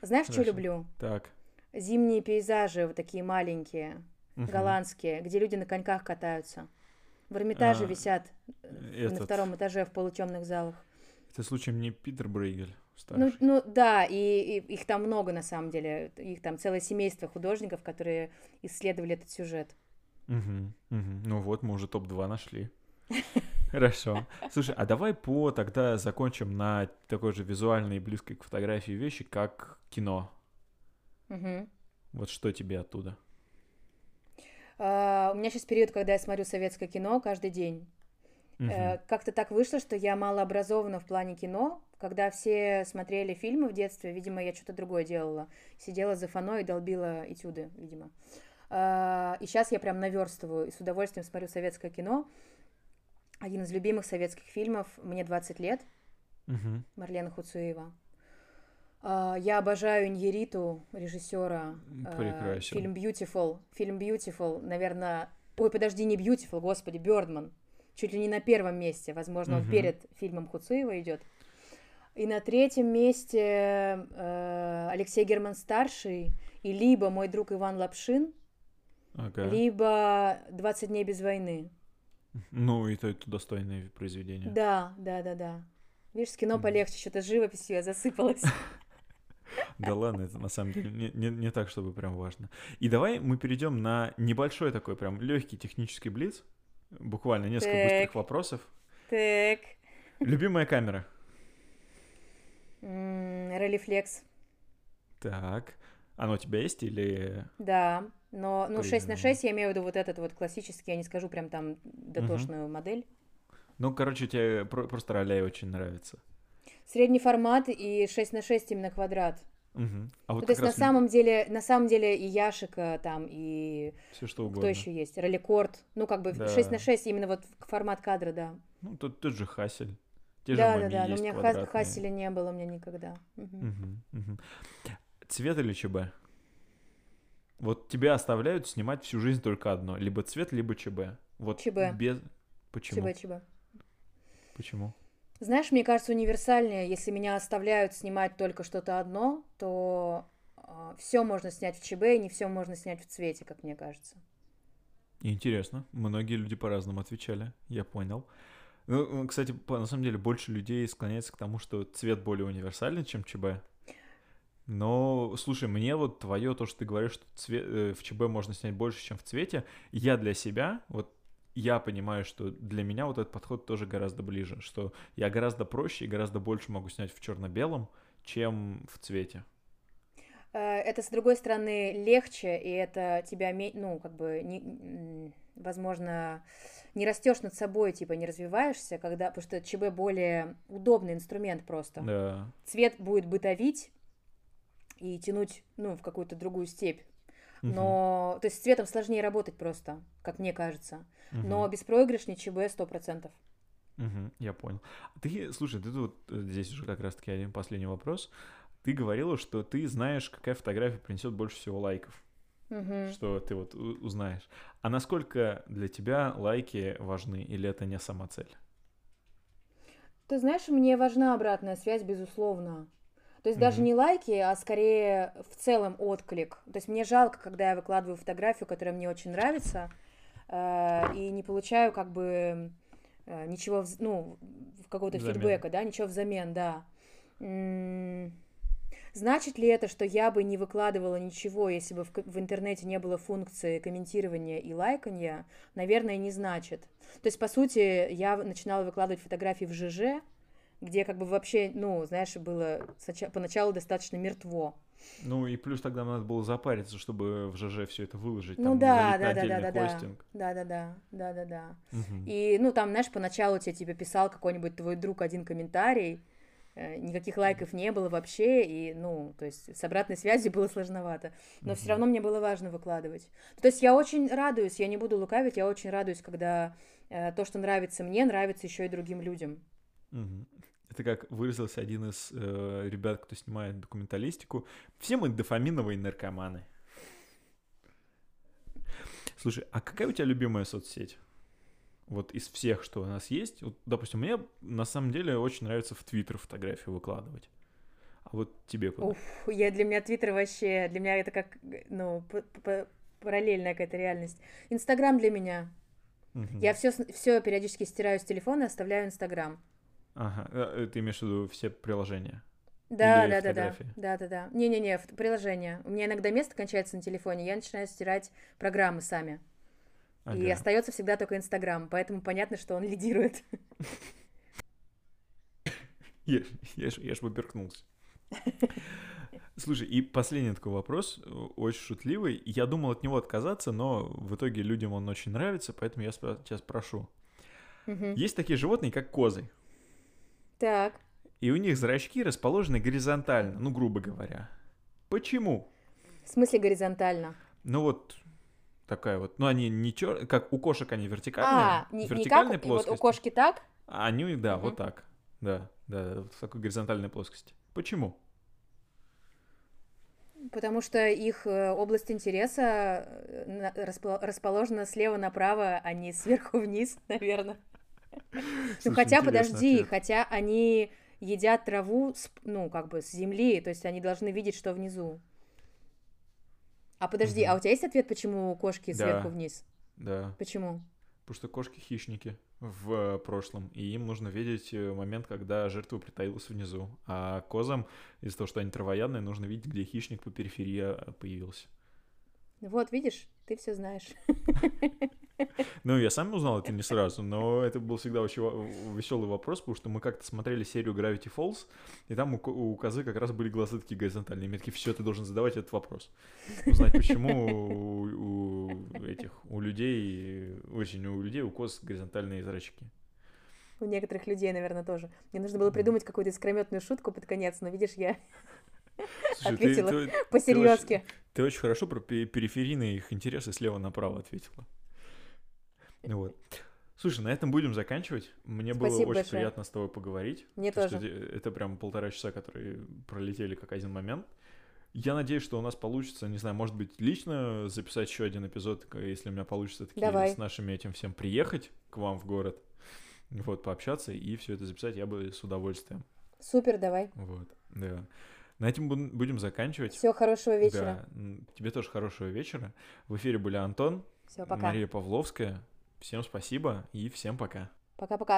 Знаешь, что люблю? Так. Зимние пейзажи, вот такие маленькие, мгм. голландские, где люди на коньках катаются. В Эрмитаже А, висят на Этот, втором этаже в полутемных залах. Это случаем не Питер Брейгель старший? ну да, и, и их там много на самом деле. Их там целое семейство художников, которые исследовали этот сюжет. Мгм, мгм. Ну вот, мы уже топ-2 нашли. Хорошо. Слушай, а давай по тогда закончим на такой же визуальной и близкой к фотографии вещи, как кино. Мгм. Вот что тебе оттуда? А, у меня сейчас период, когда я смотрю советское кино каждый день. Мгм. Э, Как-то так вышло, что я малообразована в плане кино. Когда все смотрели фильмы в детстве, видимо, я что-то другое делала. Сидела за фано и долбила этюды, видимо. А, И сейчас я прям наверстываю и с удовольствием смотрю советское кино. Один из любимых советских фильмов «Мне 20 лет» Мгм. Марлена Хуцуева. А, Я обожаю Иньериту, режиссера. А, Прекрасен. Фильм Beautiful. Фильм Beautiful, наверное... Ой, подожди, не Beautiful, господи, Бёрдман. Чуть ли не на первом месте. Возможно, он Мгм. перед фильмом Хуцуева идет. И на третьем месте э, Алексей Герман старший и либо мой друг Иван Лапшин, Ага. либо 20 дней без войны. Ну, и то это достойное произведение. Да, да, да, да. Видишь, с кино полегче, что-то живописью я засыпалась. Да ладно, это на самом деле не, не- не так, чтобы прям важно. И давай мы перейдем на небольшой такой прям легкий технический блиц. Буквально несколько Так. быстрых вопросов. Так. Любимая камера. Релифлекс. Так. Она у тебя есть или... Да, но, ну, 6 на Придумал. 6 я имею в виду вот этот вот классический, я не скажу прям там дотошную модель. Ну, короче, тебе про- просто роляй очень нравится. Средний формат и 6 на 6 именно квадрат. Мгм. А вот Ну, то есть на раз самом деле, на самом деле и Яшика там, и все что кто угодно. еще есть, Роликорд. Ну, как бы Да. 6 на 6 именно вот формат кадра, да. Ну, тут тот же Хасель. Те да, же да, да, но у меня квадратные. Хасселя не было у меня никогда. Мгм. Мгм, мгм. Цвет или ЧБ? Вот тебя оставляют снимать всю жизнь только одно. Либо цвет, либо ЧБ. Вот ЧБ. без... Почему? ЧБ, ЧБ. Почему? Знаешь, мне кажется, универсальнее, если меня оставляют снимать только что-то одно, то все можно снять в ЧБ, и не все можно снять в цвете, как мне кажется. Интересно. Многие люди по-разному отвечали. Я понял. Ну, кстати, по- на самом деле больше людей склоняется к тому, что цвет более универсальный, чем ЧБ. Но, слушай, мне вот твое, то, что ты говоришь, что цве- э, в ЧБ можно снять больше, чем в цвете, я для себя, вот я понимаю, что для меня вот этот подход тоже гораздо ближе, что я гораздо проще и гораздо больше могу снять в черно-белом, чем в цвете. Э, Это, с другой стороны, легче, и это тебя, ну, как бы, не, возможно, не растешь над собой, типа, не развиваешься, когда, потому что ЧБ более удобный инструмент просто. Да. Цвет будет бытовить и тянуть, ну, в какую-то другую степь. Но, то есть с цветом сложнее работать просто, как мне кажется. Мгм. Но беспроигрышный ЧБ 100%. Мгм, я понял. Ты, слушай, ты тут, э, здесь уже как раз-таки один последний вопрос. Ты говорила, что ты знаешь, какая фотография принесет больше всего лайков, Мгм. что ты вот узнаешь. А насколько для тебя лайки важны, или это не сама цель? Ты знаешь, мне важна обратная связь, безусловно. То есть даже Мгм. не лайки, а скорее в целом отклик. То есть мне жалко, когда я выкладываю фотографию, которая мне очень нравится, э, и не получаю как бы э, ничего, вз- ну, в какого-то фидбэка, да, ничего взамен, да. М, Значит ли это, что я бы не выкладывала ничего, если бы в, в интернете не было функции комментирования и лайкания? Наверное, не значит. То есть, по сути, я начинала выкладывать фотографии в ЖЖ, где как бы вообще, ну, знаешь, было поначалу достаточно мертво. Ну и плюс тогда надо было запариться, чтобы в ЖЖ все это выложить. Ну там, да, да, да, да, да, да. Да, да, да, да, да, да. Мгм. И, ну, там, знаешь, поначалу тебе, тебе писал какой-нибудь твой друг один комментарий, никаких лайков не было вообще, и, ну, то есть с обратной связью было сложновато. Но все Мгм. равно мне было важно выкладывать. То есть я очень радуюсь, я не буду лукавить, я очень радуюсь, когда э, то, что нравится мне, нравится еще и другим людям. Мгм. Это как выразился один из э, ребят, кто снимает документалистику. Все мы дофаминовые наркоманы. Слушай, а какая у тебя любимая соцсеть? Вот из всех, что у нас есть. Вот, допустим, мне на самом деле очень нравится в Твиттер фотографии выкладывать. А вот тебе куда? Уф, я для меня Твиттер вообще, для меня это как, ну, параллельная какая-то реальность. Инстаграм для меня. Мгм. Я все, все периодически стираю с телефона, оставляю Инстаграм. Ага, э, ты имеешь в виду все приложения? Да, Или да, да, да, фотографии? да, да, да. Не-не-не, в- приложение. У меня иногда место кончается на телефоне, я начинаю стирать программы сами. И Ага. остается всегда только Инстаграм, поэтому понятно, что он лидирует. Я, я, ж, я ж поперхнулся. Слушай, и последний такой вопрос, очень шутливый. Я думал от него отказаться, но в итоге людям он очень нравится, поэтому я спрошу. Мгм. Есть такие животные, как козы, Так. и у них зрачки расположены горизонтально, ну, грубо говоря. Почему? В смысле горизонтально? Ну вот такая вот, ну они не чер... как у кошек они вертикальные, А, не, не как у- вот плоскости. у кошки так? А они, да, Мгм. вот так, да, да, в такой горизонтальной плоскости. Почему? Потому что их э, область интереса э, на- распо- расположена слева направо, а не сверху вниз, наверное. Ну хотя, подожди, ответ. хотя они едят траву, с- ну, как бы с земли, то есть они должны видеть, что внизу. А подожди, а Мгм. у тебя есть ответ, почему кошки Да. сверху вниз? Да, Почему? потому что кошки хищники в э, прошлом, и им нужно видеть э, момент, когда жертва притаилась внизу. А козам, из-за того, что они травоядные, нужно видеть, где хищник по периферии э, появился. Вот, видишь, ты все знаешь. Ну, я сам узнал это не сразу, но это был всегда очень веселый вопрос, потому что мы как-то смотрели серию Gravity Falls, и там у, у козы как раз были глаза такие горизонтальные. И мне такие, все, ты должен задавать этот вопрос. Узнать, почему у, у этих, у людей, очень у людей, у коз горизонтальные зрачки. У некоторых людей, наверное, тоже. Мне нужно было придумать какую-то искрометную шутку под конец, но видишь, я Слушай, Ответила. ты, ты- по-серьезки. ты очень хорошо про пе- периферийные их интересы слева направо ответила. Ну Вот. Слушай, на этом будем заканчивать. Мне было Спасибо очень большое. приятно с тобой поговорить. Мне тоже. что это прям полтора часа, которые пролетели как один момент. Я надеюсь, что у нас получится, не знаю, может быть, лично записать еще один эпизод, если у меня получится таки Давай. с нашими этим всем приехать к вам в город, вот, пообщаться и все это записать, я бы с удовольствием. Супер, давай. Вот, да. На этом бу- будем заканчивать. Всего хорошего вечера. Да, тебе тоже хорошего вечера. В эфире были Антон, Все, пока. Мария Павловская. Всем спасибо и всем пока. Пока-пока.